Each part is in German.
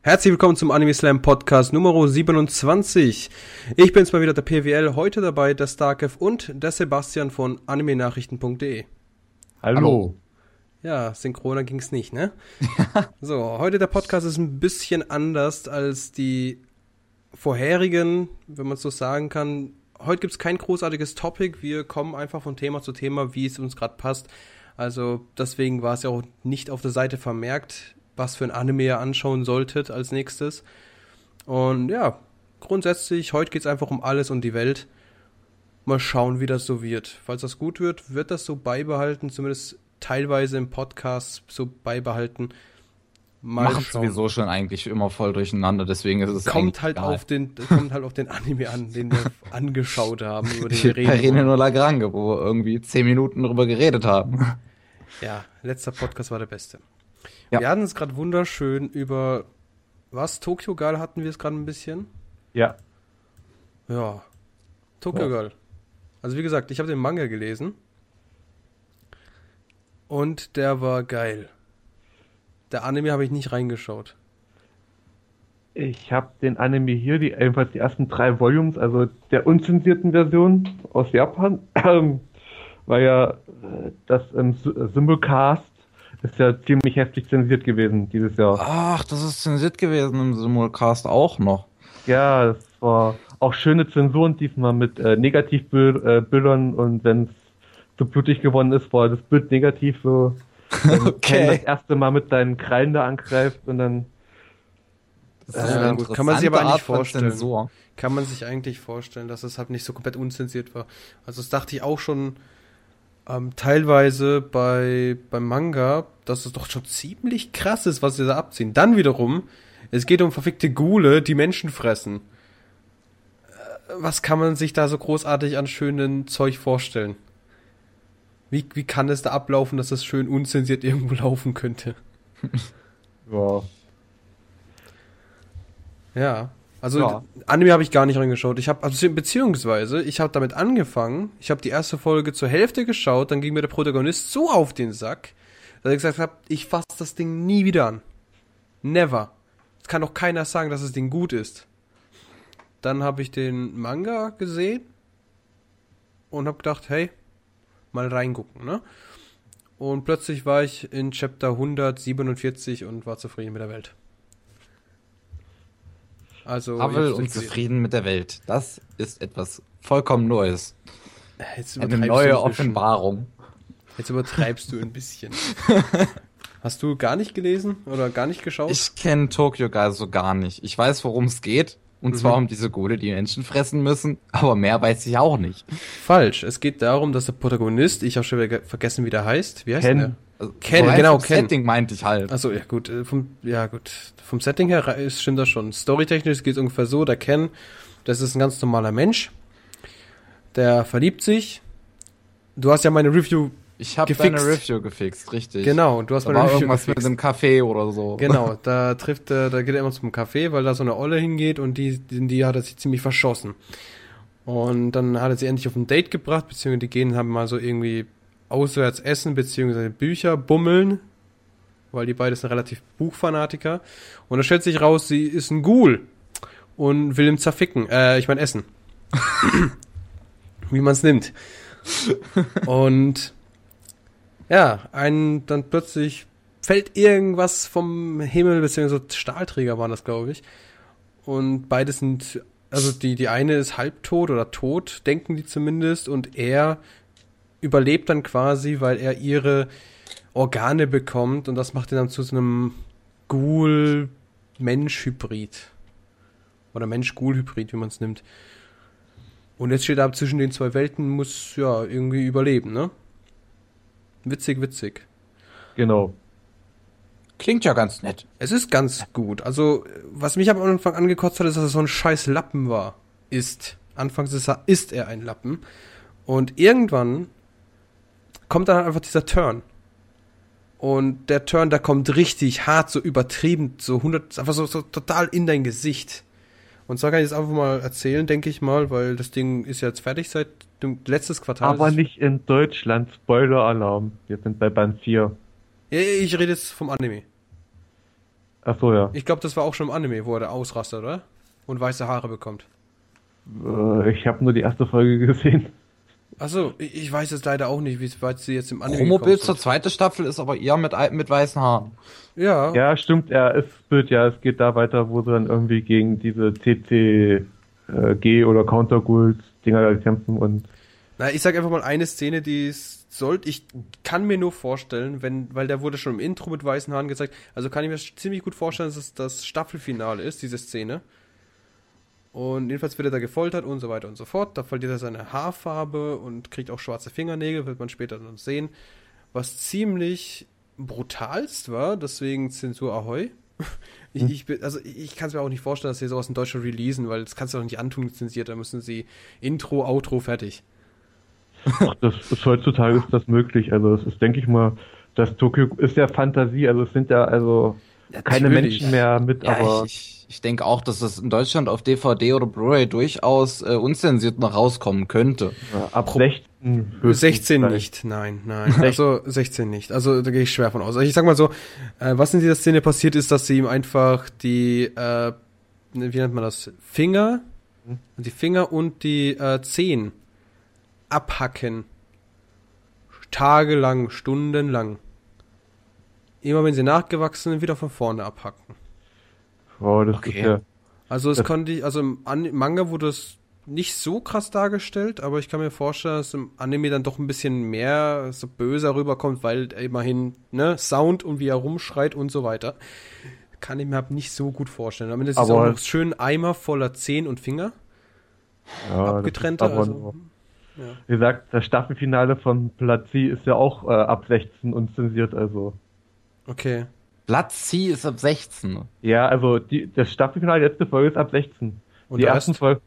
Herzlich willkommen zum Anime Slam Podcast Nummer 27. Ich bin's mal wieder der PWL, heute dabei der Starkev und der Sebastian von animenachrichten.de. Hallo. Ja, synchroner ging's nicht, ne? so, heute der Podcast ist ein bisschen anders als die vorherigen, wenn man so sagen kann. Heute gibt's kein großartiges Topic, wir kommen einfach von Thema zu Thema, wie es uns gerade passt. Also deswegen war es ja auch nicht auf der Seite vermerkt was für ein Anime ihr anschauen solltet als nächstes. Und ja, grundsätzlich, heute geht es einfach um alles und die Welt. Mal schauen, wie das so wird. Falls das gut wird, wird das so beibehalten, zumindest teilweise im Podcast so beibehalten. Mal Machen sowieso schon eigentlich immer voll durcheinander, deswegen ist es kommt halt egal. auf den kommt halt auf den Anime an, den wir angeschaut haben, über den wir reden. Rene nur Lagrange, wo wir irgendwie zehn Minuten drüber geredet haben. Ja, letzter Podcast war der beste. Ja. Wir hatten es gerade wunderschön über was? Tokyo Girl hatten wir es gerade ein bisschen? Ja. Ja. Tokyo ja. Girl. Also wie gesagt, ich habe den Manga gelesen. Und der war geil. Der Anime habe ich nicht reingeschaut. Ich habe den Anime hier, die, ebenfalls die ersten drei Volumes, also der unzensierten Version aus Japan, war ja äh, das ähm, Symbolcast ist ja ziemlich heftig zensiert gewesen dieses Jahr. Ach, das ist zensiert gewesen im Simulcast auch noch. Ja, das war auch schöne Zensuren diesmal mit äh, Negativbildern und wenn es zu blutig geworden ist, war das Bild negativ so. okay. das erste Mal mit deinen Krallen da angreift und dann. Das äh, gut. Kann man sich aber nicht vorstellen. Kann man sich eigentlich vorstellen, dass es halt nicht so komplett unzensiert war. Also das dachte ich auch schon ähm, teilweise bei beim Manga, dass es doch schon ziemlich krass ist, was sie da abziehen. Dann wiederum, es geht um verfickte Gule, die Menschen fressen. Äh, was kann man sich da so großartig an schönen Zeug vorstellen? Wie, wie kann es da ablaufen, dass das schön unzensiert irgendwo laufen könnte? ja. Ja. Also ja. Anime habe ich gar nicht reingeschaut. Ich habe also beziehungsweise ich habe damit angefangen. Ich habe die erste Folge zur Hälfte geschaut, dann ging mir der Protagonist so auf den Sack, dass ich gesagt habe, ich fasse das Ding nie wieder an. Never. Es kann doch keiner sagen, dass das Ding gut ist. Dann habe ich den Manga gesehen und habe gedacht, hey, mal reingucken, ne? Und plötzlich war ich in Chapter 147 und war zufrieden mit der Welt. Also Havel und zufrieden mit der Welt. Das ist etwas vollkommen Neues. Eine neue Offenbarung. Jetzt übertreibst du ein bisschen. Hast du gar nicht gelesen oder gar nicht geschaut? Ich kenne Tokyo Guy so gar nicht. Ich weiß, worum es geht. Und mhm. zwar um diese Gule, die Menschen fressen müssen. Aber mehr weiß ich auch nicht. Falsch. Es geht darum, dass der Protagonist, ich habe schon wieder vergessen, wie der heißt. Wie heißt Ken. der? Also, Ken, so genau, Ken. Setting meinte ich halt. Also ja gut, äh, vom, ja gut, vom Setting her ist, stimmt das schon. Storytechnisch geht es ungefähr so, der Ken, das ist ein ganz normaler Mensch, der verliebt sich. Du hast ja meine Review ich habe deine Review gefixt, richtig. Genau, du hast da meine Review irgendwas gefixt. mit einem Café oder so. Genau, da trifft er, da geht er immer zum Café, weil da so eine Olle hingeht und die, die, die hat er sich ziemlich verschossen. Und dann hat er sie endlich auf ein Date gebracht, beziehungsweise die gehen haben mal so irgendwie auswärts essen beziehungsweise Bücher bummeln, weil die beide sind relativ Buchfanatiker. Und da stellt sich raus, sie ist ein Ghoul und will ihm zerficken. Äh, ich meine essen. Wie man es nimmt. und ja, ein dann plötzlich fällt irgendwas vom Himmel, beziehungsweise Stahlträger waren das, glaube ich. Und beide sind, also die, die eine ist halbtot oder tot, denken die zumindest, und er überlebt dann quasi, weil er ihre Organe bekommt und das macht ihn dann zu so einem Ghoul-Mensch-Hybrid. Oder Mensch-Ghoul-Hybrid, wie man es nimmt. Und jetzt steht er zwischen den zwei Welten, muss ja irgendwie überleben, ne? Witzig, witzig. Genau. Klingt ja ganz nett. Es ist ganz gut. Also, was mich am Anfang angekotzt hat, ist, dass er so ein scheiß Lappen war. Ist. Anfangs ist er, ist er ein Lappen. Und irgendwann kommt dann einfach dieser Turn. Und der Turn, der kommt richtig hart, so übertrieben, so 100, einfach so, so total in dein Gesicht. Und so kann ich es einfach mal erzählen, denke ich mal, weil das Ding ist jetzt fertig seit dem letztes Quartal. Aber nicht in Deutschland. Spoiler-Alarm. Wir sind bei Band 4. Ja, ich rede jetzt vom Anime. Ach so, ja. Ich glaube, das war auch schon im Anime, wo er da ausrastet, oder? Und weiße Haare bekommt. Äh, ich habe nur die erste Folge gesehen. Achso, ich weiß es leider auch nicht, wie weit sie jetzt im Anime Promobild zur zweiten Staffel ist aber eher mit, mit weißen Haaren. Ja. Ja, stimmt, ja, es wird ja, es geht da weiter, wo sie dann irgendwie gegen diese CCG äh, oder Counter Dinger kämpfen und. Na, ich sag einfach mal eine Szene, die sollte, ich kann mir nur vorstellen, wenn, weil der wurde schon im Intro mit weißen Haaren gezeigt, also kann ich mir ziemlich gut vorstellen, dass es das Staffelfinale ist, diese Szene. Und jedenfalls wird er da gefoltert und so weiter und so fort. Da verliert er seine Haarfarbe und kriegt auch schwarze Fingernägel, wird man später dann sehen. Was ziemlich brutalst war, deswegen Zensur Ahoi. Ich, hm. ich, also ich kann es mir auch nicht vorstellen, dass sie sowas in Deutschland releasen, weil das kannst du doch nicht antun, zensiert. Da müssen sie Intro, Outro, fertig. Ach, das ist heutzutage ist das möglich. Also es ist, denke ich mal, das Tokio ist ja Fantasie, also es sind ja also Natürlich. keine Menschen mehr mit, ja, aber. Ich, ich denke auch, dass das in Deutschland auf DVD oder Blu-ray durchaus äh, unzensiert noch rauskommen könnte. Ja, ab 16. 16 nicht, nein, nein. Also 16 nicht. Also da gehe ich schwer von aus. Also ich sag mal so, äh, was in dieser Szene passiert ist, dass sie ihm einfach die, äh, wie nennt man das, Finger, hm? die Finger und die äh, Zehen abhacken. Tagelang, stundenlang. Immer wenn sie nachgewachsen sind, wieder von vorne abhacken. Oh, das okay. ist ja. Also es konnte ich, also im Manga wurde es nicht so krass dargestellt, aber ich kann mir vorstellen, dass im Anime dann doch ein bisschen mehr so böser rüberkommt, weil immerhin, ne, Sound und wie er rumschreit und so weiter. Kann ich mir halt nicht so gut vorstellen. Am Ende ist es auch noch schön Eimer voller Zehen und Finger. Ja, abgetrennte. Also, ja. Wie gesagt, das Staffelfinale von Platzi ist ja auch äh, ab 16 und zensiert, also. Okay. Platz C ist ab 16. Ja, also die, das Staffelfinale, die letzte Folge ist ab 16. Und die ersten Folgen,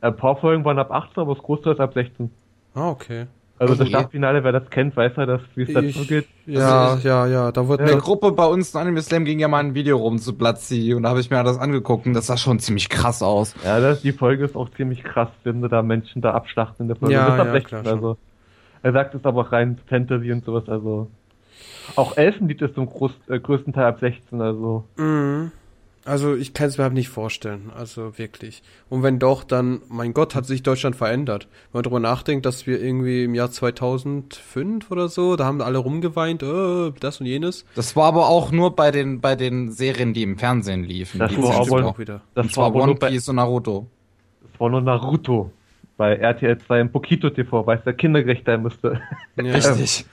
ein paar Folgen waren ab 18, aber das Großteil ist ab 16. Ah, okay. Also das Staffelfinale, wer das kennt, weiß ja, dass wie es dazu geht. Ja, also ja, ja, da wird eine ja. Gruppe bei uns in Anime Slam ging ja mal ein Video rum zu Platzi und da habe ich mir das angeguckt und das sah schon ziemlich krass aus. Ja, das, die Folge ist auch ziemlich krass, wenn du da Menschen da abschlachten in der Folge. Ja, das ist ab ja, 16, klar, also. Er sagt es aber rein Fantasy und sowas, also auch Elfenlied ist zum groß, äh, größten Teil ab 16, also. Mhm. Also ich kann es mir halt nicht vorstellen, also wirklich. Und wenn doch, dann, mein Gott, hat sich Deutschland verändert. Wenn man darüber nachdenkt, dass wir irgendwie im Jahr 2005 oder so, da haben alle rumgeweint, äh, das und jenes. Das war aber auch nur bei den bei den Serien, die im Fernsehen liefen. Das war aber auch wieder. Das und war One Piece und Naruto. Das war nur Naruto. Bei RTL 2 im Pokito TV, weil es der kindergerecht sein müsste. Ja. Richtig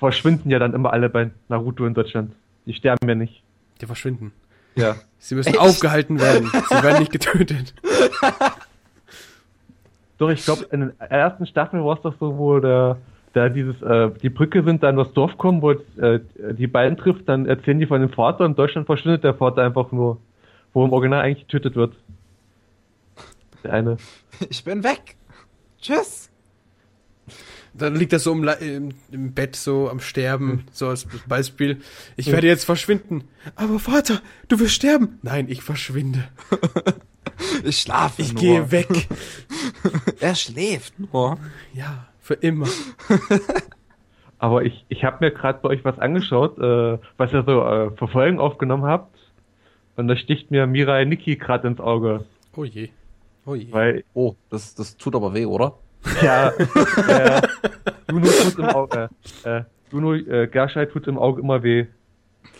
verschwinden ja dann immer alle bei Naruto in Deutschland. Die sterben ja nicht. Die verschwinden. Ja. Sie müssen Echt? aufgehalten werden. Sie werden nicht getötet. Doch, ich glaube, in der ersten Staffel war es doch so, wo der, da dieses, äh, die Brücke sind, dann das Dorf kommen, wo äh, die beiden trifft, dann erzählen die von dem Vater und in Deutschland verschwindet der Vater einfach nur, wo im Original eigentlich getötet wird. Der eine. Ich bin weg. Tschüss. Dann liegt er so im, im, im, Bett, so am Sterben, mhm. so als Beispiel. Ich mhm. werde jetzt verschwinden. Aber Vater, du wirst sterben. Nein, ich verschwinde. ich schlafe Ich nur. gehe weg. er schläft nur. Ja, für immer. Aber ich, ich habe mir gerade bei euch was angeschaut, äh, was ihr so äh, für aufgenommen habt. Und da sticht mir Mirai Niki gerade ins Auge. Oh je. Oh je. Weil, oh, das, das tut aber weh, oder? Ja, äh, Juno tut im Auge, äh, Juno äh, Gershai tut im Auge immer weh.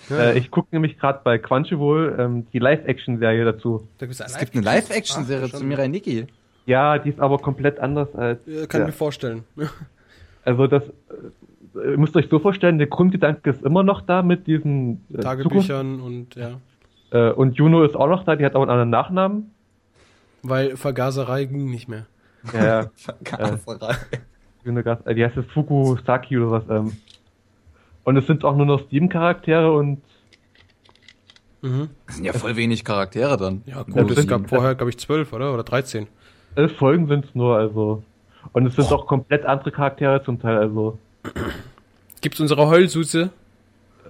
Ja. Äh, ich gucke nämlich gerade bei Crunchyroll ähm, die Live-Action-Serie dazu. es gibt eine Live-Action-Serie zu Mirai Nikki. Ja, die ist aber komplett anders als. Ja, kann ich mir vorstellen. Also das äh, ihr müsst euch so vorstellen, der Grundgedanke ist immer noch da mit diesen äh, Tagebüchern Zukunft. und ja. Äh, und Juno ist auch noch da, die hat auch einen anderen Nachnamen. Weil Vergaserei ging nicht mehr. Ja, Vergaserei. Äh, die heißt jetzt Fukusaki oder was. Ähm. Und es sind auch nur noch sieben Charaktere und. Mhm. Das sind ja voll wenig Charaktere dann. Ja, gut, es gab vorher, glaube ich, zwölf, oder? Oder dreizehn. Elf Folgen sind es nur, also. Und es sind oh. auch komplett andere Charaktere zum Teil, also. Gibt's unsere Heulsuse?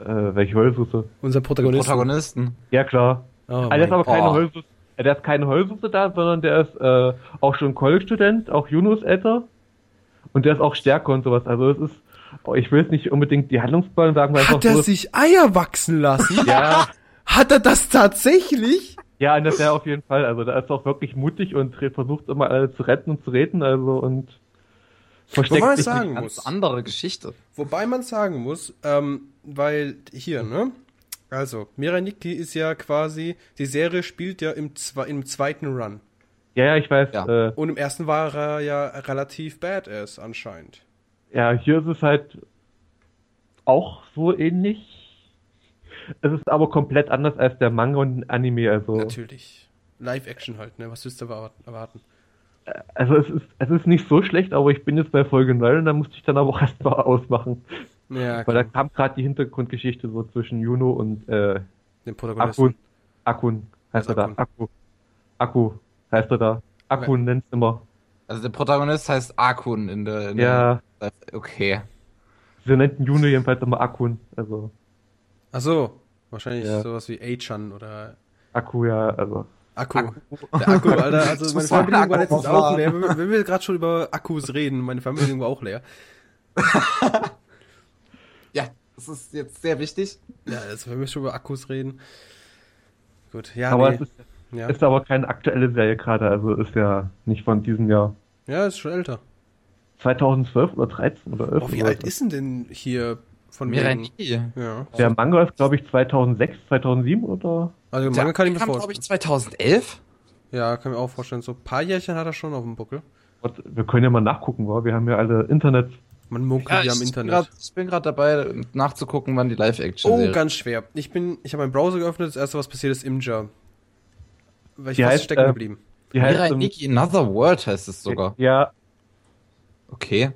Äh, welche Heulsuse? Unser Protagonisten. Protagonisten. Ja, klar. Oh, das ist aber keine Heulsuse der ist keine Heulsuppe da, sondern der ist äh, auch schon College-Student, auch Junus älter. Und der ist auch stärker und sowas. Also es ist, oh, ich will jetzt nicht unbedingt die Handlungsplan sagen, weil Hat er so sich Eier wachsen lassen? ja. Hat er das tatsächlich? Ja, der Serie auf jeden Fall. Also da ist er auch wirklich mutig und versucht immer alle zu retten und zu reden. Also und versteckt Wobei sich sagen muss. andere Geschichte. Wobei man sagen muss, ähm, weil hier, ne? Also, Miraniki ist ja quasi, die Serie spielt ja im, im zweiten Run. Ja, ja, ich weiß. Ja. Äh, und im ersten war er ja relativ badass anscheinend. Ja, hier ist es halt auch so ähnlich. Es ist aber komplett anders als der Manga und Anime, also. Natürlich. Live-Action halt, ne? Was willst du erwarten? Also es ist, es ist nicht so schlecht, aber ich bin jetzt bei Folge 9 und da musste ich dann aber auch erstmal ausmachen. Ja, Weil da kam gerade die Hintergrundgeschichte so zwischen Juno und äh, dem Protagonisten. Akun. Akun heißt er da. Akku. Akku heißt er da. Akun okay. nennt's immer. Also der Protagonist heißt Akun in der. In ja. Der, okay. Sie nannten Juno jedenfalls immer Akun. Also. Ach so, wahrscheinlich ja. sowas wie Achan oder. Akku, ja, also. Akku. Akku. Der Akku, Alter. Also meine Verbindung war letztens auch leer. Wenn, wenn wir gerade schon über Akkus reden, meine Verbindung war auch leer. ja, das ist jetzt sehr wichtig. Ja, also wenn wir schon über Akkus reden. Gut, ja. Aber nee. es ist, ja. ist aber keine aktuelle Serie gerade, also ist ja nicht von diesem Jahr. Ja, ist schon älter. 2012 oder 13 oder 11. Oh, wie alt ist denn denn hier von Miraniki. Ja. Der Manga ist, glaube ich, 2006, 2007 oder? Also Manga kann ich mir kam, vorstellen. glaube ich, 2011. Ja, kann ich mir auch vorstellen. So ein paar Jährchen hat er schon auf dem Buckel. Und wir können ja mal nachgucken, wa? wir haben ja alle Internet. Man munkelt ja, ja im Internet. Grad, ich bin gerade dabei, nachzugucken, wann die Live-Action Oh, ganz schwer. Ich bin, ich habe meinen Browser geöffnet, das erste, was passiert ist, Imgur. Weil ich die heißt, stecken äh, geblieben. Die heißt, Miraniki Another World heißt es sogar. Ja. Okay.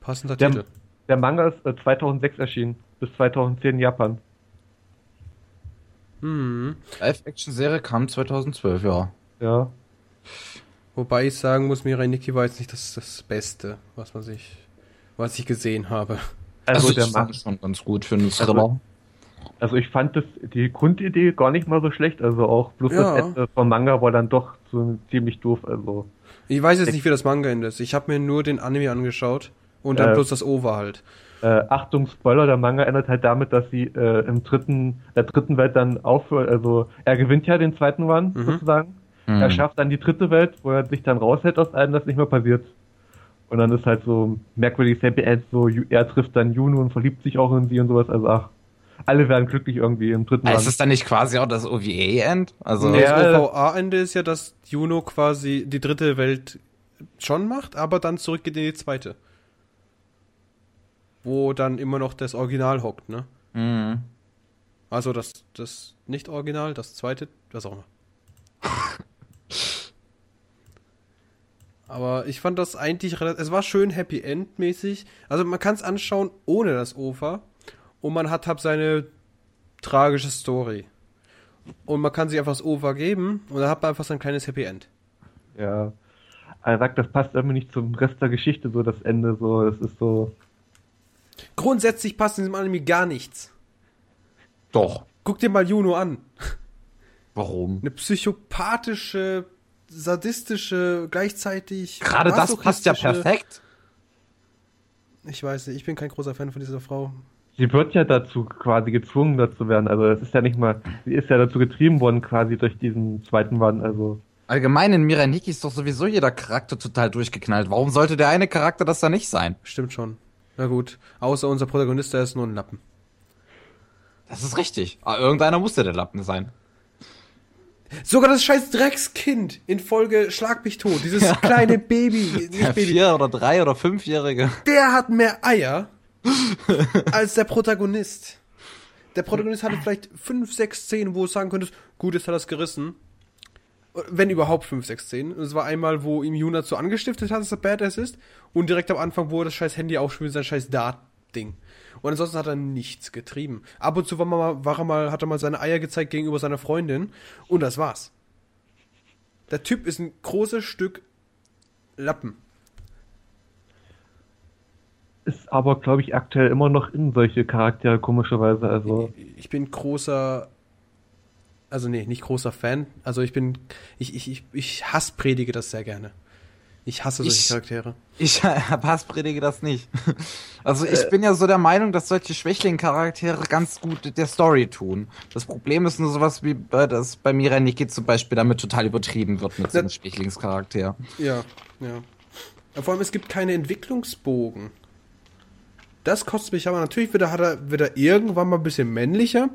Passender der, Titel. Der Manga ist äh, 2006 erschienen, bis 2010 in Japan. Hm. Live-Action-Serie kam 2012, ja. Ja. Wobei ich sagen muss, Mirai Nikki war jetzt nicht das, das Beste, was man sich, was ich gesehen habe. Also, also der fand schon ganz gut für einen Thriller. Also, also, ich fand das, die Grundidee gar nicht mal so schlecht, also auch bloß ja. das Ende vom Manga war dann doch so ziemlich doof, also. Ich weiß jetzt nicht, wie das Manga endet. Ich habe mir nur den Anime angeschaut. Und dann äh, bloß das Over halt. Äh, Achtung, Spoiler, der Manga endet halt damit, dass sie äh, im dritten, der dritten Welt dann aufhört, also er gewinnt ja den zweiten Run, mhm. sozusagen. Mhm. Er schafft dann die dritte Welt, wo er sich dann raushält aus allem, das nicht mehr passiert. Und dann ist halt so merkwürdiges Happy End, so er trifft dann Juno und verliebt sich auch in sie und sowas, also ach. Alle werden glücklich irgendwie im dritten Run. Ist das dann nicht quasi auch das OVA-End? Also ja, das OVA-Ende ist ja, dass Juno quasi die dritte Welt schon macht, aber dann zurückgeht in die zweite wo dann immer noch das Original hockt, ne? Mhm. Also das, das Nicht-Original, das zweite, was auch immer. Aber ich fand das eigentlich relativ. Es war schön Happy End-mäßig. Also man kann es anschauen ohne das OFA. Und man hat halt seine tragische Story. Und man kann sich einfach das OFA geben und dann hat man einfach sein kleines Happy End. Ja. Er sagt, das passt irgendwie nicht zum Rest der Geschichte, so das Ende, so, es ist so. Grundsätzlich passt in diesem Anime gar nichts. Doch. Guck dir mal Juno an. Warum? Eine psychopathische, sadistische, gleichzeitig. Gerade das passt ja perfekt. Ich weiß nicht, ich bin kein großer Fan von dieser Frau. Sie wird ja dazu quasi gezwungen dazu werden. Also es ist ja nicht mal, sie ist ja dazu getrieben worden quasi durch diesen zweiten Mann. Also allgemein in Miraniki ist doch sowieso jeder Charakter total durchgeknallt. Warum sollte der eine Charakter das da nicht sein? Stimmt schon. Na gut, außer unser Protagonist, der ist nur ein Lappen. Das ist richtig. Aber irgendeiner muss ja der Lappen sein. Sogar das scheiß Dreckskind in Folge Schlag mich tot. Dieses ja. kleine Baby. Nicht Baby. Vier oder drei oder fünfjährige. Der hat mehr Eier als der Protagonist. Der Protagonist hatte vielleicht fünf, sechs Szenen, wo du sagen könntest, gut, jetzt hat er es gerissen wenn überhaupt fünf, sechs Szenen. Es war einmal, wo ihm Juna so angestiftet hat, dass er Badass ist. Und direkt am Anfang, wo er das scheiß Handy aufspielt, sein scheiß Dart-Ding. Und ansonsten hat er nichts getrieben. Ab und zu war, mal, war er mal, hat er mal seine Eier gezeigt gegenüber seiner Freundin. Und das war's. Der Typ ist ein großes Stück Lappen. Ist aber, glaube ich, aktuell immer noch in solche Charaktere, komischerweise. Also. Ich, bin großer also nee, nicht großer Fan. Also ich bin, ich, ich, ich, ich hasspredige das sehr gerne. Ich hasse solche ich, Charaktere. Ich hasspredige das nicht. Also ich äh, bin ja so der Meinung, dass solche Schwächling-Charaktere ganz gut der Story tun. Das Problem ist nur sowas wie, äh, dass bei Miraniki zum Beispiel damit total übertrieben wird mit so einem Schwächlingscharakter. Ja, ja. Vor allem, es gibt keine Entwicklungsbogen. Das kostet mich aber natürlich wieder, hat er, wird er irgendwann mal ein bisschen männlicher,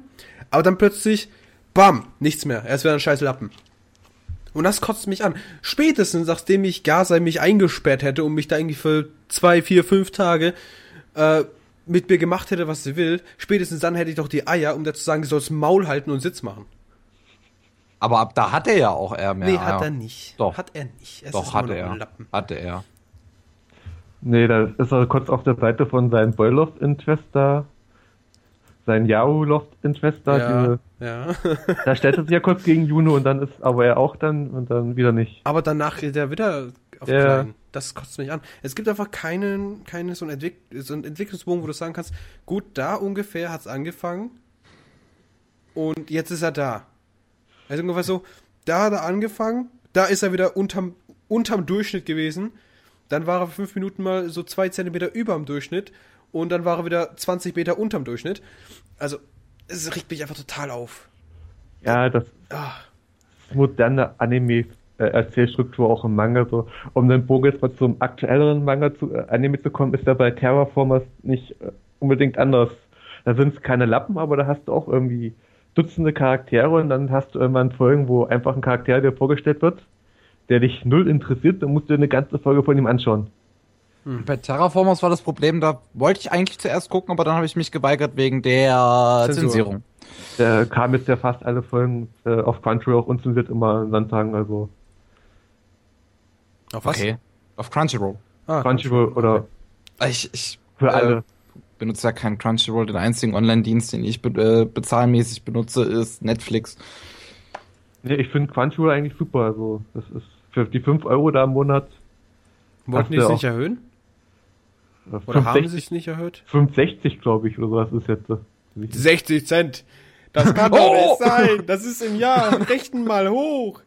aber dann plötzlich, bam, nichts mehr. Er ist wieder ein scheiß Lappen. Und das kotzt mich an. Spätestens, nachdem ich Gaza mich eingesperrt hätte und mich da irgendwie für zwei, vier, fünf Tage äh, mit mir gemacht hätte, was sie will, spätestens dann hätte ich doch die Eier, um da zu sagen, die soll das Maul halten und Sitz machen. Aber ab da hat er ja auch eher mehr. Nee, hat er nicht. Doch. Hat er nicht. Es Doch, hat er. Hatte er. Nee, da ist er kurz auf der Seite von seinem Boyloft-Interest da sein Yahoo-Loft-Interest da. Ja, ja. da stellt er sich ja kurz gegen Juno und dann ist aber er auch dann und dann wieder nicht. Aber danach geht er wieder auf ja. klein. Das kotzt mich an. Es gibt einfach keinen, keine so, ein Entwick so einen Entwicklungsbogen, wo du sagen kannst, gut, da ungefähr hat es angefangen und jetzt ist er da. Also ungefähr so, da hat er angefangen, da ist er wieder unterm, unterm Durchschnitt gewesen, dann war er fünf Minuten mal so zwei Zentimeter über dem Durchschnitt und dann war er wieder 20 Meter unterm Durchschnitt. Also, es regt mich einfach total auf. Ja, das Ach. moderne Anime-Erzählstruktur auch im Manga so. Um den Bogen jetzt mal zum aktuelleren Manga zu äh, Anime zu kommen, ist ja bei Terraformers nicht äh, unbedingt anders. Da sind es keine Lappen, aber da hast du auch irgendwie Dutzende Charaktere und dann hast du irgendwann Folgen, wo einfach ein Charakter dir vorgestellt wird, der dich null interessiert, dann musst du dir eine ganze Folge von ihm anschauen. Hm. Bei Terraformers war das Problem, da wollte ich eigentlich zuerst gucken, aber dann habe ich mich geweigert wegen der Zensur. Zensierung. Der kam jetzt ja fast alle Folgen äh, auf Crunchyroll auch unzensiert immer Landtagen, also. Auf was? Okay. Auf Crunchyroll. Ah, Crunchyroll oder. Ich, ich für äh, alle. benutze ja keinen Crunchyroll. Den einzigen Online-Dienst, den ich be äh, bezahlmäßig benutze, ist Netflix. Nee, ich finde Crunchyroll eigentlich super. Also, das ist für die 5 Euro da im Monat. Wollten die es nicht erhöhen? Oder 65, haben sie es nicht erhöht? 65, glaube ich, oder was ist jetzt. 60 Cent. Das kann doch oh! nicht sein. Das ist im Jahr. Rechten mal hoch.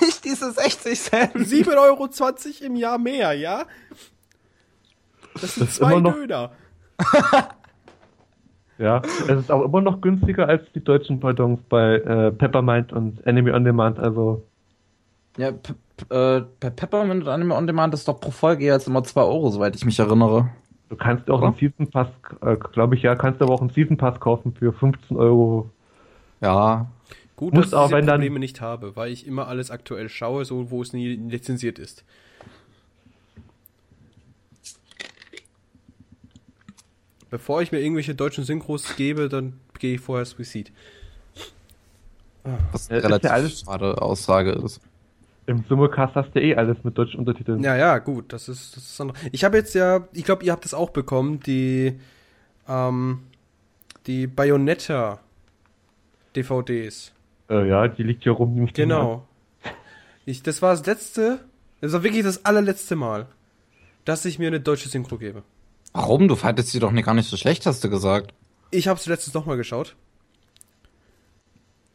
Nicht diese 60 Cent. 7,20 Euro im Jahr mehr, ja? Das sind das zwei noch... Döner. ja, es ist auch immer noch günstiger als die deutschen Pardons bei äh, Peppermint und Enemy on Demand, also. Ja, äh, bei Peppermint und Anime On Demand ist doch pro Folge jetzt immer 2 Euro, soweit ich mich erinnere. Du kannst auch Oder? einen Season Pass, äh, glaube ich, ja, kannst aber auch einen Season Pass kaufen für 15 Euro. Ja. Gut, Muss dass ich diese Probleme dann, nicht habe, weil ich immer alles aktuell schaue, so wo es nie lizenziert ist. Bevor ich mir irgendwelche deutschen Synchros gebe, dann gehe ich vorher Suicide. Was eine relativ ja schade Aussage ist. Im Simulcast hast du eh alles mit deutschen Untertiteln. Ja, ja, gut, das ist, das ist andere. Ich habe jetzt ja, ich glaube, ihr habt es auch bekommen, die, ähm, die Bayonetta DVDs. Äh, ja, die liegt hier rum. Genau. Ich, das war das letzte, das war wirklich das allerletzte Mal, dass ich mir eine deutsche Synchro gebe. Warum? Du fandest sie doch nicht, gar nicht so schlecht, hast du gesagt. Ich habe sie letztens nochmal geschaut.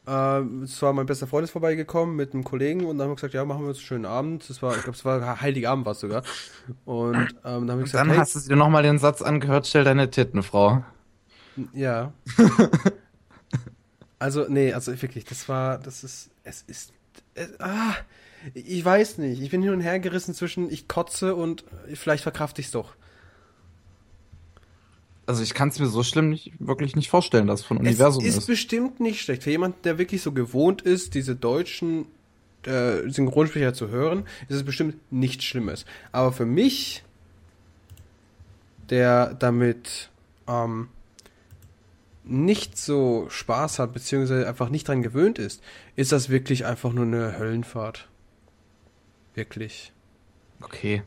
Äh, es war mein bester Freund ist vorbeigekommen mit einem Kollegen und dann haben wir gesagt, ja, machen wir uns einen schönen Abend. Das war, ich glaube, es war Heiligabend war es sogar. Und ähm, dann haben wir gesagt, dann hey, hast du dir nochmal den Satz angehört, stell deine Titten, Frau. Ja. also, nee, also wirklich, das war, das ist, es ist, es, ah, ich weiß nicht. Ich bin hin und her gerissen zwischen ich kotze und vielleicht verkrafte ich es doch also ich kann es mir so schlimm nicht, wirklich nicht vorstellen, dass es von Universum ist. Es ist bestimmt nicht schlecht. Für jemanden, der wirklich so gewohnt ist, diese deutschen äh, Synchronsprecher zu hören, ist es bestimmt nichts Schlimmes. Aber für mich, der damit ähm, nicht so Spaß hat, beziehungsweise einfach nicht dran gewöhnt ist, ist das wirklich einfach nur eine Höllenfahrt. Wirklich. Okay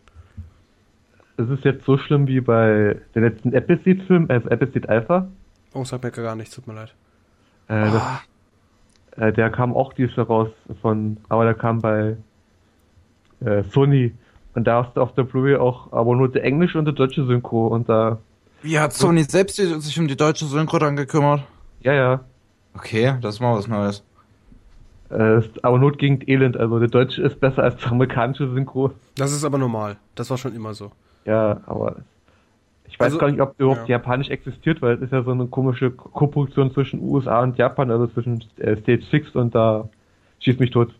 ist es jetzt so schlimm wie bei der letzten Episode-Film, also Episode Alpha? Oh, sagt mir gar nichts, tut mir leid. Äh, das, ah. äh, der kam auch dieses Jahr raus von, aber der kam bei äh, Sony. Und da hast du auf der Blu-ray auch aber nur die englische und die deutsche Synchro und da. Wie hat Sony selbst sich um die deutsche Synchro dann gekümmert? Ja, ja. Okay, das ist mal was Neues. Äh, ist aber Not gegen Elend, also der Deutsche ist besser als der amerikanische Synchro. Das ist aber normal. Das war schon immer so. Ja, aber ich weiß Also, gar nicht, ob überhaupt ja. Japanisch existiert, weil es ist ja so eine komische Koproduktion zwischen USA und Japan, also zwischen äh, Stage 6 und da schießt mich tot.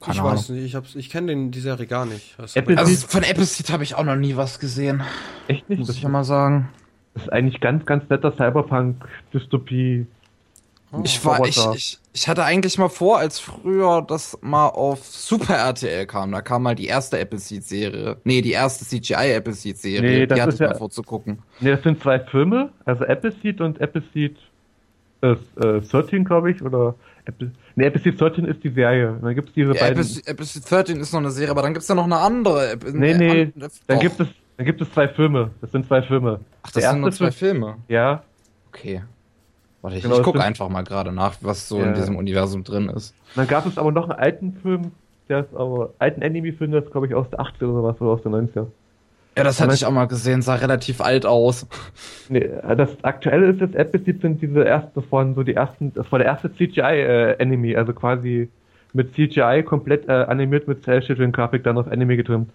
Keine ich Ahnung. weiß nicht, ich, hab's- ich kenne den die Serie gar nicht. Apple- Also von Appleseed habe ich auch noch nie was gesehen. Echt nicht? Muss Das ich ja mal sagen. ist eigentlich ganz, ganz netter Cyberpunk-Dystopie. Oh. Ich war, ich, ich, ich hatte eigentlich mal vor, als früher das mal auf Super RTL kam, da kam mal die erste Appleseed-Serie. Nee, die erste CGI-Appleseed-Serie. Nee, das die hatte ist ich ja- mal vorzugucken. Ne, das sind zwei Filme, also Appleseed und Appleseed äh, äh, 13, glaube ich, oder Apple, ne, Appleseed 13 ist die Serie. Und dann gibt's diese Ja, beiden. Appleseed, Appleseed 13 ist noch eine Serie, aber dann gibt's ja noch eine andere. App- Nee, eine nee, andere- Dann Doch. gibt es, dann gibt es zwei Filme. Das sind zwei Filme. Ach, das Der sind nur zwei Film- Filme. Ja, Okay. Warte, ich, Genau, ich gucke einfach mal gerade nach, was so Ja. in diesem Universum drin ist. Dann gab es aber noch einen alten Film, der ist aber, alten Anime-Film, der ist glaube ich aus der 80er oder was, oder aus der 90er. Ja, das hatte ich auch mal gesehen, sah relativ alt aus. Nee, das aktuelle ist jetzt Appleseed sind diese ersten, das waren so die ersten, das war der erste CGI-Anime, also quasi mit CGI komplett äh, animiert mit Cell-Shading-Grafik dann auf Anime getrimmt.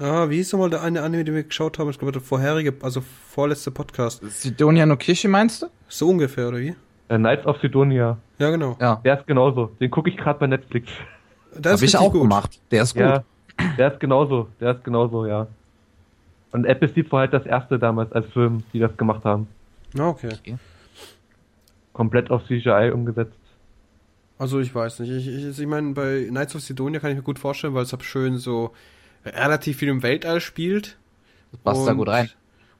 Ah, wie hieß nochmal der eine Anime, den wir geschaut haben? Ich glaube, der vorherige, also vorletzte Podcast. Sidonia no Kishi meinst du? So ungefähr, oder wie? Äh, Knights of Sidonia. Ja, genau. Ja. Der ist genauso. Den gucke ich gerade bei Netflix. Der Hab ich auch gemacht. Der ist gut. Ja, der ist genauso. Der ist genauso, ja. Und Appleseed war halt das erste damals als Film, die das gemacht haben. Ah, okay. Komplett auf CGI umgesetzt. Also ich weiß nicht. Ich, ich, ich meine, bei Knights of Sidonia kann ich mir gut vorstellen, weil es halt schön so relativ viel im Weltall spielt. Das passt da Und- gut rein.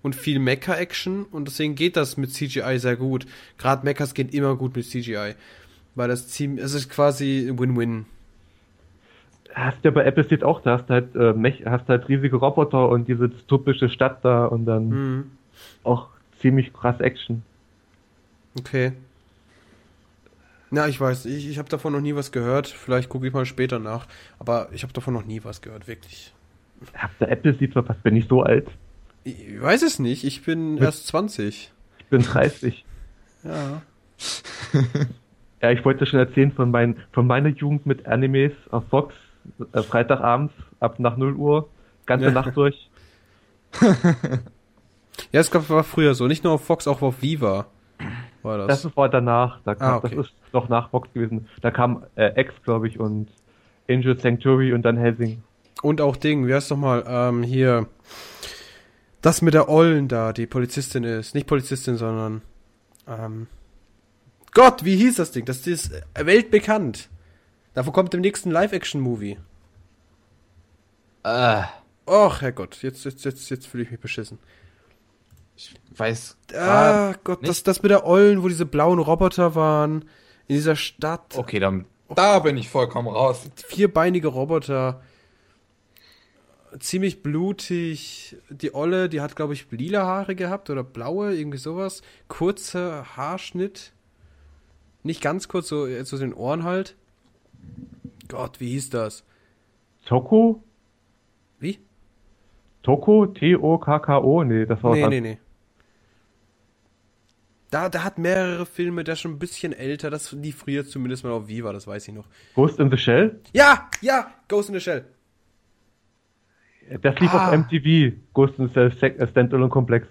Und viel Mecha-Action und deswegen geht das mit CGI sehr gut. Gerade Mechas gehen immer gut mit CGI. Weil das ziemlich, es ist quasi Win-Win. Hast ja bei Appleseed auch, da hast du halt, äh, Mech, hast halt riesige Roboter und diese dystopische Stadt da und dann Mhm. auch ziemlich krass Action. Okay. Na, ich weiß, ich, ich habe davon noch nie was gehört. Vielleicht gucke ich mal später nach. Aber ich habe davon noch nie was gehört, wirklich. Habt ihr Appleseed verpasst? Bin ich so alt? Ich, ich weiß es nicht. Ich bin Mit- erst 20. Ich bin 30. Ja. Ja, ich wollte schon erzählen von, mein, von meiner Jugend mit Animes auf Fox, äh, Freitagabends ab nach 0 Uhr, ganze Ja. Nacht durch. Ja, es gab, war früher so. Nicht nur auf Fox, auch auf Viva war das. Das war danach, da kam, Ah, okay. das ist noch nach Fox gewesen. Da kam äh, X, glaube ich, und Angel Sanctuary und dann Helsing. Und auch Ding, wie heißt doch mal, ähm, hier. Das mit der Ollen da, die Polizistin ist. Nicht Polizistin, sondern. Ähm, Gott, wie hieß das Ding? Das ist äh, weltbekannt. Davon kommt im nächsten Live-Action-Movie. Äh, Och, Herrgott, jetzt, jetzt, jetzt, jetzt fühle ich mich beschissen. Ich weiß. Ah, Gott, nicht. das, das mit der Ollen, wo diese blauen Roboter waren. In dieser Stadt. Okay, dann. Da bin ich vollkommen raus. vierbeinige Roboter. Ziemlich blutig. Die Olle, die hat, glaube ich, lila Haare gehabt oder blaue, irgendwie sowas. Kurzer Haarschnitt. Nicht ganz kurz, so äh, zu den Ohren halt. Gott, wie hieß das? Toko? Wie? Toko? T-O-K-K-O? Nee, das war Nee, nee, nee. Da, da hat mehrere Filme, der ist schon ein bisschen älter. Das lief früher zumindest mal auf Viva, das weiß ich noch. Ghost in the Shell? Ja, ja, Ghost in the Shell. Das lief Ah. auf MTV. Ghost in the Shell äh, Standalone Komplex.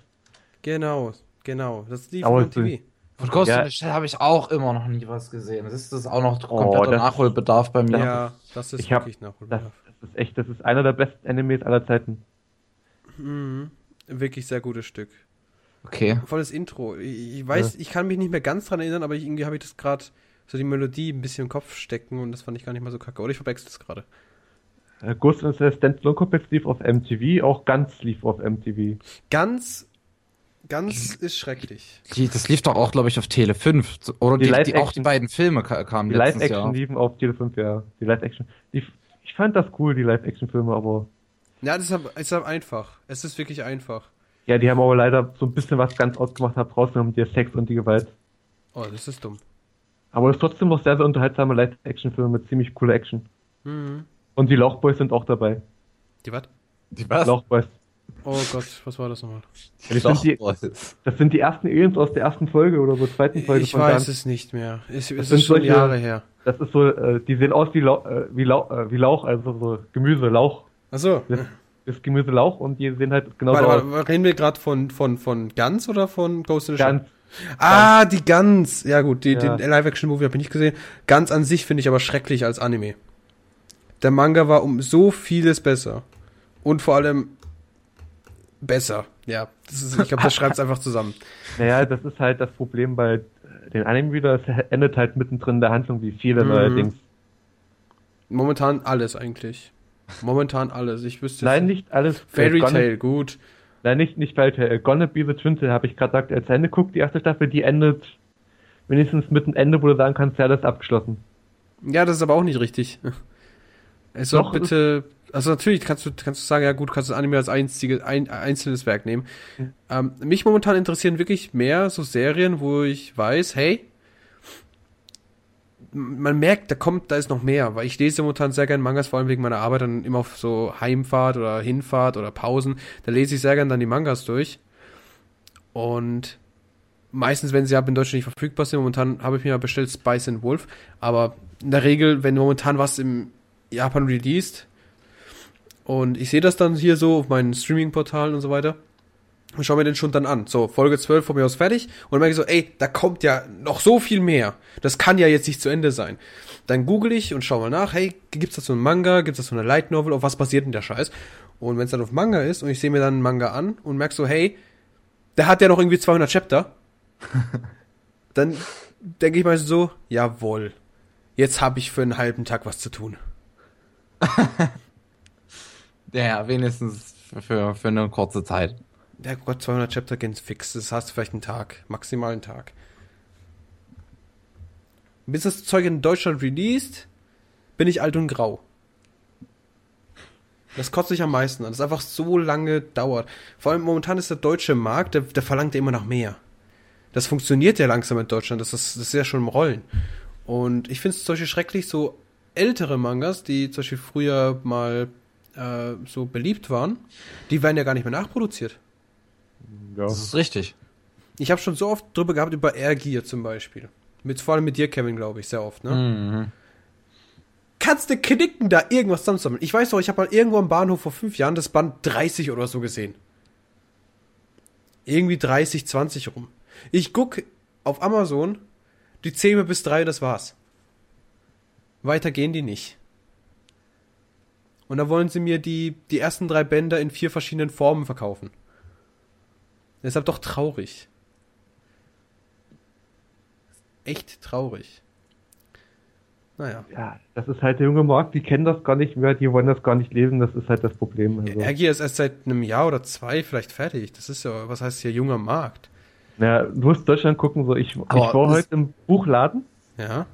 Genau, genau. Das lief auf es- TV. Von Ghost Ja. in the Shell habe ich auch immer noch nie was gesehen. Das ist das auch noch Oh, kompletter das- Nachholbedarf bei mir. Ja, das ist Ich hab- wirklich Das, Nachholbedarf. das ist echt, das ist einer der besten Animes aller Zeiten. Mhm. Wirklich sehr gutes Stück. Okay. Volles Intro. Ich, ich weiß, ich kann mich nicht mehr ganz dran erinnern, aber ich, irgendwie habe ich das gerade so die Melodie ein bisschen im Kopf stecken und das fand ich gar nicht mal so kacke. Oder ich verwechsel es gerade. Äh, Ghost in the Standalone Komplex lief auf MTV, auch ganz lief auf MTV. Ganz, ganz ist schrecklich. Die, das lief doch auch, glaube ich, auf Tele 5. Oder Die die, die, auch die beiden Filme ka kamen Die Live-Action liefen auf Tele 5, ja. Die Live-Action. Ich fand das cool, die Live-Action-Filme, aber Ja, das ist, ist einfach. Es ist wirklich einfach. Ja, die haben aber leider so ein bisschen was ganz ausgemacht, hat rausgenommen, der Sex und die Gewalt. Oh, das ist dumm. Aber es ist trotzdem noch sehr, sehr unterhaltsame Live-Action-Filme mit ziemlich cooler Action. Mhm. Und die Lauchboys sind auch dabei. Die was? Die was? Lauchboys. Oh Gott, was war das nochmal? Das sind, die, das sind die ersten Aliens aus der ersten Folge oder so, zweiten Folge. Ich weiß Ganz. es nicht mehr. Es, es ist schon solche, Jahre her. Das ist so, äh, die sehen aus wie, Lau äh, wie, Lau äh, wie Lauch, also so Gemüse, Lauch. Ach so. Das, das Gemüse Lauch und die sehen halt genau warte, aus. Warte, reden wir gerade von, von, von Gans oder von Ghost in the Shell? Gans. Ah, die Gans. Ja gut, die, ja. den Live-Action-Movie habe ich nicht gesehen. Gans an sich finde ich aber schrecklich als Anime. Der Manga war um so vieles besser. Und vor allem besser. Ja, ist, ich glaube, das schreibt es einfach zusammen. Naja, das ist halt das Problem bei den Anime-Wieder. Es endet halt mittendrin in der Handlung, wie viele mhm. neuerdings. Momentan alles eigentlich. Momentan alles. Ich wüsste. Nein, nicht alles. Fairy Tail, gut. Nein, nicht, nicht Fairy Tail. Gonna Be the Twintel habe ich gerade gesagt, als Ende guckt. Die erste Staffel, die endet wenigstens mit einem Ende, wo du sagen kannst, ja, das ist abgeschlossen. Ja, das ist aber auch nicht richtig. Es soll bitte also natürlich kannst du, kannst du sagen, ja gut, kannst du das Anime als einzige, ein, einzelnes Werk nehmen. Mhm. Ähm, mich momentan interessieren wirklich mehr so Serien, wo ich weiß, hey, man merkt, da kommt, da ist noch mehr, weil ich lese momentan sehr gerne Mangas, vor allem wegen meiner Arbeit, dann immer auf so Heimfahrt oder Hinfahrt oder Pausen, da lese ich sehr gerne dann die Mangas durch. Und meistens, wenn sie ab in Deutschland nicht verfügbar sind, momentan habe ich mir ja bestellt Spice and Wolf, aber in der Regel, wenn momentan was im Japan released, und ich sehe das dann hier so auf meinen Streaming-Portalen und so weiter. Und schaue mir den schon dann an. So, Folge 12 von mir aus fertig. Und dann merke ich so, ey, da kommt ja noch so viel mehr. Das kann ja jetzt nicht zu Ende sein. Dann google ich und schaue mal nach, hey, gibt's da so einen Manga? Gibt's da so eine Light Novel? Auf was basiert denn der Scheiß? Und wenn es dann auf Manga ist und ich sehe mir dann einen Manga an und merke so, hey, der hat ja noch irgendwie 200 Chapter. dann denke ich mal so, jawohl. Jetzt habe ich für einen halben Tag was zu tun. Ja, wenigstens für, für eine kurze Zeit. Ja Gott, 200 Chapter gehen fix. Das du vielleicht einen Tag, maximal einen Tag. Bis das Zeug in Deutschland released, bin ich alt und grau. Das kotzt sich am meisten an, dass es einfach so lange dauert. Vor allem momentan ist der deutsche Markt, der, der verlangt ja immer noch mehr. Das funktioniert ja langsam in Deutschland, das ist, das ist ja schon im Rollen. Und ich finde es zum Beispiel schrecklich, so ältere Mangas, die zum Beispiel früher mal äh, so beliebt waren, die werden ja gar nicht mehr nachproduziert. Ja. Das ist richtig. Ich habe schon so oft drüber gehabt, über Air Gear zum Beispiel. Mit, vor allem mit dir, Kevin, glaube ich, sehr oft, ne? Mhm. Kannst du knicken, da irgendwas zusammensammeln? Ich weiß doch, ich habe mal irgendwo am Bahnhof vor fünf Jahren das Band 30 oder so gesehen. Irgendwie 30, 20 rum. Ich guck auf Amazon, die 10 bis 3, das war's. Weiter gehen die nicht. Und dann wollen sie mir die, die ersten drei Bänder in vier verschiedenen Formen verkaufen. Deshalb doch traurig. Echt traurig. Naja. Ja, das ist halt der junge Markt, die kennen das gar nicht mehr, die wollen das gar nicht lesen, das ist halt das Problem. Also. RG ist erst seit einem Jahr oder zwei vielleicht fertig. Das ist ja, was heißt hier junger Markt? Ja, du musst Deutschland gucken, so ich, ich war heute im Buchladen. Ja.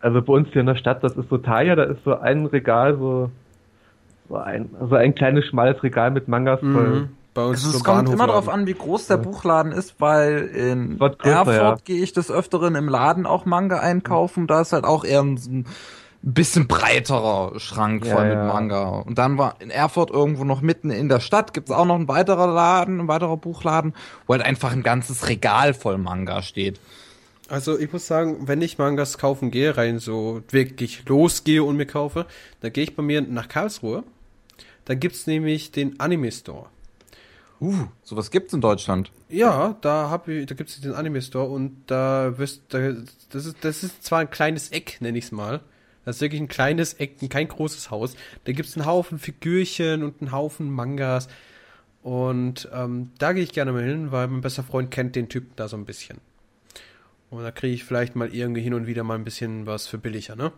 Also bei uns hier in der Stadt, das ist so Taya, da ist so ein Regal, so, so ein, so ein kleines schmales Regal mit Mangas mhm. Bei uns also es kommt immer darauf an, wie groß der Buchladen ist, weil in größer, Erfurt ja. gehe ich des Öfteren im Laden auch Manga einkaufen. Da ist halt auch eher ein, ein bisschen breiterer Schrank voll ja, mit Manga. Und dann war in Erfurt irgendwo noch mitten in der Stadt gibt's auch noch ein weiterer Laden, ein weiterer Buchladen, wo halt einfach ein ganzes Regal voll Manga steht. Also ich muss sagen, wenn ich Mangas kaufen gehe, rein so wirklich losgehe und mir kaufe, dann gehe ich bei mir nach Karlsruhe. Da gibt's nämlich den Anime Store. Uh, sowas gibt's in Deutschland. Ja, da hab ich, da gibt's den Anime Store und da wirst, da, das ist, das ist zwar ein kleines Eck, nenne ich's mal. Das ist wirklich ein kleines Eck, kein großes Haus. Da gibt's einen Haufen Figürchen und einen Haufen Mangas. Und ähm, da gehe ich gerne mal hin, weil mein bester Freund kennt den Typen da so ein bisschen. Und da kriege ich vielleicht mal irgendwie hin und wieder mal ein bisschen was für billiger, ne?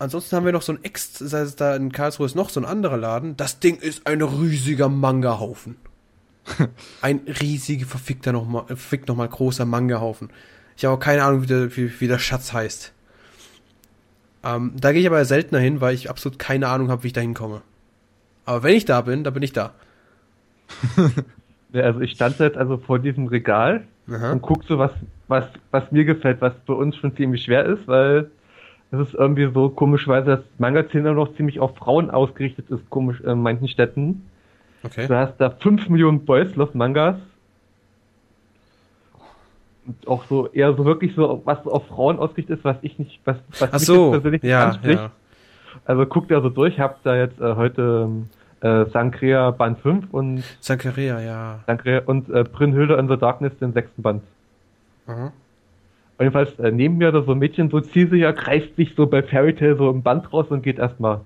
Ansonsten haben wir noch so ein Ex, das heißt, da in Karlsruhe ist noch so ein anderer Laden. Das Ding ist ein riesiger Manga-Haufen. ein riesiger, verfickter nochmal, verfickt nochmal großer Manga-Haufen. Ich habe auch keine Ahnung, wie der, wie, wie der Schatz heißt. Ähm, da gehe ich aber seltener hin, weil ich absolut keine Ahnung habe, wie ich da hinkomme. Aber wenn ich da bin, da bin ich da. ja, also ich stand jetzt also vor diesem Regal Aha. und guck so, was, was, was mir gefällt, was bei uns schon ziemlich schwer ist, weil Das ist irgendwie so komischweise, dass Manga-Szene noch ziemlich auf Frauen ausgerichtet ist, komisch in manchen Städten. Okay. Du hast da 5 Millionen Boys Love Mangas. Und auch so eher so wirklich so, was auf Frauen ausgerichtet ist, was ich nicht, was, was Ach mich so, persönlich nicht ja, anspricht. ja. Also guckt da so durch, habt da jetzt äh, heute äh, Sankrea Band 5 und Sankaria, ja. Sankrea und äh, Brynhilde in the Darkness den sechsten Band. Aha. Und jedenfalls äh, neben mir da so ein Mädchen so zielsicher greift sich so bei Fairy Tail so im Band raus und geht erstmal.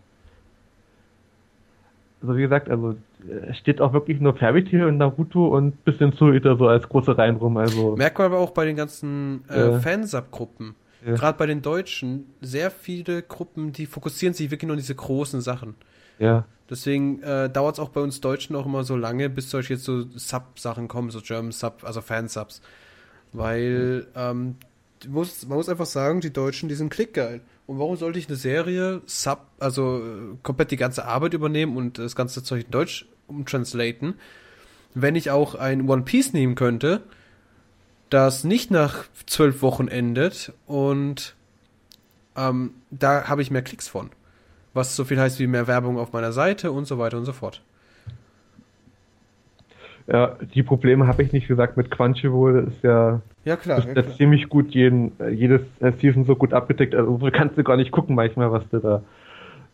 Also wie gesagt, also äh, steht auch wirklich nur Fairy Tail und Naruto und bisschen Suita so als große Reihen rum. Also Merkt man aber auch bei den ganzen äh, Ja. Fansub-Gruppen. Ja. Gerade bei den Deutschen, sehr viele Gruppen, die fokussieren sich wirklich nur auf diese großen Sachen. ja, Deswegen äh, dauert es auch bei uns Deutschen auch immer so lange, bis solche jetzt so Sub-Sachen kommen, so German Sub, also Fansubs. Weil ähm, du musst, man muss einfach sagen, die Deutschen, die sind klickgeil. Und warum sollte ich eine Serie Sub, also äh, komplett die ganze Arbeit übernehmen und das ganze Zeug in Deutsch umtranslaten, wenn ich auch ein One Piece nehmen könnte, das nicht nach zwölf Wochen endet und ähm, da habe ich mehr Klicks von. Was so viel heißt wie mehr Werbung auf meiner Seite und so weiter und so fort. Ja, die Probleme habe ich nicht gesagt mit Crunchyroll ist ja, Ja, klar. ist ja ziemlich gut jeden, äh, jedes äh, Season so gut abgedeckt. Also so kannst du gar nicht gucken manchmal, was du da.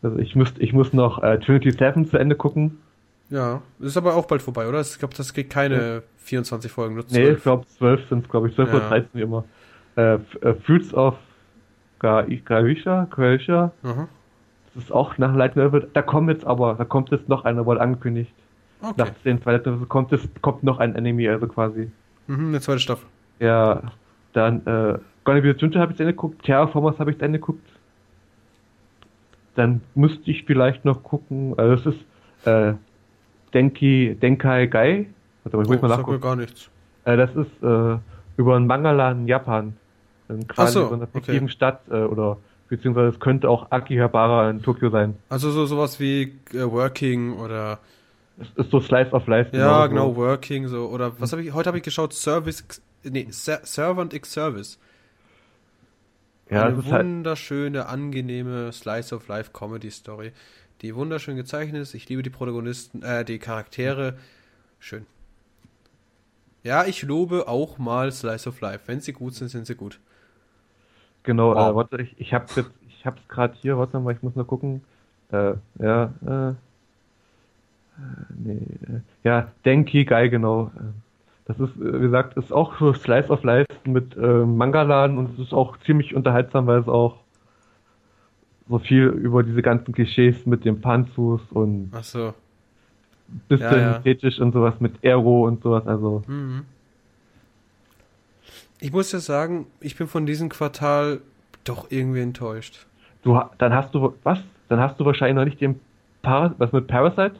Also ich muss, ich muss noch äh, Trinity Seven zu Ende gucken. Ja, ist aber auch bald vorbei, oder? Ich glaube, das kriegt keine 24 Folgen, nur Nee, 12. ich glaube 12 sind es, glaube ich, 12 Ja. oder 13 wie immer. Äh, äh, Fruits of Gaisha, Gaisha, Aha. das ist auch nach Light Novel. Da kommt jetzt aber, da kommt jetzt noch einer, wurde angekündigt. Okay. Nach den zwei Light Novels kommt es, kommt noch ein Anime, also quasi. Mhm, eine zweite Staffel. Ja, dann, äh, Gonna Be Junta habe ich zu Ende geguckt, Terraformers habe ich zu Ende geguckt. Dann müsste ich vielleicht noch gucken, also das ist, äh, Denki, Denkai Gai. Warte mal, ich muss Oh, mal nachgucken. gar nichts. Äh, das ist äh, über einen Mangala in Japan. In quasi so, so einer okay. fiktiven Stadt äh, oder beziehungsweise es könnte auch Akihabara in Tokio sein. Also so sowas wie äh, Working oder ist so Slice of Life. ja, so. genau, Working so oder was habe ich heute habe ich geschaut Service X- nee, Ser Servant X Service. Ja, Eine halt, wunderschöne, angenehme Slice of Life Comedy Story, die wunderschön gezeichnet ist. Ich liebe die Protagonisten, äh, die Charaktere. Schön. Ja, ich lobe auch mal Slice of Life. Wenn sie gut sind, sind sie gut. genau, Wow. äh, warte, ich, ich hab's jetzt, ich hab's gerade hier, warte mal, ich muss nur gucken. Äh, ja, äh, äh, nee, äh, ja, Denki Gai, genau. Äh, Das ist, äh, wie gesagt, ist auch so Slice of Life mit äh, Mangaladen und es ist auch ziemlich unterhaltsam, weil es auch so viel über diese ganzen Klischees mit dem Panzus und Ach so. bisschen Ja, ja. ästhetisch und sowas mit Aero und sowas, also Mhm. Ich muss ja sagen, ich bin von diesem Quartal doch irgendwie enttäuscht. du dann hast du was? Dann hast du wahrscheinlich noch nicht den Par was mit Parasite?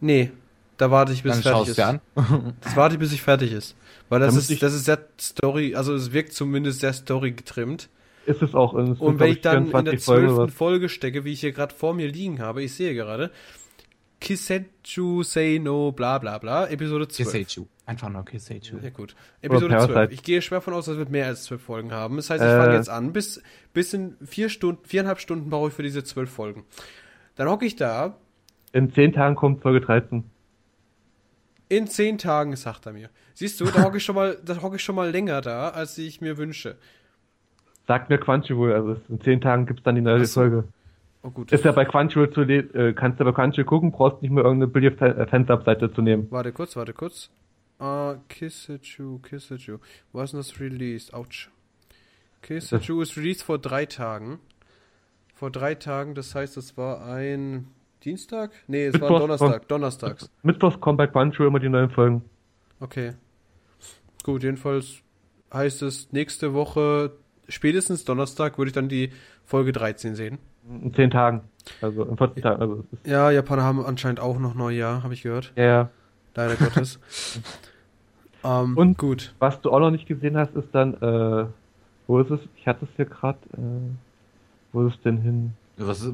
Nee, da warte ich bis Dann es fertig ist. an. Das warte ich bis ich fertig ist. Weil das ist, das ist sehr Story, also es wirkt zumindest sehr Story getrimmt. Ist es auch es Und wenn ich dann in der 24 Folgen oder zwölften. Folge stecke, wie ich hier gerade vor mir liegen habe, ich sehe gerade, Kisetsu Say No, bla bla bla, Episode 12. Kiseichu. Einfach nur Kiseichu. Ja gut. Episode Parasite. 12. Ich gehe schwer von aus, dass wir mehr als zwölf Folgen haben. Das heißt, ich Äh. fange jetzt an. Bis, bis in vier Stunden, viereinhalb Stunden brauche ich für diese zwölf Folgen. Dann hocke ich da. In 10 Tagen kommt Folge 13. In zehn Tagen, sagt er mir. Siehst du, da hocke ich schon mal, da hocke ich schon mal länger da, als ich mir wünsche. Sagt mir Crunchyroll, also es- in 10 Tagen gibt's dann die neue so. Folge. Oh gut. Ist ja bei Crunchyroll zu äh, kannst du bei Crunchyroll gucken, brauchst nicht mehr irgendeine billige äh, Fansub-Seite zu nehmen. Warte kurz, warte kurz. Ah, Kisetsu, Kisetsu. Wo ist denn das released? Autsch. Kisetsu ist released vor drei Tagen. Vor drei Tagen, das heißt, es war ein Dienstag? Nee, es war Mittwoch, Donnerstag. Donnerstags. Mittwochs kommen bei Crunchyroll immer die neuen Folgen. Okay. Gut, jedenfalls heißt es, nächste Woche, spätestens Donnerstag, würde ich dann die Folge 13 sehen. In 10 Tagen. Also in 14 Tagen. Also Ja, Japaner haben anscheinend auch noch Neujahr, habe ich gehört. ja, ja. Leider Gottes. ähm, Und- gut. Was du auch noch nicht gesehen hast, ist dann, äh, wo ist es? Ich hatte es hier gerade, äh, wo ist es denn hin? Was,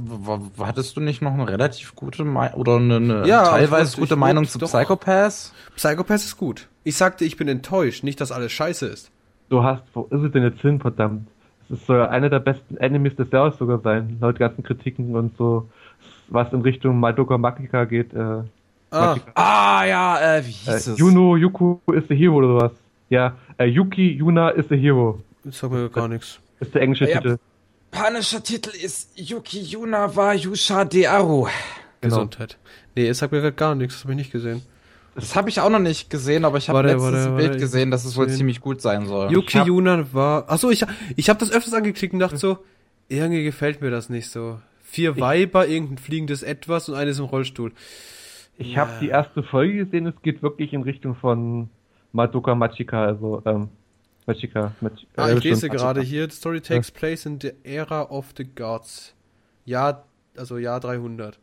hattest du nicht noch eine relativ gute Meinung oder eine, eine Ja, teilweise ich- gute ich- Meinung ich- zu doch. Psychopaths? Psychopath ist gut. Ich sagte, ich bin enttäuscht, nicht, dass alles scheiße ist. Du hast, wo ist es denn jetzt hin, verdammt? Es soll einer der besten Enemies des Jahres sogar sein, laut ganzen Kritiken und so, was in Richtung Madoka Makika geht. Äh, Ah. Ah, ja, äh, wie Äh, hieß es? Yuno Yuku is the Hero oder sowas. Ja, äh, Yuki Yuna is the Hero das sagt mir gar nichts. ist der englische Ja. Titel. Japanischer Titel ist Yuki Yuna wa Yusha de Aru. Genau. Gesundheit. Nee, es sagt mir grad gar nichts, das habe ich nicht gesehen. Das habe ich auch noch nicht gesehen, aber ich habe Warte, letztens warte, ein warte, Bild gesehen, dass es wohl sehen. ziemlich gut sein soll. Yuki hab- Yuna war. Achso, ich, ich habe das öfters angeklickt und dachte so, irgendwie gefällt mir das nicht so. Vier Weiber, irgendein fliegendes Etwas und eines im Rollstuhl. Ich habe die erste Folge gesehen, es geht wirklich in Richtung von Madoka Machika, also ähm, Mach, Ah, äh, ich lese gerade hier, the story takes place in the era of the gods. Jahr, also Jahr 300.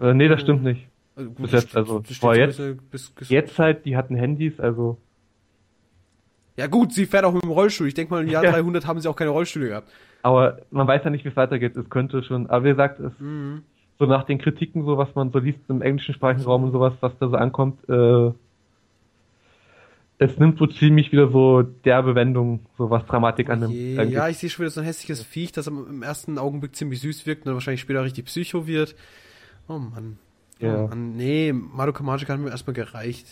Äh, nee, das stimmt nicht. Also Bis jetzt, also, vor jetzt- bis- bis- Jetzt halt, die hatten Handys, also Ja gut, sie fährt auch mit dem Rollstuhl. Ich denke mal, im Jahr Ja. 300 haben sie auch keine Rollstühle gehabt. Aber man weiß ja nicht, wie es weitergeht. Es könnte schon, aber wie gesagt, es Mhm. so nach den Kritiken, so was man so liest im englischen Sprachenraum und sowas, was da so ankommt, äh, es nimmt wohl ziemlich wieder so derbe Wendungen, so was Dramatik annimmt. Je, eigentlich. ja, ich sehe schon wieder so ein hässliches Viech, das am- im ersten Augenblick ziemlich süß wirkt und dann wahrscheinlich später richtig psycho wird. Oh Mann. Ja. Oh Mann. Nee, Madoka Magica hat mir erstmal gereicht.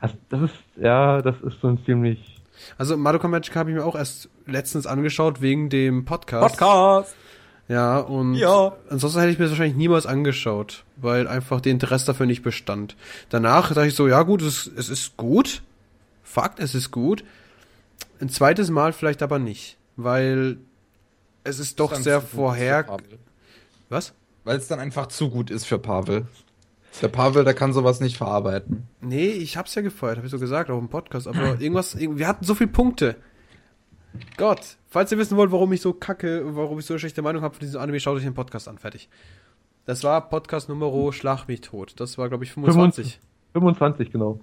Das, das ist, ja, das ist schon ziemlich, Also Madoka Magica habe ich mir auch erst letztens angeschaut wegen dem Podcast. Podcast. Ja, und Ja. ansonsten hätte ich mir das wahrscheinlich niemals angeschaut, weil einfach der Interesse dafür nicht bestand. Danach dachte ich so, ja gut, es, es ist gut. Fakt, es ist gut. Ein zweites Mal vielleicht aber nicht, weil es ist doch sehr vorher... Was? Weil es dann einfach zu gut ist für Pavel. Der Pavel, der kann sowas nicht verarbeiten. Nee, ich hab's ja gefeuert, habe ich so gesagt, auch im Podcast, aber irgendwas, irg- wir hatten so viele Punkte. Gott, falls ihr wissen wollt, warum ich so kacke, warum ich so eine schlechte Meinung habe von diesem Anime, schaut euch den Podcast an, fertig. Das war Podcast Nummer Schlag mich tot. Das war, glaube ich, 25. 25, genau.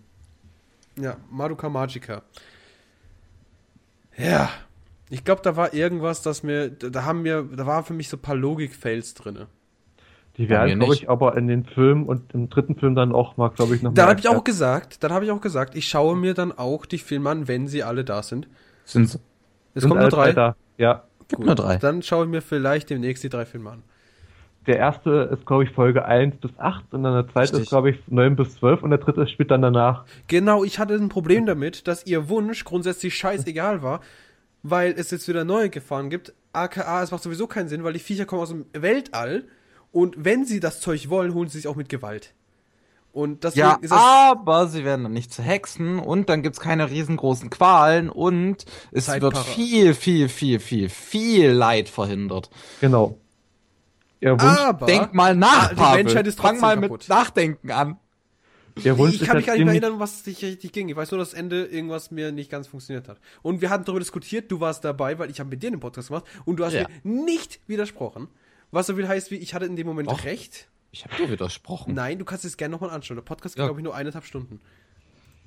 Ja, Madoka Magica. Ja, ich glaube, da war irgendwas, das mir, da haben wir, da waren für mich so ein paar Logik-Fails drinne. Die werden, glaube ich, aber in den Film und im dritten Film dann auch mal, glaube ich, noch Dann habe ich auch gesagt, dann habe ich auch gesagt, ich schaue mir dann auch die Filme an, wenn sie alle da sind. Sind so. Es Sind kommen nur drei. Da. Ja, Gibt nur drei. Dann schaue ich mir vielleicht demnächst die drei Filme an. der erste ist, glaube ich, Folge 1 bis 8 und dann der zweite Richtig. ist, glaube ich, 9 bis 12 und der dritte spielt dann danach. Genau, ich hatte ein Problem damit, dass ihr Wunsch grundsätzlich scheißegal war, weil es jetzt wieder neue Gefahren gibt. AKA, es macht sowieso keinen Sinn, weil die Viecher kommen aus dem Weltall und wenn sie das Zeug wollen, holen sie sich auch mit Gewalt. Und deswegen Ja, ist das aber sie werden dann nicht zu Hexen und dann gibt's keine riesengroßen Qualen und es Zeitpara- wird viel, viel, viel, viel, viel Leid verhindert. Genau. Ihr Wunsch, aber Denk mal nach, Ah, die Pavel. Menschheit ist Fang mal kaputt. mit Nachdenken an. ihr Wunsch ich kann mich gar nicht mehr erinnern, was nicht richtig ging. Ich weiß nur, dass das Ende irgendwas mir nicht ganz funktioniert hat. Und wir hatten darüber diskutiert, du warst dabei, weil ich habe mit dir den Podcast gemacht und du hast Ja. mir nicht widersprochen. Was so viel heißt wie, ich hatte in dem Moment Doch. recht. Ich habe dir widersprochen. Nein, du kannst es gerne nochmal anschauen. Der Podcast geht, Ja. glaube ich, nur eineinhalb Stunden.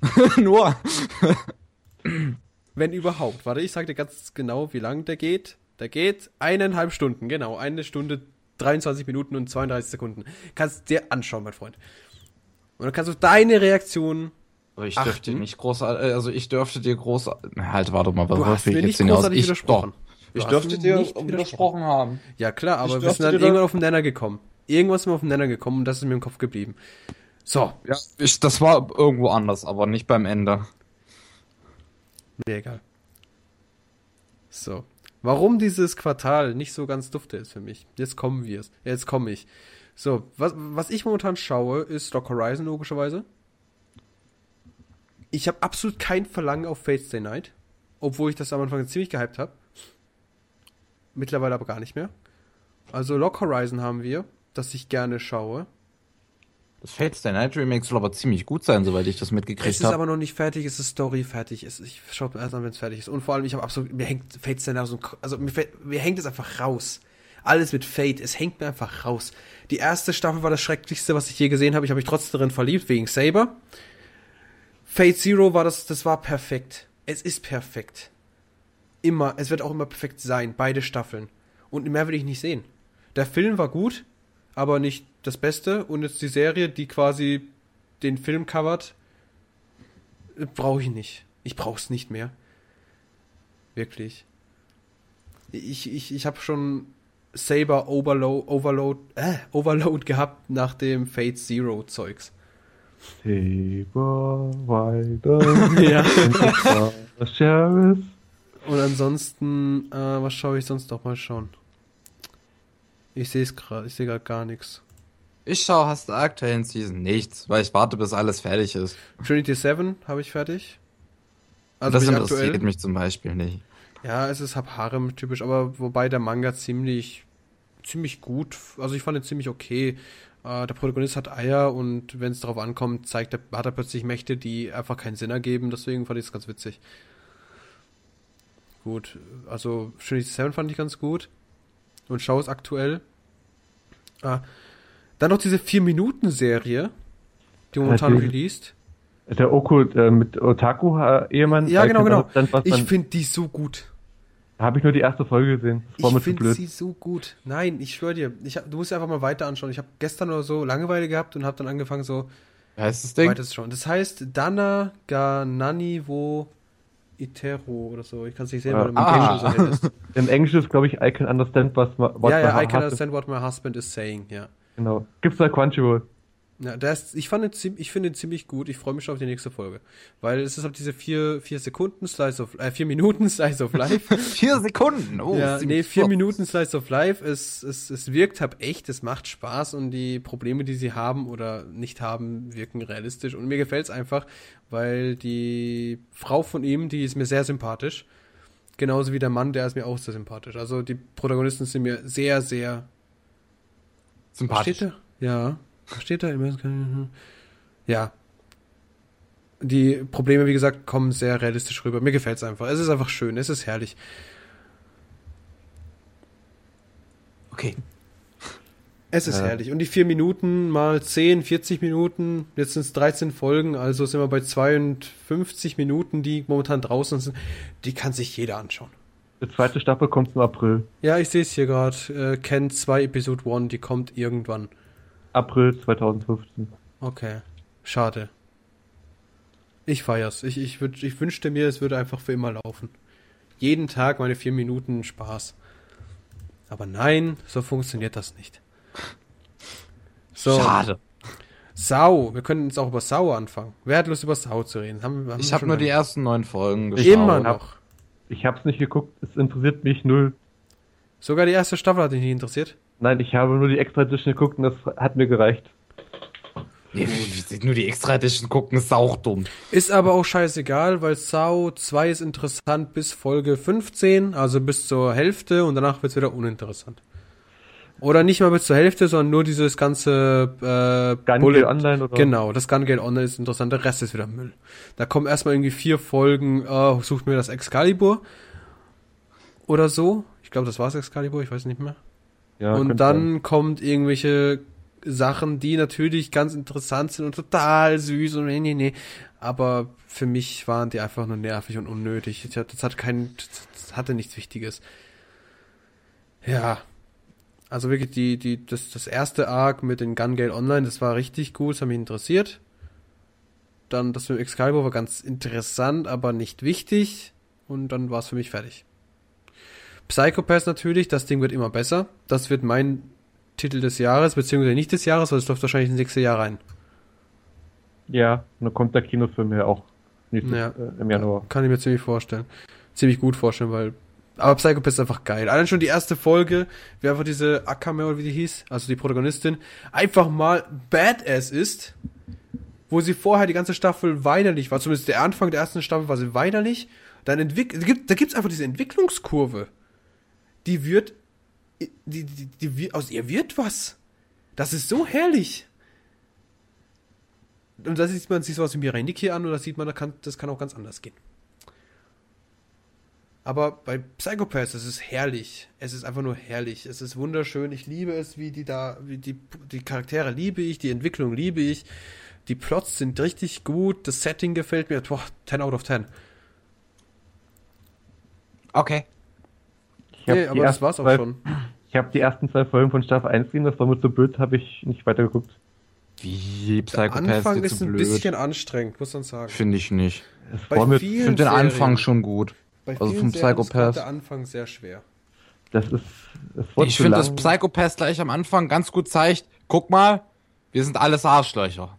Nur. Wenn überhaupt. Warte, ich sag dir ganz genau, wie lang der geht. Der geht eineinhalb Stunden, genau. Eine Stunde, 23 Minuten und 32 Sekunden. Kannst dir anschauen, mein Freund. Und dann kannst du deine Reaktion. Aber ich Achten. dürfte nicht groß, also ich dürfte dir groß, halt, warte mal, was hast mir ich nicht jetzt hinaus? großartig Ich, widersprochen. doch. Ich dürfte mir dir nicht widersprochen haben. Ja, klar, aber wir sind dann irgendwann auf den Nenner gekommen. Irgendwas ist mir auf den Nenner gekommen und das ist mir im Kopf geblieben. So, Ja, ich, das war irgendwo anders, aber nicht beim Ende. mir egal. So. Warum dieses Quartal nicht so ganz dufte ist für mich. Jetzt kommen wir es. Jetzt komme ich. So, was, was ich momentan schaue, ist Stock Horizon logischerweise. Ich habe absolut kein Verlangen auf Fate Stay Night, obwohl ich das am Anfang ziemlich gehypt habe. Mittlerweile aber gar nicht mehr. Also Lock Horizon haben wir, das ich gerne schaue. Das Fates Day Night Remake soll aber ziemlich gut sein, soweit ich das Es mitgekriegt ist habe. aber noch nicht fertig, es ist Story fertig. Es, ich schaue erst an, wenn es fertig ist. Und vor allem, ich habe absolut, mir hängt Fate Stay Night Ko- also mir, mir hängt es einfach raus. Alles mit Fate, es hängt mir einfach raus. Die erste Staffel war das Schrecklichste, was ich je gesehen habe. Ich habe mich trotzdem darin verliebt, wegen Saber. Fate Zero war das, das war perfekt. Es ist perfekt. Immer, es wird auch immer perfekt sein, beide Staffeln. Und mehr will ich nicht sehen. Der Film war gut, aber nicht das Beste. Und jetzt die Serie, die quasi den Film covert, brauche ich nicht. Ich brauche es nicht mehr. Wirklich. Ich, ich, ich habe schon Saber Overload, Overload, äh, Overload gehabt nach dem Fate Zero Zeugs. Saber weiter. Ja. Und ansonsten, äh, was schaue ich sonst noch mal schauen? Ich sehe es gerade, ich sehe gerade gar nichts. Ich schaue, hast du aktuellen Season nichts, weil ich warte, bis alles fertig ist. Trinity 7 habe ich fertig. Also das interessiert mich zum Beispiel nicht. Ja, es ist Harem typisch, aber wobei der Manga ziemlich, ziemlich gut, also ich fand ihn ziemlich okay. Äh, der Protagonist hat Eier und wenn es darauf ankommt, zeigt er, hat er plötzlich Mächte, die einfach keinen Sinn ergeben, deswegen fand ich es ganz witzig. Gut, also Trinity 7 fand ich ganz gut. Und schau es aktuell. Ah, dann noch diese 4-Minuten-Serie, die momentan Ja, die- released. Der Oko äh, mit Otaku-Ehemann. Ja, genau, genau. Dann, Ich finde die so gut. da habe ich nur die erste Folge gesehen. Das Ich finde sie so gut. Nein, ich schwöre dir, ich hab, du musst dir einfach mal weiter anschauen. Ich habe gestern oder so Langeweile gehabt und habe dann angefangen so Wie heißt das Ding? weiter zu schauen. Das heißt Dana Ganani wo Itero oder so. Ich kann es nicht sehen, weil Ah. im Englischen so. Im Englischen ist, glaube ich, I can understand, ma- what Ja, my ja, I heart can understand what my husband is saying, ja. Genau. Gibt's bei Crunchyroll. Ja, ist, ich fand ihn, ich finde ihn ziemlich gut. Ich freue mich schon auf die nächste Folge. Weil es ist halt diese vier, vier Sekunden Slice of, äh, vier Minuten Slice of Life. Vier Sekunden. Oh, ja, nee, vier flott. Minuten Slice of Life. Es, es, es wirkt halt echt, es macht Spaß und die Probleme, die sie haben oder nicht haben, wirken realistisch. Und mir gefällt es einfach, weil die Frau von ihm, die ist mir sehr sympathisch. Genauso wie der Mann, der ist mir auch sehr sympathisch. Also die Protagonisten sind mir sehr, sehr Sympathisch. Ja. Steht da? Ja. Die Probleme, wie gesagt, kommen sehr realistisch rüber. Mir gefällt es einfach. Es ist einfach schön. Es ist herrlich. Okay. Es ist Ja. herrlich. Und die vier Minuten mal 10, 40 Minuten, jetzt sind es 13 Folgen, also sind wir bei 52 Minuten, die momentan draußen sind. Die kann sich jeder anschauen. Die zweite Staffel kommt im April. Ja, ich sehe es hier gerade. Äh, Ken 2 Episode 1, die kommt irgendwann. April 2015. Okay. Schade. Ich feier's. Ich, ich, würd, ich wünschte mir, es würde einfach für immer laufen. Jeden Tag meine vier Minuten Spaß. Aber nein, so funktioniert das nicht. So, Schade. Sau. Wir können jetzt auch über Sau anfangen. Wer hat Lust, über Sau zu reden? Haben, haben Ich habe nur die ersten neun Folgen geschaut. Immer noch. Ich hab's nicht geguckt, es interessiert mich null. Sogar die erste Staffel hat dich nicht interessiert. Nein, ich habe nur die Extra Edition geguckt und das hat mir gereicht. Nee, wie- nur die Extra Edition gucken, ist auch dumm. Ist aber auch scheißegal, weil Sau 2 ist interessant bis Folge 15, also bis zur Hälfte und danach wird's wieder uninteressant. Oder nicht mal bis zur Hälfte, sondern nur dieses ganze äh, Gun Bullet- Gale Online oder? Genau, das Gun Gale Online ist interessant, der Rest ist wieder Müll. Da kommen erstmal irgendwie vier Folgen, äh, sucht mir das Excalibur oder so. Ich glaube, das war's Excalibur, ich weiß nicht mehr. Ja, und dann sein. kommt irgendwelche Sachen, die natürlich ganz interessant sind und total süß und nee, nee, nee. Aber für mich waren die einfach nur nervig und unnötig. Das hat kein, das hatte nichts Wichtiges. Ja. Also wirklich die, die, das, das erste Arc mit den Gun Gale Online, das war richtig gut, das hat mich interessiert. Dann das mit Excalibur war ganz interessant, aber nicht wichtig. Und dann war es für mich fertig. Psychopath natürlich, das Ding wird immer besser. Das wird mein Titel des Jahres, beziehungsweise nicht des Jahres, weil es läuft wahrscheinlich ins nächste Jahr rein. Ja, und dann kommt der Kinofilm ja auch nächstes, Ja. äh, im Januar. Kann ich mir ziemlich vorstellen. Ziemlich gut vorstellen, weil. Aber Psychopath ist einfach geil. Allein schon die erste Folge, wie einfach diese Akame oder wie die hieß, also die Protagonistin, einfach mal Badass ist, wo sie vorher die ganze Staffel weinerlich war. Zumindest der Anfang der ersten Staffel war sie weinerlich. Dann entwickelt, gibt, da gibt's einfach diese Entwicklungskurve. Die wird, die, die, die, aus ihr wird was. Das ist so herrlich. Und da sieht man sich sowas wie Mirai Nikki an oder sieht man, da kann, das kann auch ganz anders gehen. Aber bei Psychopaths, es ist herrlich. Es ist einfach nur herrlich. Es ist wunderschön. Ich liebe es, wie die da, wie die, die Charaktere liebe ich, die Entwicklung liebe ich. Die Plots sind richtig gut. Das Setting gefällt mir. Boah, 10 out of 10. Okay. Nee, aber das war's auch zwei- schon. Ich habe die ersten zwei Folgen von Staffel 1 gesehen, das war mir zu blöd, habe ich nicht weitergeguckt. Wie Der Psychopath Anfang ist ist ein blöd. bisschen anstrengend, muss man sagen. Finde ich nicht. Ich finde den Serien- Anfang schon gut. Bei also vielen vom ist Psychopath. grad der Anfang sehr schwer. das ist, das ich finde, dass Psychopath gleich am Anfang ganz gut zeigt, guck mal, wir sind alles Arschlöcher.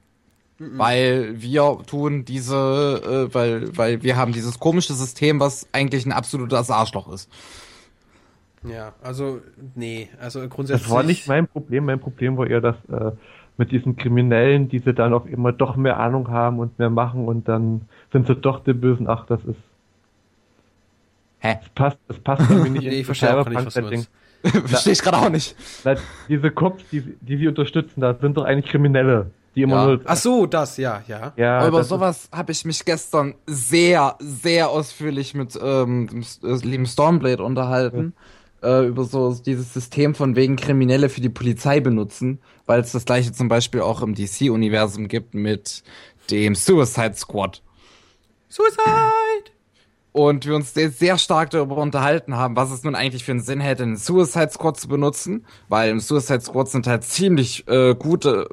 Mhm. Weil wir tun diese, äh, weil, weil wir haben dieses komische System, was eigentlich ein absolutes Arschloch ist. Ja, also, nee, also grundsätzlich. Das war nicht mein Problem. Mein Problem war eher, dass äh, mit diesen Kriminellen, die sie dann auch immer doch mehr Ahnung haben und mehr machen und dann sind sie doch die Bösen. Ach, das ist. Hä? Es passt, es passt irgendwie nicht. nee, ich verstehe auch nicht, was du meinst. Verstehe ich gerade auch nicht. Na, diese Cops, die, die sie unterstützen, das sind doch eigentlich Kriminelle. Die immer Ja. nur. Ach so, das, ja, ja. ja, Über sowas habe ich mich gestern sehr, sehr ausführlich mit ähm, dem S- äh, lieben Stormblade unterhalten. Äh, über so dieses System von wegen Kriminelle für die Polizei benutzen, weil es das gleiche zum Beispiel auch im DC-Universum gibt mit dem Suicide Squad. Suicide! Und wir uns sehr, stark darüber unterhalten haben, was es nun eigentlich für einen Sinn hätte, einen Suicide Squad zu benutzen, weil im Suicide Squad sind halt ziemlich äh, gute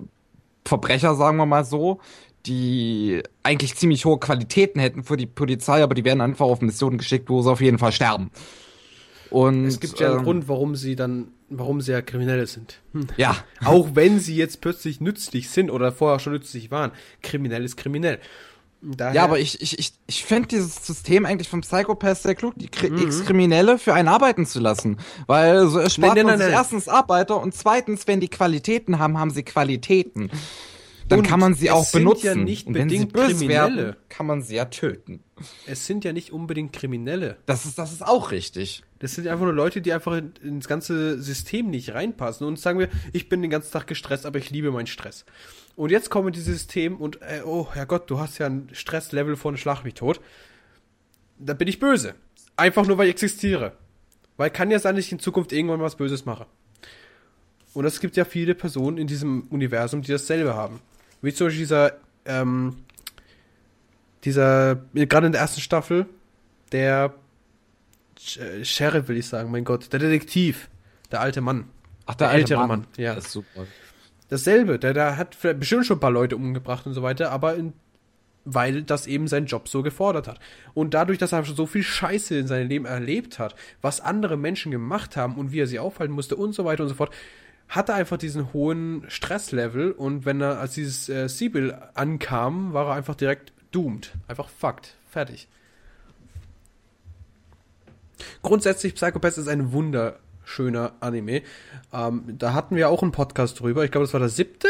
Verbrecher, sagen wir mal so, die eigentlich ziemlich hohe Qualitäten hätten für die Polizei, aber die werden einfach auf Missionen geschickt, wo sie auf jeden Fall sterben. Und Es gibt ja einen ähm, Grund, warum sie dann, warum sie ja Kriminelle sind. Hm. Ja, Auch wenn sie jetzt plötzlich nützlich sind oder vorher schon nützlich waren. Kriminell ist kriminell. Daher, ja, aber ich, ich, ich, ich fände dieses System eigentlich vom Psychopath sehr klug, die Mhm. Kri Ex-Kriminelle für einen arbeiten zu lassen. Weil so erspart Nein, nein, man nein, sich nein. erstens Arbeiter und zweitens, wenn die Qualitäten haben, haben sie Qualitäten. Dann Und kann man sie es auch sind benutzen. ja nicht und wenn sie böse Kriminelle. werden, kann man sie ja töten. es sind ja nicht unbedingt Kriminelle. Das ist, das ist auch richtig. Das sind einfach nur Leute, die einfach in, ins ganze System nicht reinpassen. Und sagen wir, ich bin den ganzen Tag gestresst, aber ich liebe meinen Stress. Und jetzt kommen dieses System und, äh, oh Herrgott, du hast ja ein Stresslevel von Schlag mich tot. Da bin ich böse. Einfach nur, weil ich existiere. Weil kann ja sein, dass ich in Zukunft irgendwann was Böses mache. Und es gibt ja viele Personen in diesem Universum, die dasselbe haben. Wie zum Beispiel dieser, ähm, dieser, gerade in der ersten Staffel, der äh, Sheriff, will ich sagen, mein Gott, der Detektiv, der alte Mann. Ach, Der ältere Mann, ja. Das ist super. Dasselbe, der, der hat bestimmt schon ein paar Leute umgebracht und so weiter, aber in, weil das eben sein Job so gefordert hat. Und dadurch, dass er schon so viel Scheiße in seinem Leben erlebt hat, was andere Menschen gemacht haben und wie er sie aufhalten musste und so weiter und so fort, hat er einfach diesen hohen Stresslevel und wenn er als dieses äh, Sibyl ankam, war er einfach direkt doomed. Einfach fucked. Fertig. Grundsätzlich Psychopath ist ein wunderschöner Anime. Ähm, da hatten wir auch einen Podcast drüber. Ich glaube, das war der siebte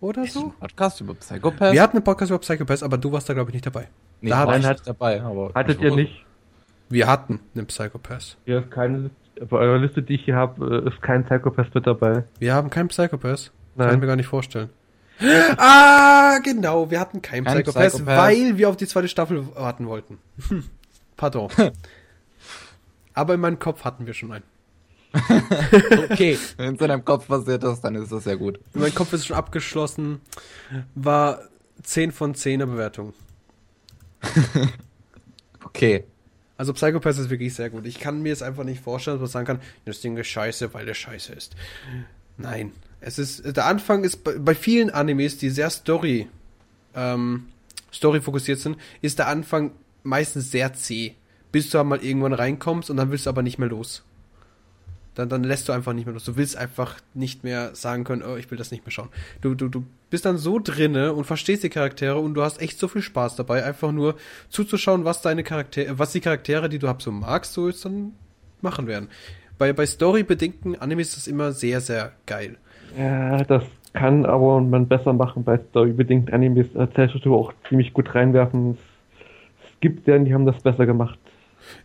oder so. Podcast über Psychopath? Wir hatten einen Podcast über Psychopath, aber du warst da, glaube ich, nicht dabei. nee, da da hat- dabei. Aber Hattet ihr nicht? Wir hatten einen Psychopath. Hier ist keine Liste, bei eurer Liste, die ich hier habe, ist kein Psychopath mit dabei. Wir haben keinen Psychopath. Nein. Kann ich mir gar nicht vorstellen. Ah, genau, wir hatten keinen Kein Psychopath, Psychopath. weil wir auf die zweite Staffel warten wollten. Pardon. aber in meinem Kopf hatten wir schon einen. Okay. Wenn es in deinem Kopf passiert ist, dann ist das ja gut. Mein Kopf ist schon abgeschlossen. War 10 von 10er Bewertung. Okay. Also Psychopath ist wirklich sehr gut. Ich kann mir es einfach nicht vorstellen, dass man sagen kann, das Ding ist scheiße, weil es scheiße ist. Nein. Es ist, der Anfang ist bei, bei vielen Animes, die sehr Story, ähm, Story fokussiert sind, ist der Anfang meistens sehr zäh. Bis du einmal irgendwann reinkommst und dann willst du aber nicht mehr los. Dann, dann lässt du einfach nicht mehr los. Du willst einfach nicht mehr sagen können, oh, ich will das nicht mehr schauen. Du, du, du bist dann so drinne und verstehst die Charaktere und du hast echt so viel Spaß dabei, einfach nur zuzuschauen, was deine Charaktere, was die Charaktere, die du hab so magst, so jetzt dann machen werden. Bei, bei storybedingten Animes ist das immer sehr, sehr geil. Ja, das kann aber man besser machen bei storybedingt Animes. Erzählstruktur auch ziemlich gut reinwerfen. Es, gibt ja, die haben das besser gemacht.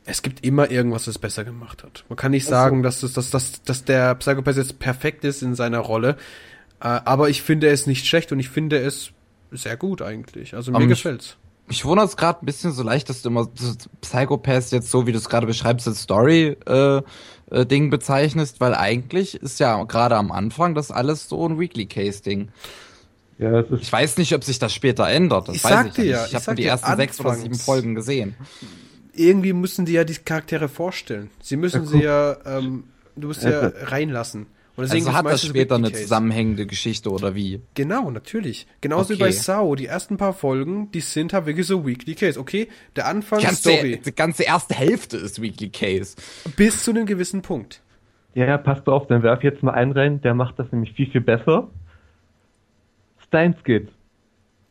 Es gibt immer irgendwas, das besser gemacht hat. Man kann nicht sagen, dass, es- dass, dass, dass der Psychopath jetzt perfekt ist in seiner Rolle, äh, aber ich finde es nicht schlecht und ich finde es sehr gut eigentlich. Also mir Aber mich- gefällt's. Mich wundert es gerade ein bisschen so leicht, dass du immer Psychopath jetzt so, wie du es gerade beschreibst, als Story-Ding äh, Ding bezeichnest, weil eigentlich ist ja gerade am Anfang das alles so ein Weekly-Case-Ding. Ja, Ich weiß nicht, ob sich das später ändert. Das Ich weiß ich ja, nicht. ich Ich habe die ersten sechs oder anfangs. sieben Folgen gesehen. Irgendwie müssen die ja die Charaktere vorstellen. Sie müssen Ja, sie ja, ähm, du musst ja Ja, reinlassen. Und Also gibt's hat das später eine zusammenhängende Geschichte oder wie? Genau, natürlich. Genauso wie Okay. bei Sao, die ersten paar Folgen, die sind halt wirklich so Weekly Case. Okay, der Anfang, ganze, Story, die ganze erste Hälfte ist Weekly Case. bis zu einem gewissen Punkt. Ja, ja, passt auf, dann werf jetzt mal einen rein, der macht das nämlich viel, viel besser. Steins Gate.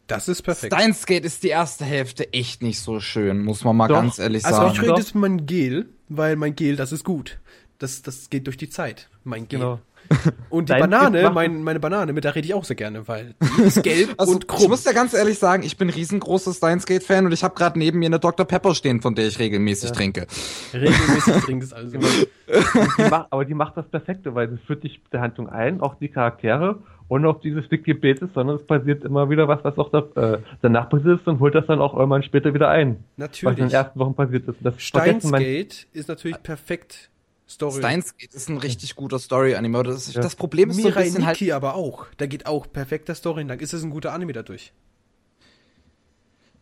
Das ist perfekt. Steins Gate ist die erste Hälfte echt nicht so schön, muss man mal Doch. ganz ehrlich also sagen. ich rede jetzt mein Gel, weil mein Gel, das ist gut. Das, das geht durch die Zeit, mein Gel. Genau. Und die Dein Banane, mein, meine Banane, mit der rede ich auch sehr gerne, weil die ist gelb Also, und ich krumm. muss ja ganz ehrlich sagen, ich bin riesengroßer Steins Gate Fan und ich habe gerade neben mir eine Dr. Pepper stehen, von der ich regelmäßig trinke. Regelmäßig trinkst also. Die macht, aber die macht das Perfekte, weil sie führt dich der Handlung ein, auch die Charaktere und auch dieses Wiki Basis, sondern es passiert immer wieder was, was auch da, äh, danach passiert ist und holt das dann auch irgendwann später wieder ein. Was in den Natürlich. ersten Wochen passiert ist. Das Steins Gate ist natürlich perfekt Story. Steins Gate ist ein richtig guter Story-Anime. Das, Ja. das Problem ist so ein Mirai bisschen halt, aber auch. Da geht auch perfekter Story entlang. Ist es ein guter Anime dadurch?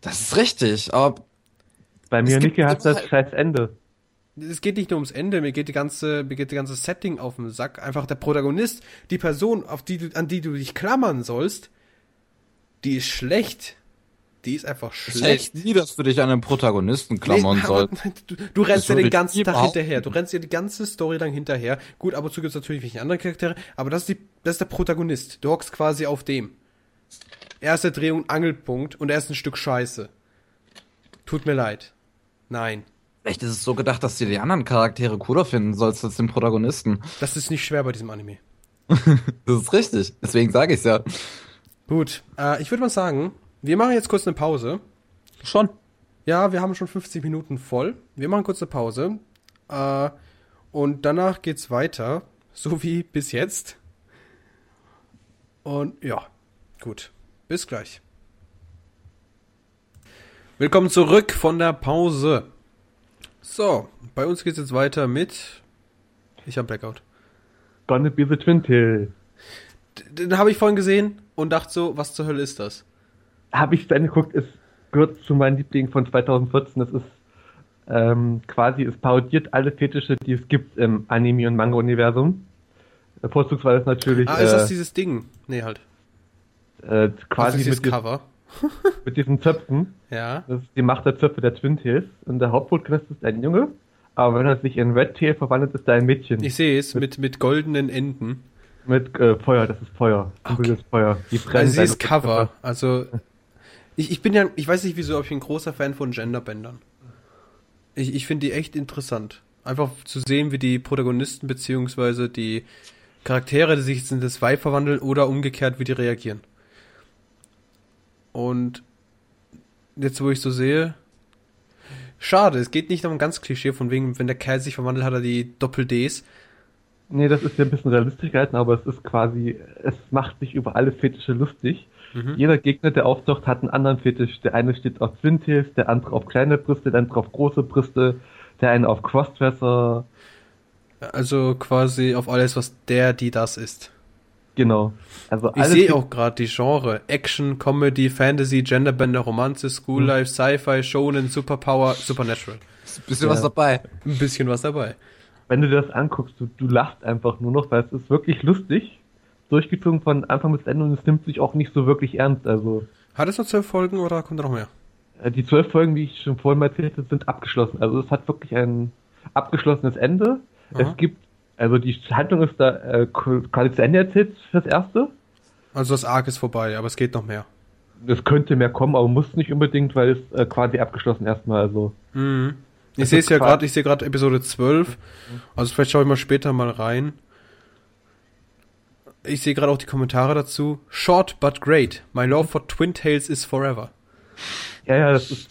das ist richtig, aber Bei mir Niki hat das halt- scheiß Ende. Es geht nicht nur ums Ende, mir geht die ganze, mir geht die ganze Setting auf den Sack. Einfach der Protagonist, die Person, auf die du, an die du dich klammern sollst, die ist schlecht. Die ist einfach schlecht. heißt nie, dass du dich an einen Protagonisten klammern Nee, sollst. Du, du rennst ja den ich ganzen Tag hinterher. Du rennst ja die ganze Story lang hinterher. Gut, ab und zu gibt es natürlich welche andere Charaktere, aber das ist, die, das ist der Protagonist. Du hockst quasi auf dem. Erste Drehung, Angelpunkt und er ist ein Stück Scheiße. Tut mir leid. Nein. Vielleicht ist es so gedacht, dass du die anderen Charaktere cooler finden sollst als den Protagonisten. Das ist nicht schwer bei diesem Anime. Das ist richtig. Deswegen sage ich ja. Gut, äh, ich würde mal sagen, wir machen jetzt kurz eine Pause. Schon. Ja, wir haben schon 50 Minuten voll. Wir machen kurz eine Pause. Äh, und danach geht's weiter, so wie bis jetzt. Und ja, gut. Bis gleich. Willkommen zurück von der Pause. So, bei uns geht's jetzt weiter mit. Ich hab Blackout. Gonna be the Twin Tail. D- Den habe ich vorhin gesehen und dachte so, was zur Hölle ist das? Habe ich dann geguckt, es gehört zu meinen Lieblingen von 2014. Das ist ähm, quasi, es parodiert alle Fetische, die es gibt im Anime- und Manga-Universum. Vorzugsweise ist natürlich Ah, ist das äh, dieses Ding? Nee, halt. äh, Also quasi dieses mit, dies- Cover. mit diesen Zöpfen. Ja. Das ist die Macht der Zöpfe der Twin Tails. Und der Hauptprotagonist ist ein Junge. Aber wenn er sich in Red Tail verwandelt, ist er ein Mädchen. Ich sehe es mit, mit goldenen Enden. Mit äh, Feuer, das ist Feuer. Okay. Feuer. Die Also dieses seine Cover. Also ich, ich bin ja, ich weiß nicht wieso, aber ich bin ein großer Fan von Genderbändern. Ich, ich finde die echt interessant. Einfach zu sehen, wie die Protagonisten beziehungsweise die Charaktere, die sich jetzt in das Weib verwandeln oder umgekehrt, wie die reagieren. Und jetzt, wo ich so sehe, schade, es geht nicht um ein ganz Klischee, von wegen, wenn der Kerl sich verwandelt, hat er die Doppel-Ds. Nee, das ist ja ein bisschen realistisch gehalten, aber es ist quasi, es macht sich über alle Fetische lustig. Mhm. Jeder Gegner, der auftaucht, hat einen anderen Fetisch. Der eine steht auf Twin Tails, der andere auf kleine Brüste, der andere auf große Brüste, der eine auf Crossdresser. Also quasi auf alles, was der, die, das ist. Genau. Also Ich alles sehe auch gerade die Genre. Action, Comedy, Fantasy, Genderbänder, Romanze, School Mhm. Life, Sci-Fi, Shonen, Superpower, Supernatural. Ist ein bisschen Ja. was dabei. Ein bisschen was dabei. wenn du dir das anguckst, du, du lachst einfach nur noch, weil es ist wirklich lustig. Durchgezogen von Anfang bis Ende und es nimmt sich auch nicht so wirklich ernst. Also Hat es noch zwölf Folgen oder kommt da noch mehr? äh, die zwölf Folgen, wie ich schon vorhin mal erzählte, sind abgeschlossen. Also es hat wirklich ein abgeschlossenes Ende. Aha. Es gibt, also die Handlung ist da äh, quasi zu Ende erzählt fürs Erste. Also das Arc ist vorbei, aber es geht noch mehr. Es könnte mehr kommen, aber muss nicht unbedingt, weil es äh, quasi abgeschlossen erstmal. Also Mhm. Ich Das sehe es ja gerade, ich sehe gerade Episode 12. Also vielleicht schaue ich mal später mal rein. Ich sehe gerade auch die Kommentare dazu. Short but great. My love for Twin Tails is forever. ja, ja, das ist,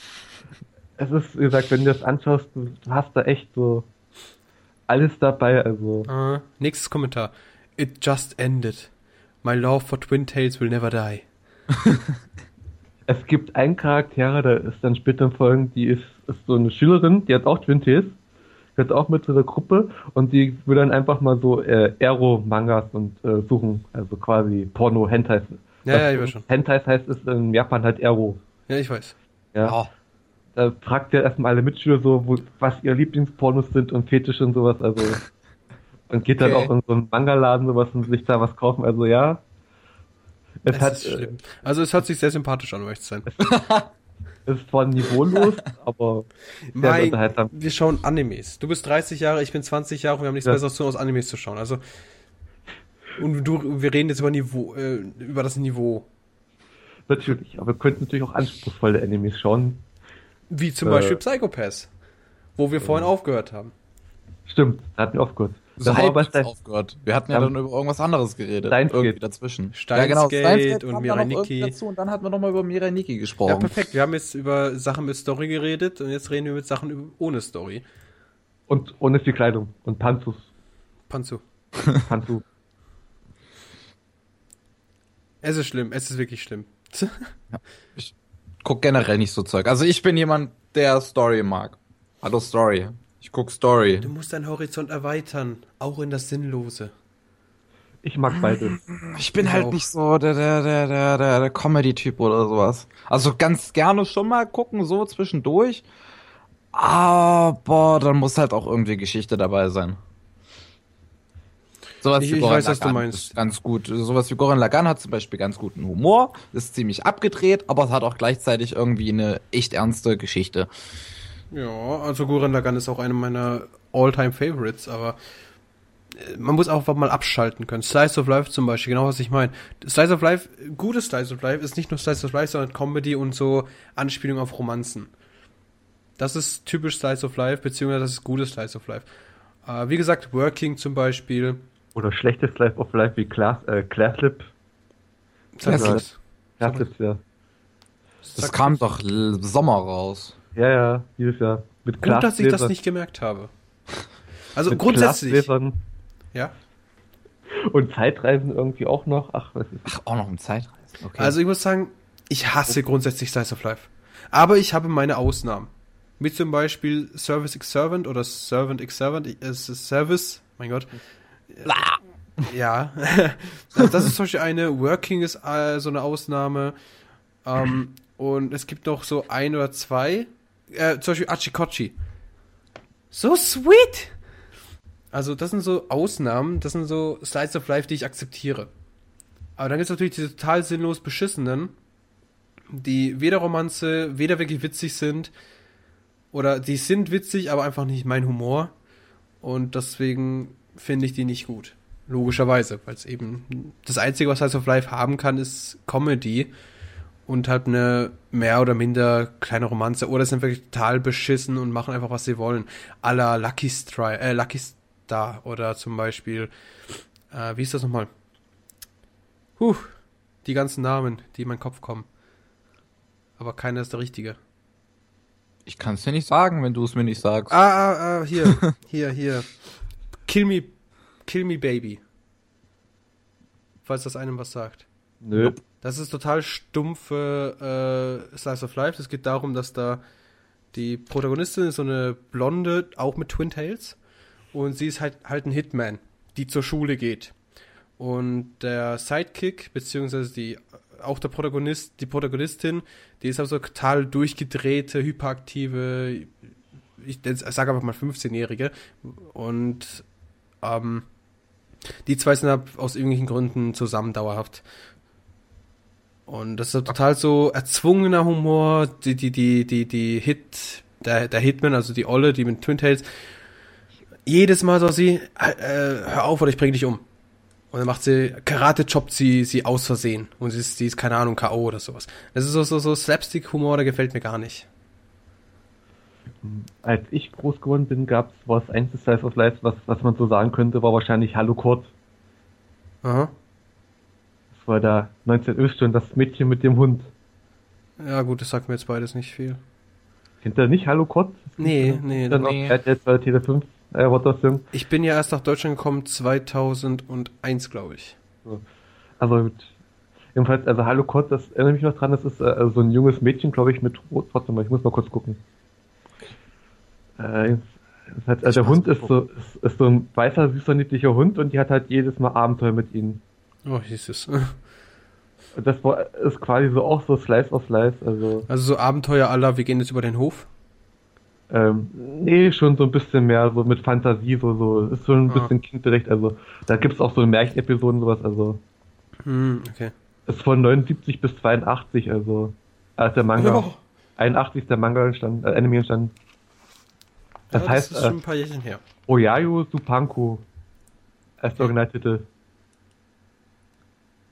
es ist, wie gesagt, wenn du das anschaust, du hast da echt so alles dabei. Also Äh, nächstes Kommentar. It just ended. My love for Twin Tails will never die. Es gibt einen Charakter, der ist dann später in Folgen, die ist, ist so eine Schülerin, die hat auch Twin Tails, gehört auch mit zu der Gruppe und die will dann einfach mal so äh, Aero-Mangas und äh, suchen, also quasi Porno-Hentais. Ja, ja, ich weiß schon. Hentais heißt es in Japan halt Aero. Ja, ich weiß. Ja. Ja. Da fragt er erstmal alle Mitschüler so, wo, was ihre Lieblingspornos sind und Fetische und sowas, also. Und geht dann Okay. auch in so einen Manga-Laden sowas und sich da was kaufen. Also ja. Es Es hat, ist schlimm. Also es hört sich sehr sympathisch an, um ehrlich zu sein. äh, ist zwar niveaulos, aber sehr Mein, unterhaltsam. wir schauen Animes. Du bist 30 Jahre, ich bin 20 Jahre und wir haben nichts Ja. Besseres zu tun, als Animes zu schauen. Also und du, wir reden jetzt über Niveau, äh, über das Niveau. Natürlich, aber wir könnten natürlich auch anspruchsvolle Animes schauen. Wie zum Äh. Beispiel Psychopaths, wo wir vorhin aufgehört haben. Stimmt, da hatten wir aufgehört. So Das halb aufgehört. Wir hatten ja Ja. dann über irgendwas anderes geredet. Steins irgendwie dazwischen. Steins genau, Gate Steins Gate und irgendwie Dazu und dann hatten wir nochmal über Mirai Nikki gesprochen. Ja, perfekt. Wir haben jetzt über Sachen mit Story geredet und jetzt reden wir mit Sachen ohne Story. Und ohne viel Kleidung. Und Panzus. Panzu. Panzu. Es ist schlimm, es ist wirklich schlimm. Guck generell nicht so Zeug. Also ich bin jemand, der Story mag. Hallo Story. Ich guck Story. Du musst deinen Horizont erweitern, auch in das Sinnlose. Ich mag beide. Ich bin Ich halt auch. nicht so der, der, der, der, der, der Comedy-Typ oder sowas. Also ganz gerne schon mal gucken, so zwischendurch. Aber dann muss halt auch irgendwie Geschichte dabei sein. Sowas Ich- wie ich Goran weiß, was du Lagann meinst. ist ganz gut. Sowas wie Goran Lagann hat zum Beispiel ganz guten Humor, ist ziemlich abgedreht, aber es hat auch gleichzeitig irgendwie eine echt ernste Geschichte. Ja, also Gurren Lagann ist auch eine meiner All-Time Favorites, aber äh, man muss auch mal abschalten können. Slice of Life zum Beispiel, genau was ich meine. Slice of Life, gutes Slice of Life ist nicht nur Slice of Life, sondern Comedy und so Anspielung auf Romanzen. Das ist typisch Slice of Life, beziehungsweise das ist gutes Slice of Life. Äh, wie gesagt, Working zum Beispiel. Oder schlechtes Life of Life wie Class, äh, Classlip. Class Sag- Lip. Classlip, ja. Das kam doch l- Sommer raus. Ja, ja, dieses Jahr. Mit Gut, dass ich das nicht gemerkt habe. Also mit grundsätzlich. Ja. Und Zeitreisen irgendwie auch noch. Ach, was ist Ach, auch noch im Zeitreisen. Okay. Also ich muss sagen, ich hasse grundsätzlich Slice of Life. Aber ich habe meine Ausnahmen. Wie zum Beispiel Service X Servant oder Servant X Servant. äh, Es ist Service, mein Gott. Ja. das ist zum Beispiel eine. Working ist äh, so eine Ausnahme. Ähm, und es gibt noch so ein oder zwei. Äh, zum Beispiel Achikochi. So sweet! Also das sind so Ausnahmen, das sind so Slides of Life, die ich akzeptiere. Aber dann gibt es natürlich diese total sinnlos beschissenen, die weder Romanze, weder wirklich witzig sind, oder die sind witzig, aber einfach nicht mein Humor. Und deswegen finde ich die nicht gut. Logischerweise, weil es eben das Einzige, was Slice of Life haben kann, ist Comedy und halt eine mehr oder minder kleine Romanze. Oder sind wirklich total beschissen und machen einfach, was sie wollen. A la Lucky, Stri äh, Lucky Star oder zum Beispiel, äh, wie ist das nochmal? Huh, die ganzen Namen, die in meinen Kopf kommen. Aber keiner ist der richtige. ich kann es dir nicht sagen, wenn du es mir nicht sagst. Ah, ah, ah, hier, hier, hier. Kill me, kill me baby. Falls das einem was sagt. Nö. Das ist total stumpfe äh, Slice of Life. Es geht darum, dass da die Protagonistin ist so eine Blonde, auch mit Twin Tails. Und sie ist halt, halt ein Hitman, die zur Schule geht. Und der Sidekick, beziehungsweise die, auch der Protagonist, die Protagonistin, die ist also total durchgedrehte, hyperaktive, ich sage einfach mal 15-Jährige. Und ähm, die zwei sind aus irgendwelchen Gründen zusammen dauerhaft. Und das ist total so erzwungener Humor, die, die, die, die, die Hit, der, der Hitman, also die Olle, die mit Twin Tails, jedes Mal so sie, äh, äh, hör auf oder ich bring dich um. Und dann macht sie, Karate choppt sie, sie aus Versehen. Und sie ist, sie ist, keine Ahnung, K.O. oder sowas. Das ist so, so, so Slapstick-Humor, der gefällt mir gar nicht. Als ich groß geworden bin, gab es was einziges Slice of Life, was, was man so sagen könnte, war wahrscheinlich Hallo Kurt. Aha. Das war da 19 Östern, das Mädchen mit dem Hund. Ja, gut, das sagt mir jetzt beides nicht viel. Kennt ihr nicht Hallo Kurt? Nee, nee, Dann nee. auf RTL 2 Tele 5 äh, Rotation. Ich bin ja erst nach Deutschland gekommen 2001, glaube ich. Also mit, jedenfalls, also Hallo Kurt, das erinnere mich noch dran, das ist äh, so ein junges Mädchen, glaube ich, mit Rot. Warte mal, ich muss mal kurz gucken. Äh, jedenfalls, also der Hund ist so, ist, ist so ein weißer, süßer, niedlicher Hund und die hat halt jedes Mal Abenteuer mit ihnen. Oh, hieß es. Und das war, ist quasi so auch so Slice of Life, also Also so Abenteuer aller, wir gehen jetzt über den Hof. Ähm, nee, schon so ein bisschen mehr so mit Fantasie, so, so, ist so ein Ah. bisschen kindgerecht, also da gibt's auch so Märchenepisoden sowas, also Hm, okay. ist von 79 bis 82, also als der Manga, Oh. 81 ist der Manga entstanden, äh, Anime entstanden. Das Ja, heißt, das ist äh, schon ein paar Jährchen her. Oyayo Supanko als Originaltitel.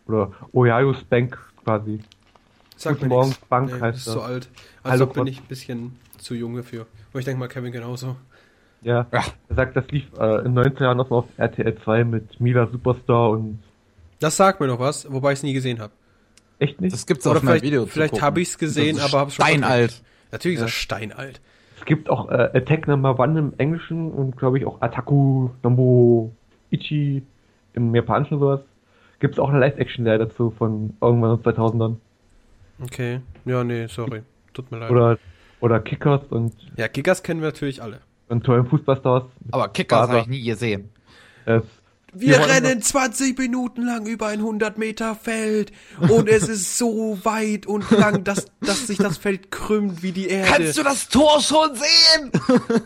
Oder Oyayo Spank quasi. Sag Guten mir Morgen, nichts. Bank nee, heißt ist er. so alt. Also bin ich ein bisschen zu jung dafür. Aber ich denke mal, Kevin genauso. Ja. Ja. Er sagt, das lief äh, in 19 Jahren noch mal auf RTL 2 mit Mila Superstar und Das sagt mir noch was, wobei ich es nie gesehen habe. echt nicht. Das gibt's Oder auf meinem vielleicht, Video vielleicht habe ich es gesehen, Das aber habe schon Steinalt. Natürlich ist Ja. das steinalt. Es gibt auch äh, Attack Number One im Englischen und glaube ich auch Ataku Number Ichi im Japanischen und sowas. Gibt es auch eine Live-Action-Serie dazu von irgendwann in den 2000ern. Okay. Ja, nee, sorry. Tut mir leid. Oder, oder Kickers und, ja, Gigas kennen wir natürlich alle. und tollen Fußballstars. Aber Kickers habe ich nie gesehen. Es, Wir wollen rennen 20 Minuten lang über ein 100 Meter Feld und es ist so weit und lang, dass, dass sich das Feld krümmt wie die Erde. Kannst du das Tor schon sehen?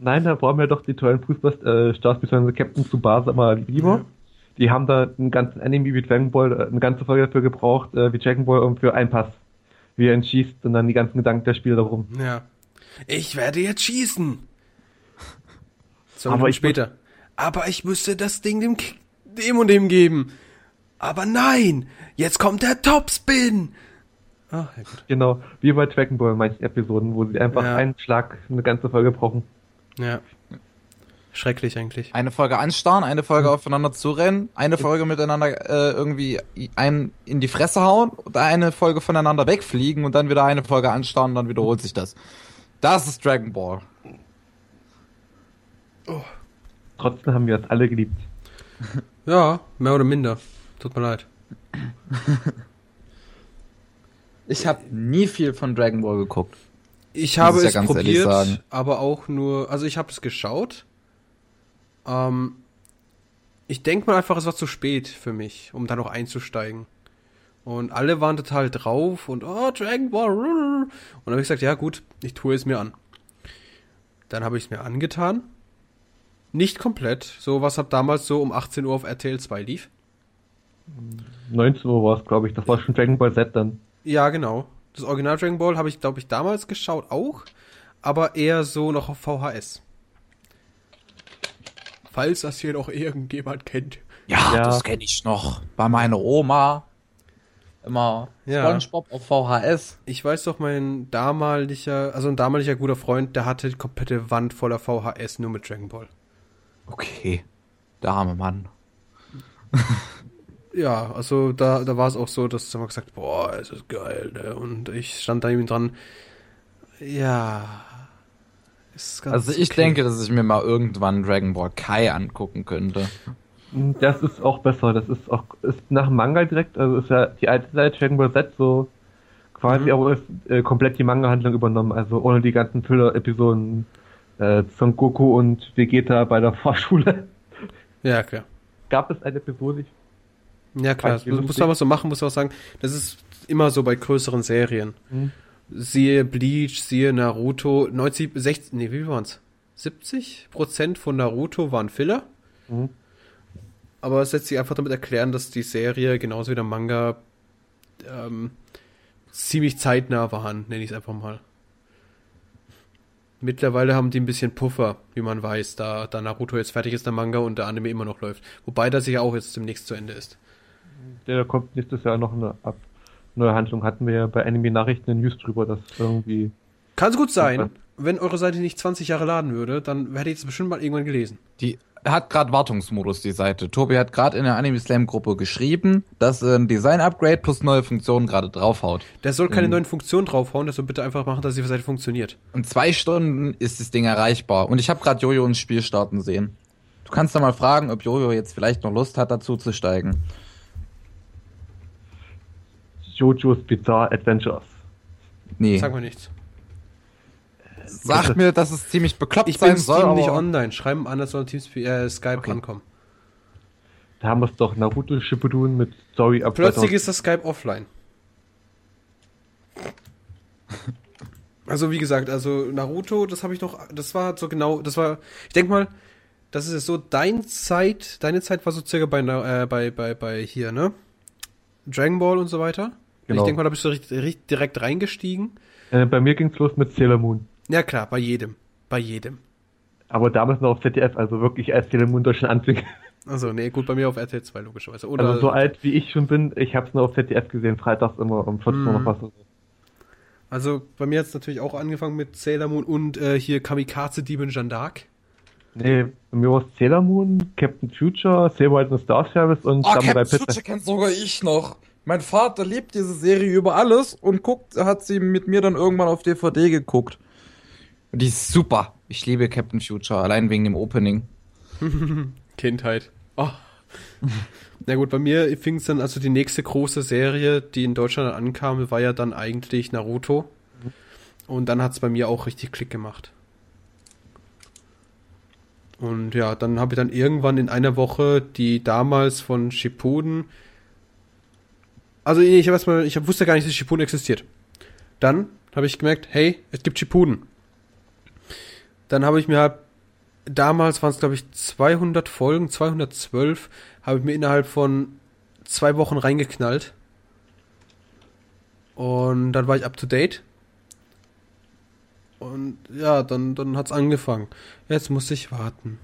Nein, da brauchen wir doch die tollen Fußballstars, bzw. Captain Tsubasa mal lieber. Ja. Die haben da einen ganzen Anime wie Dragon Ball, äh, eine ganze Folge dafür gebraucht, äh, wie Dragon Ball, um für einen Pass. Wie er ihn schießt und dann die ganzen Gedanken der Spieler darum. Ja. Ich werde jetzt schießen. So, Aber aber ich später. Aber ich müsste das Ding dem, K- dem und dem geben. Aber nein, jetzt kommt der Topspin. Ah, ja gut. Genau, wie bei Dragon Ball in manchen Episoden, wo sie einfach Ja. einen Schlag eine ganze Folge brauchen. Ja. Schrecklich eigentlich. Eine Folge anstarren, eine Folge aufeinander zurennen, eine Folge miteinander äh, irgendwie einen in die Fresse hauen und eine Folge voneinander wegfliegen und dann wieder eine Folge anstarren und dann wiederholt sich das. Das ist Dragon Ball. Trotzdem haben wir es alle geliebt. Ja, mehr oder minder. Tut mir leid. Ich habe nie viel von Dragon Ball geguckt. Ich habe ja es probiert, aber auch nur, also ich habe es geschaut. Ähm, ich denke mal einfach, es war zu spät für mich, um da noch einzusteigen. Und alle waren total drauf und oh, Dragon Ball. Und dann habe ich gesagt, ja gut, ich tue es mir an. Dann habe ich es mir angetan. Nicht komplett. So was ab damals so um 18 Uhr auf RTL 2 lief. 19 Uhr war es, glaube ich. Das war schon Dragon Ball Z dann. Ja, genau. Das Original Dragon Ball habe ich, glaube ich, damals geschaut auch, aber eher so noch auf VHS. Falls das hier noch irgendjemand kennt. Ja, Ja. das kenne ich noch. Bei meiner Oma. Immer Ja. SpongeBob auf VHS. Ich weiß doch, mein damaliger, also ein damaliger guter Freund, der hatte die komplette Wand voller VHS nur mit Dragon Ball. Okay. Der arme Mann. Ja, also da, da war es auch so, dass er mal gesagt, boah, es ist geil, ne? Und ich stand da eben dran, ja, ist ganz Also ich okay. denke, dass ich mir mal irgendwann Dragon Ball Kai angucken könnte. Das ist auch besser. Das ist auch ist nach dem Manga direkt, also ist ja die alte Seite Dragon Ball Z so quasi, Mhm. aber ist äh, komplett die Manga-Handlung übernommen. Also ohne die ganzen Filler-Episoden äh, Son Goku und Vegeta bei der Fahrschule. Ja, klar. Gab es eine Episode? Ja, klar. Du musst lustig. aber so machen, musst du auch sagen, das ist immer so bei größeren Serien. Mhm. Siehe Bleach, siehe Naruto, 90, 60, nee, wie waren's? 70 Prozent von Naruto waren Filler. Mhm. Aber es lässt sich einfach damit erklären, dass die Serie genauso wie der Manga ähm, ziemlich zeitnah waren, nenne ich es einfach mal. Mittlerweile haben die ein bisschen Puffer, wie man weiß, da, da Naruto jetzt fertig ist, der Manga und der Anime immer noch läuft. Wobei das ja auch jetzt demnächst zu Ende ist. Der kommt nächstes Jahr noch eine ab neue Handlung. Hatten wir ja bei Anime Nachrichten in News drüber, dass irgendwie. Kann gut sein, wenn eure Seite nicht 20 Jahre laden würde, dann hätte ich es bestimmt mal irgendwann gelesen. Die hat gerade Wartungsmodus, die Seite. Tobi hat gerade in der Anime Slam Gruppe geschrieben, dass ein Design-Upgrade plus neue Funktionen gerade draufhaut. Der soll keine Mhm. neuen Funktionen draufhauen, der soll bitte einfach machen, dass die Seite funktioniert. In zwei Stunden ist das Ding erreichbar. Und ich habe gerade Jojo ins Spiel starten sehen. Du kannst da mal fragen, ob Jojo jetzt vielleicht noch Lust hat, dazu zu steigen. JoJo's Bizarre Adventures. Nee. Sag mal nichts. Sag mir, dass es ziemlich bekloppt Ich sein bin soll. Steam aber nicht online. Schreiben an, dass soll Teams äh, Skype Okay. rankommen. Da haben wir es doch Naruto Shippuden mit Story ab Plötzlich 2000. ist das Skype offline. Also wie gesagt, also Naruto, das habe ich noch, das war so genau, das war, ich denk mal, das ist so dein Zeit, deine Zeit war so circa bei, äh, bei, bei, bei hier, ne? Dragon Ball und so weiter. Genau. Ich denke mal, da bist du richtig, richtig direkt reingestiegen. Äh, bei mir ging's los mit Sailor Moon. Ja klar, bei jedem, bei jedem. Aber damals noch auf ZDF, also wirklich als Sailor Moon Deutschland anfing. Also nee, gut, bei mir auf RTL 2 logischerweise. Oder Also so alt wie ich schon bin, ich hab's nur auf ZDF gesehen, freitags immer um 14 Uhr Mhm. noch was. Also bei mir hat es natürlich auch angefangen mit Sailor Moon und äh, hier Kamikaze Diebin Jeanne d'Arc. Nee, bei mir war es Sailor Moon, Captain Future, Saber and Star Service und Oh, Samurai Captain. Future kennt sogar ich noch. Mein Vater liebt diese Serie über alles und guckt, hat sie mit mir dann irgendwann auf DVD geguckt. Und die ist super. Ich liebe Captain Future, allein wegen dem Opening. Kindheit. Oh. Na gut, bei mir fing es dann, also die nächste große Serie, die in Deutschland ankam, war ja dann eigentlich Naruto. Und dann hat es bei mir auch richtig Klick gemacht. Und ja, dann habe ich dann irgendwann in einer Woche die damals von Shippuden. Also ich habe erstmal, ich wusste gar nicht, dass Shippuden existiert. Dann habe ich gemerkt, hey, es gibt Shippuden. Dann habe ich mir halt damals waren es, glaube ich, 200 Folgen, 212, habe ich mir innerhalb von zwei Wochen reingeknallt. Und dann war ich up to date. Und ja, dann, dann hat's angefangen. Jetzt muss ich warten.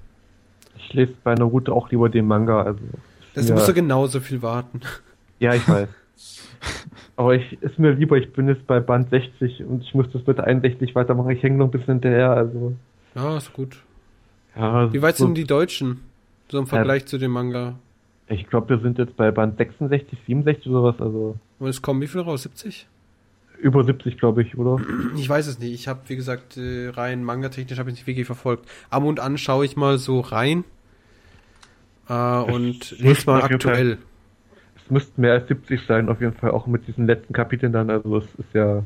Ich lese bei Naruto auch lieber den Manga, also. Jetzt ja, musst du genauso viel warten. ja, ich weiß. Aber ich ist mir lieber, ich bin jetzt bei Band 60 und ich muss das mit 61 weitermachen. Ich hänge noch ein bisschen hinterher, also. Ja, ist gut. Ja, Wie weit so, sind die Deutschen? So im Vergleich zu dem Manga. Ich glaube, wir sind jetzt bei Band 66, 67 oder sowas, also Und es kommen wie viel raus? 70? über 70, glaube ich, oder? Ich weiß es nicht. Ich habe, wie gesagt, äh, rein manga-technisch habe ich nicht wirklich verfolgt. Ab und an schaue ich mal so rein äh, und lese mal jeden Fall- aktuell. Es müssten mehr als 70 sein, auf jeden Fall, auch mit diesen letzten Kapiteln dann, also es ist ja,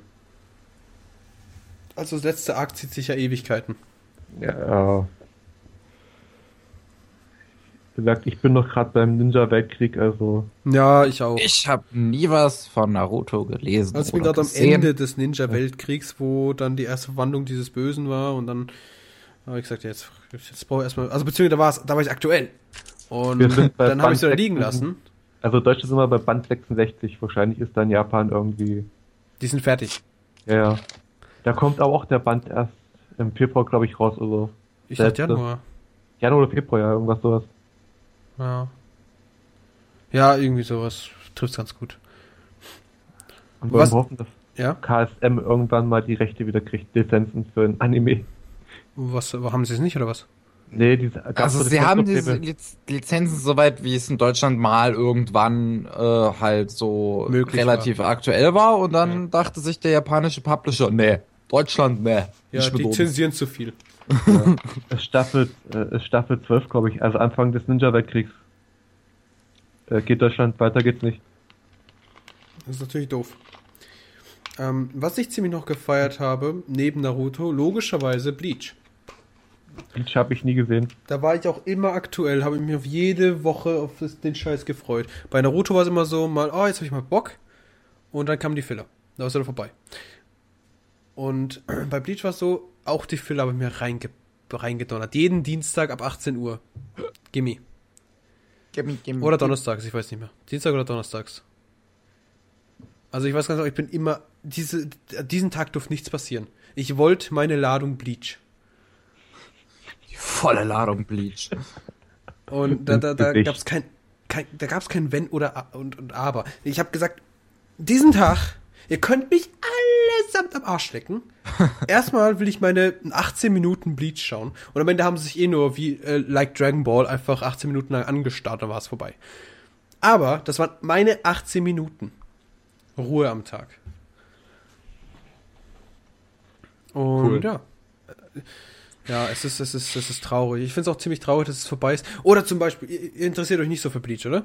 Also das letzte Arc zieht sich ja Ewigkeiten. Ja, wie gesagt, ich bin noch gerade beim Ninja-Weltkrieg, also Ja, ich auch. Ich habe nie was von Naruto gelesen. Also ich bin gerade am. Ende des Ninja-Weltkriegs, wo dann die erste Verwandlung dieses Bösen war und dann habe ich gesagt, jetzt, jetzt brauche ich erstmal, also beziehungsweise da, war's, da war ich aktuell. Und dann habe ich es wieder liegen 6. lassen. Also Deutsche sind wir bei Band 66. Wahrscheinlich ist dann Japan irgendwie. Die sind fertig. Ja, ja. Da kommt aber auch der Band erst im Februar, glaube ich, raus. Also Ich dachte Januar. Januar oder Februar, ja, irgendwas sowas. Ja. Ja, irgendwie sowas. Trifft's ganz gut. Und Was- wir hoffen, dass Ja? KSM irgendwann mal die Rechte wieder kriegt, Lizenzen für ein Anime. Was, haben sie es nicht oder was? Nee, diese Also so sie haben diese. Liz Lizenzen soweit, wie es in Deutschland mal irgendwann äh, halt so Möglich relativ aktuell war und dann dachte sich der japanische Publisher, nee, Deutschland, nee. Ja, die zensieren zu viel. Es Staffel, äh, Staffel 12, glaube ich, also Anfang des Ninja-Weltkriegs. Äh, geht Deutschland, weiter geht's nicht. Das ist natürlich doof. Ähm, was ich ziemlich noch gefeiert habe, neben Naruto, logischerweise Bleach. Bleach habe ich nie gesehen. Da war ich auch immer aktuell, habe ich mich auf jede Woche auf das, den Scheiß gefreut. Bei Naruto war es immer so, mal, oh, jetzt habe ich mal Bock. Und dann kamen die Filler. Da war es wieder vorbei. Und bei Bleach war es so, auch die Filler habe ich mir reinge reingedonnert. Jeden Dienstag ab 18 Uhr. Gimme. Gimme, gimme, Oder donnerstags, ich weiß nicht mehr. Dienstag oder donnerstags. Also ich weiß ganz genau, ich bin immer, diese, diesen Tag durfte nichts passieren. Ich wollte meine Ladung Bleach. Die volle Ladung Bleach. Und da, da, da gab es kein, kein, da gab's kein Wenn oder A- und, und Aber. Ich habe gesagt, diesen Tag, ihr könnt mich allesamt am Arsch lecken. Erstmal will ich meine 18 Minuten Bleach schauen. Und am Ende haben sie sich eh nur wie äh, like Dragon Ball einfach 18 Minuten lang angestarrt, dann war es vorbei. Aber das waren meine 18 Minuten Ruhe am Tag. Und Cool. ja. Ja, es ist, es ist, es ist traurig. Ich finde es auch ziemlich traurig, dass es vorbei ist. Oder zum Beispiel, ihr, interessiert euch nicht so für Bleach, oder?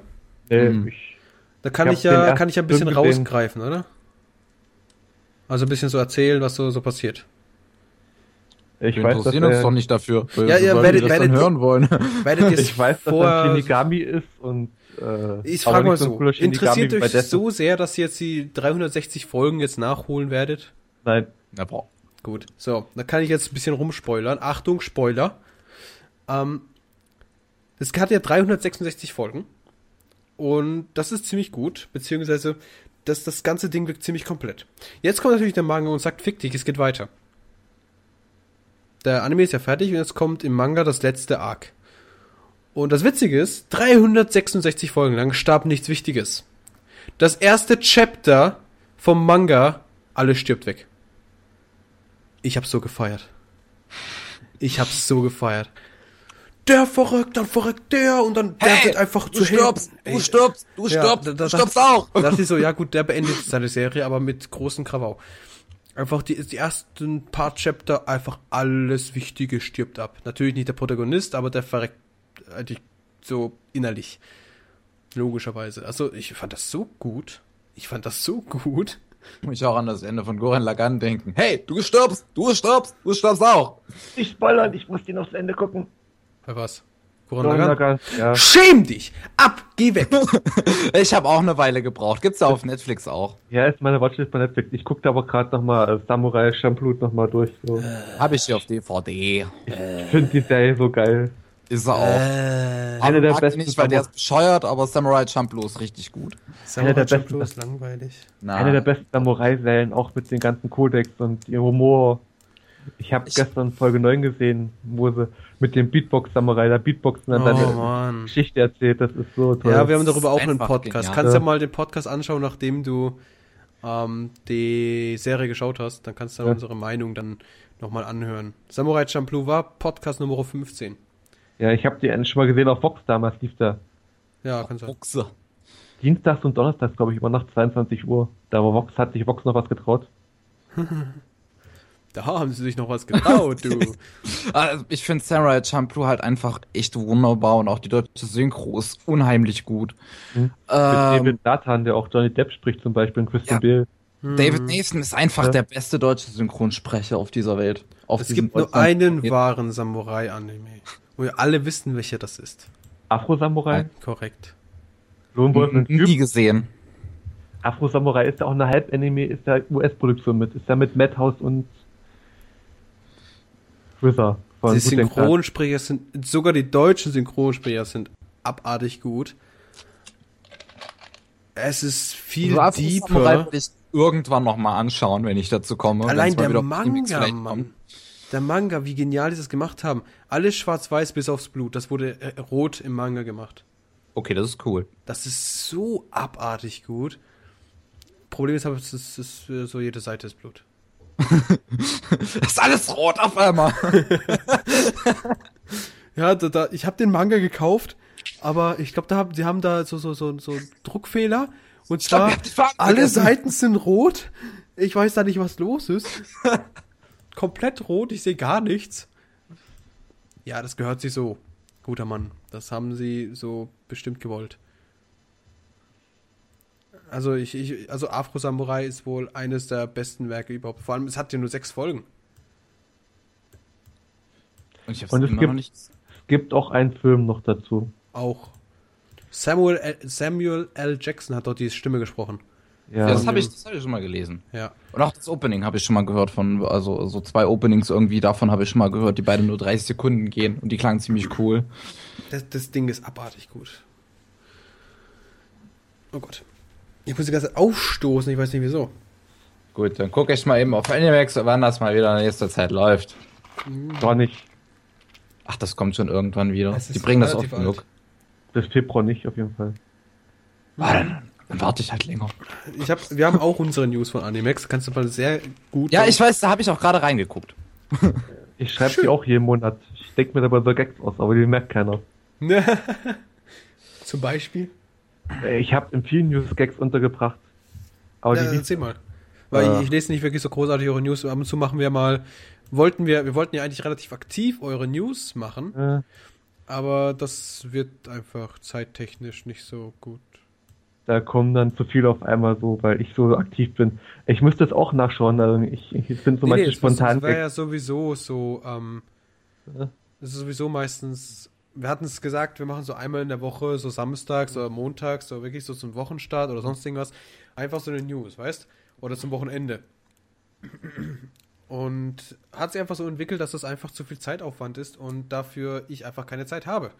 Nee, ich, Da kann Ich ich, ja, kann ich ja ein bisschen rausgreifen, oder? Also ein bisschen so erzählen, was so, so passiert. ich Wir weiß, dass interessieren uns er, doch nicht dafür. Ja, sollen werdet- das dann werdet- hören wollen. Werdet ich weiß, dass er vor, ein Shinigami ist und äh, Ich frage mal so, interessiert euch Death so sehr, dass ihr jetzt die 360 Folgen jetzt nachholen werdet? Nein, Na, boah. Gut, so, da kann ich jetzt ein bisschen rumspoilern. Achtung, Spoiler. Ähm, es hat ja 366 Folgen. Und das ist ziemlich gut, beziehungsweise das, das ganze Ding wirkt ziemlich komplett. Jetzt kommt natürlich der Manga und sagt, fick dich, es geht weiter. Der Anime ist ja fertig und jetzt kommt im Manga das letzte Arc. Und das Witzige ist, 366 Folgen lang starb nichts Wichtiges. Das erste Chapter vom Manga, alles stirbt weg. Ich hab's so gefeiert. Ich hab's so gefeiert. Der verrückt, dann verrückt der und dann der Hey, wird einfach du zu stirbst, du stirbst, du ja, stirbst, du stirbst auch. Da dachte ich so, ja gut, der beendet seine Serie, aber mit großen Krawau. Einfach die, die ersten paar Chapter, einfach alles Wichtige stirbt ab. Natürlich nicht der Protagonist, aber der verreckt eigentlich so innerlich. Logischerweise. Also ich fand das so gut. Ich fand das so gut. Muss ich auch an das Ende von Goran Lagan denken. Hey, du stirbst, du stirbst, du stirbst auch. Ich spoilern, ich muss den aufs Ende gucken. Bei was? Lagann, Ja. Schäm dich! Ab! Geh weg! Ich habe auch eine Weile gebraucht. Gibt's ja auf Netflix auch. ja, ist meine Watchlist bei Netflix. Ich guckte aber gerade nochmal äh, Samurai Champloo nochmal durch. So. Habe ich hier auf DVD. Ich finde die Serie so geil. Ist er auch. äh, Eine der besten nicht, weil der ist bescheuert, aber Samurai Champloo ist richtig gut. Samurai der Champloo besten- ist langweilig. Na, Eine der besten Samurai-Serien, auch mit den ganzen Codex und ihr Humor. Ich habe gestern Folge 9 gesehen, wo sie mit dem Beatbox-Samurai da Beatboxen und dann Oh Mann. Geschichte erzählt. Das ist so toll. Ja, wir haben darüber auch einen Podcast. genial. Kannst ja Ja. mal den Podcast anschauen, nachdem du ähm, die Serie geschaut hast. Dann kannst du dann Ja. unsere Meinung dann nochmal anhören. Samurai Champloo war Podcast Nummer 15. Ja, ich habe die endlich schon mal gesehen auf Vox damals, lief da. Ja, kannst du. Buchse. Dienstags und Donnerstags, glaube ich, immer nach 22 Uhr. Da war Vox, hat sich Vox noch was getraut. Da haben sie sich noch was getraut, du. Also ich finde Samurai Champloo halt einfach echt wunderbar und auch die deutsche Synchro ist unheimlich gut. Hm. Mit Ähm, David Nathan, der auch Johnny Depp spricht zum Beispiel, und Christian Ja. Bale. David Nathan ist einfach Ja. der beste deutsche Synchronsprecher auf dieser Welt. Auf Es gibt nur einen wahren Samurai-Anime. Wo wir alle wissen, welcher das ist. Afro-Samurai, Korrekt. Lone Wolf und nie gesehen. Afro-Samurai ist ja auch eine Halb-Anime, ist ja US-Produktion mit. Ist ja mit Madhouse und Wizard von Die. Synchronsprecher sind, sogar die deutschen Synchronsprecher sind abartig gut. Es ist viel So Afro Samurai deeper. ich irgendwann noch mal anschauen, wenn ich dazu komme. Allein der Manga, Mann. Der Manga, wie genial die das gemacht haben. Alles schwarz-weiß bis aufs Blut. Das wurde äh, rot im Manga gemacht. Okay, das ist cool. Das ist so abartig gut. Problem ist aber, es ist, es ist äh, so jede Seite ist Blut. Das ist alles rot auf einmal. Ja, da, da, ich habe den Manga gekauft, aber ich glaube, da haben, sie haben da so so so so einen Druckfehler und glaub, zwar Farben alle. Seiten sind rot. Ich weiß da nicht, was los ist. Komplett rot, ich sehe gar nichts. Ja, das gehört sich so. Guter Mann, das haben sie so bestimmt gewollt. Also ich, ich also Afro Samurai ist wohl eines der besten Werke überhaupt. Vor allem es hat ja nur sechs Folgen. Und ich hab's Und es immer gibt- noch nicht. Gibt auch einen Film noch dazu. Auch. Samuel L, Samuel L. Jackson hat dort die Stimme gesprochen. Ja, Ja, das habe ich, das hab ich schon mal gelesen. Ja. Und auch das Opening habe ich schon mal gehört von, also so zwei Openings irgendwie davon habe ich schon mal gehört, die beide nur 30 Sekunden gehen und die klangen ziemlich cool. Das, das Ding ist abartig gut. Oh Gott. Ich muss die ganze Zeit aufstoßen, ich weiß nicht wieso. Gut, dann gucke ich mal eben auf Animax, wann das mal wieder in nächster Zeit läuft. gar nicht. Ach, das kommt schon irgendwann wieder. Die bringen das oft genug. Das Februar nicht, auf jeden Fall. Ah, dann, dann warte ich halt länger. Ich hab, wir haben auch unsere News von Animex. Kannst du mal sehr gut. Ja, ich weiß, da habe ich auch gerade reingeguckt. Ich schreibe die auch jeden Monat. Ich denke mir dabei so Gags aus, aber die merkt keiner. Zum Beispiel. Äh, Ich habe in vielen News Gags untergebracht. Aber Ja, die erzähl mal. Weil Äh. ich, lese nicht wirklich so großartig eure News. Ab und zu machen wir mal. Wollten wir, wir wollten ja eigentlich relativ aktiv eure News machen, äh, aber das wird einfach zeittechnisch nicht so gut. da kommen dann zu viele auf einmal so, weil ich so aktiv bin. Ich müsste es auch nachschauen. Also ich, ich bin so Nee, manche nee, spontan. das wäre ja sowieso so, ähm, Ja. das ist sowieso meistens, wir hatten es gesagt, wir machen so einmal in der Woche, so samstags oder montags, so wirklich so zum Wochenstart oder sonst irgendwas, einfach so eine News, weißt? Oder zum Wochenende. Und hat sich einfach so entwickelt, dass das einfach zu viel Zeitaufwand ist und dafür ich einfach keine Zeit habe.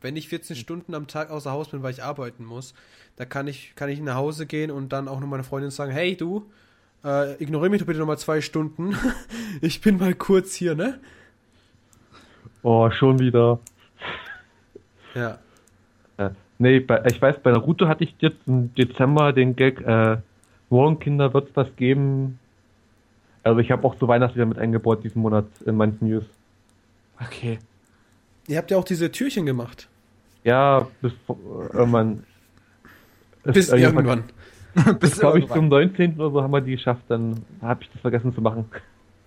Wenn ich 14 Stunden am Tag außer Haus bin, weil ich arbeiten muss, da kann ich, kann ich nach Hause gehen und dann auch noch meine Freundin sagen, hey du, äh, ignoriere mich doch bitte nochmal zwei Stunden. ich bin mal kurz hier, ne? Oh, schon wieder. Ja. Äh, nee, bei, ich weiß, bei Naruto hatte ich jetzt im Dezember den Gag, äh, morgen Kinder wird's was geben. Also ich habe auch so Weihnachtslieder mit eingebaut diesen Monat in manchen News. Okay. Ihr habt ja auch diese Türchen gemacht. Ja, bis äh, irgendwann. Bis Ist irgendwann- irgendwann. Bis, glaube ich, zum 19. oder so haben wir die geschafft, dann habe ich das vergessen zu machen.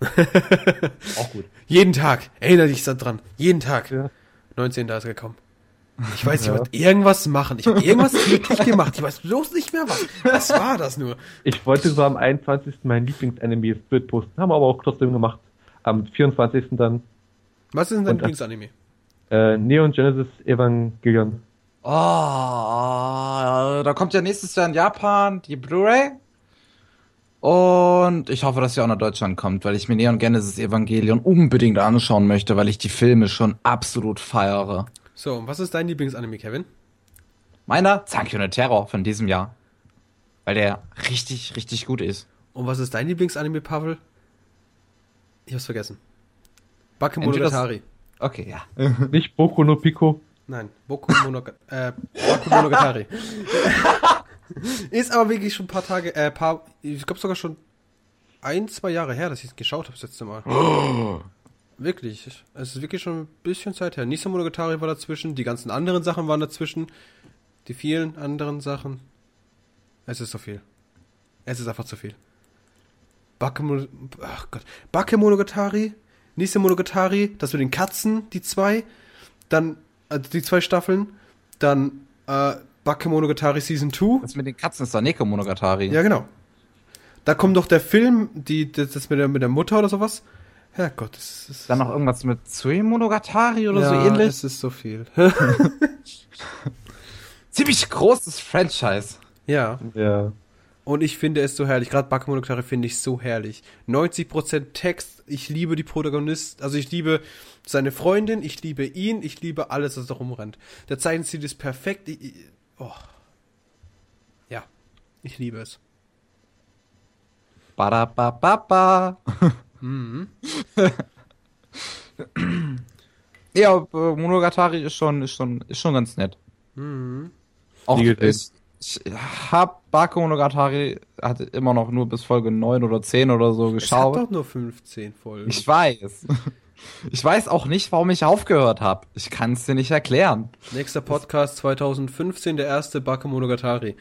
Auch gut. Jeden Tag. Erinnere dich dran. Jeden Tag. Ja. 19. ist gekommen. Ich weiß, ich Ja. wollte irgendwas machen. Ich habe irgendwas wirklich gemacht. Ich weiß bloß nicht mehr was. Was war das nur? Ich wollte so am 21. mein Lieblingsanime Bild posten, haben wir aber auch trotzdem gemacht. Am 24. dann Was ist denn dein Lieblingsanime? äh, Neon Genesis Evangelion. Oh, da kommt ja nächstes Jahr in Japan die Blu-ray. Und ich hoffe, dass sie auch nach Deutschland kommt, weil ich mir Neon Genesis Evangelion unbedingt anschauen möchte, weil ich die Filme schon absolut feiere. So, und was ist dein Lieblingsanime, Kevin? Meiner, Zankyo no Terror von diesem Jahr. Weil der richtig, richtig gut ist. Und was ist dein Lieblingsanime, Pavel? Ich hab's vergessen. Bakemonogatari. Okay, ja. Nicht Boku no Pico. Nein, Boku Monogatari. äh, Baku Monogatari. ist aber wirklich schon ein paar Tage, äh, paar, ich glaube sogar schon ein, zwei Jahre her, dass ich es geschaut habe das letzte Mal. Wirklich. Es ist wirklich schon ein bisschen Zeit her. Nisa Monogatari war dazwischen, die ganzen anderen Sachen waren dazwischen. Die vielen anderen Sachen. Es ist so viel. Es ist einfach zu viel. Ach Gott. Bakemonogatari, Nisa Monogatari, das mit den Katzen, die zwei. Dann also die zwei Staffeln. Dann äh, Bakemonogatari Season 2. Das mit den Katzen ist doch Neko Monogatari. Ja, genau. Da kommt doch der Film, die, das, das mit, der, mit der Mutter oder sowas. Herrgott, das ist. Dann noch irgendwas mit Tsui Monogatari oder ja, so ähnlich. Es ist so viel. Ziemlich großes Franchise. ja. Ja. Und ich finde es so herrlich. Gerade Bakemonogatari finde ich so herrlich. 90% Text. Ich liebe die Protagonist. Also ich liebe seine Freundin. Ich liebe ihn. Ich liebe alles, was da rumrennt. Der Zeichenstil ist perfekt. Ich, ich, oh. Ja. Ich liebe es. Badabababa. Mhm. Ja, äh, Monogatari ist schon, ist schon, ist schon ganz nett. Mhm. Auch ich, ich hab Bake Monogatari hat immer noch nur bis Folge 9 oder 10 oder so Es hat geschaut. doch nur 15 Folgen. Ich weiß. Ich weiß auch nicht, warum ich aufgehört habe. Ich kann es dir nicht erklären. Nächster Podcast 2015, der erste Bakemonogatari.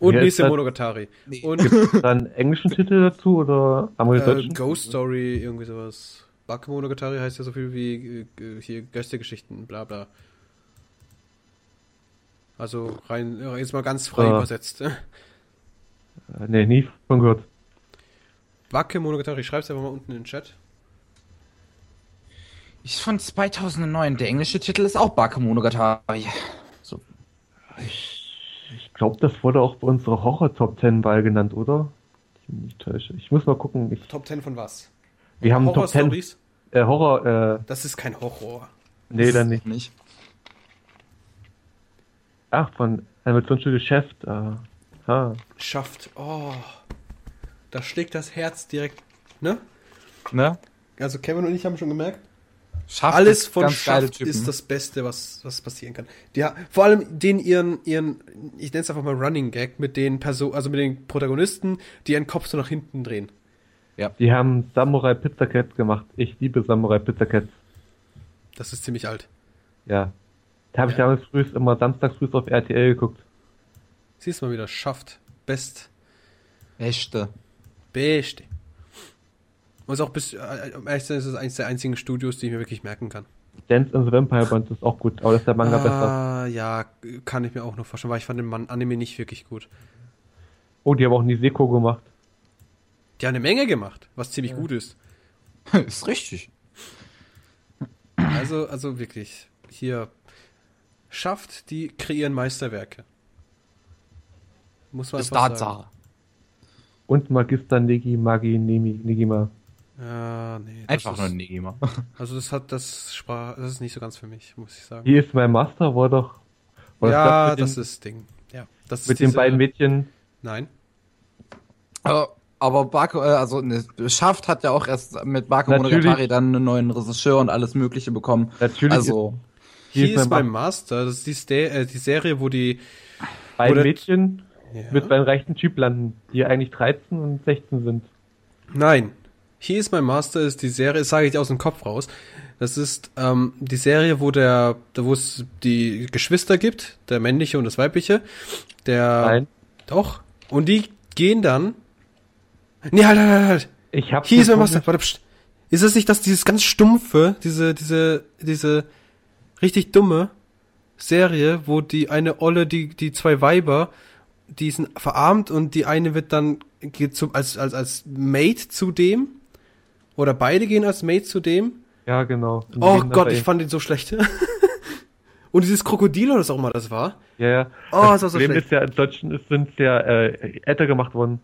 Und heißt nächste? Monogatari. Und Dann englischen Titel dazu oder äh, amerikanischen? Ghost Story, irgendwie sowas. Bakemonogatari heißt ja so viel wie äh, hier Geistergeschichten, bla bla. Also rein, jetzt mal ganz frei Ah. übersetzt. Äh, nee, nie von gehört. Bakemonogatari, schreib's einfach mal unten in den Chat. Ich von 2009. Der englische Titel ist auch Bake Monogatari. So. Ich glaube, das wurde auch bei unserer Horror-Top 10 Wahl genannt, oder? Ich bin nicht täusche. Ich muss mal gucken. Ich, Top 10 von was? wir haben Top 10 Horror-Stories? äh, Horror, äh, Das ist kein Horror. nee, dann nicht. nicht. Ach, von Animationsstudio Chef. Äh, ha. Schafft. Oh. Da schlägt das Herz direkt, ne? Ne? Also Kevin und ich haben schon gemerkt, Schafft alles von Schaft ist das Beste, was, was passieren kann. Ja, vor allem den ihren, ihren, ich nenne es einfach mal Running Gag mit den Personen, also mit den Protagonisten, die ihren Kopf so nach hinten drehen. Die haben Samurai Pizza Cats gemacht. Ich liebe Samurai Pizza Cats. Das ist ziemlich alt. Ja. Da habe ich Ja. damals früh immer samstags früh auf RTL geguckt. Siehst du mal wieder, Schafft. Best. Echte. Beste. Und ist auch bis, äh, um ehrlich zu sein, ist es eines der einzigen Studios, die ich mir wirklich merken kann. Dance in the Vampire Band ist auch gut, aber das ist der Manga besser. ah, ja, kann ich mir auch noch vorstellen, weil ich fand den Mann Anime nicht wirklich gut. Oh, die haben auch Niseko gemacht. Die haben eine Menge gemacht, was ziemlich gut ist. ist richtig. Also, also wirklich, hier schafft, die kreieren Meisterwerke. Muss man einfach sagen. Und Magister Negi Magi Nemi Negima. Ja, nee. das Einfach nur ein Gamer. Also das hat das Sprach, das ist nicht so ganz für mich, muss ich sagen. Hier ist mein Master, war doch. war ja, das den, ist Ding. Ja, das Mit den diese- beiden Mädchen. Nein. Aber, aber Barco, äh, also ne, Schaft hat ja auch erst mit Barco Natürlich. Monogatari dann einen neuen Regisseur und alles Mögliche bekommen. Natürlich Also, Hier Hier ist mein mein Master, das ist die, Sta äh, die Serie, wo die beiden Oder- Mädchen ja. mit beim rechten Typ landen, die eigentlich 13 und 16 sind. Nein. Hier ist mein Master ist die Serie, das sage ich aus dem Kopf raus. Das ist ähm, die Serie, wo der, wo es die Geschwister gibt, der männliche und das weibliche. Der Nein. doch. Und die gehen dann. Nee, halt, halt, halt, halt. Ich hab Hier ist mein Master. Warte, pst. Ist das nicht das, dieses ganz stumpfe, diese, diese, diese richtig dumme Serie, wo die eine Olle, die, die zwei Weiber, die sind verarmt und die eine wird dann, geht zum, als, als, als Mate zu dem? Oder beide gehen als Mate zu dem? Ja, genau. Und Oh Gott, ich ihm. fand den so schlecht. und dieses Krokodil oder was auch immer das war. Ja, ja. Oh, das war so Problem schlecht. ist ja, in Deutschen ist- sind ja äh, älter gemacht worden.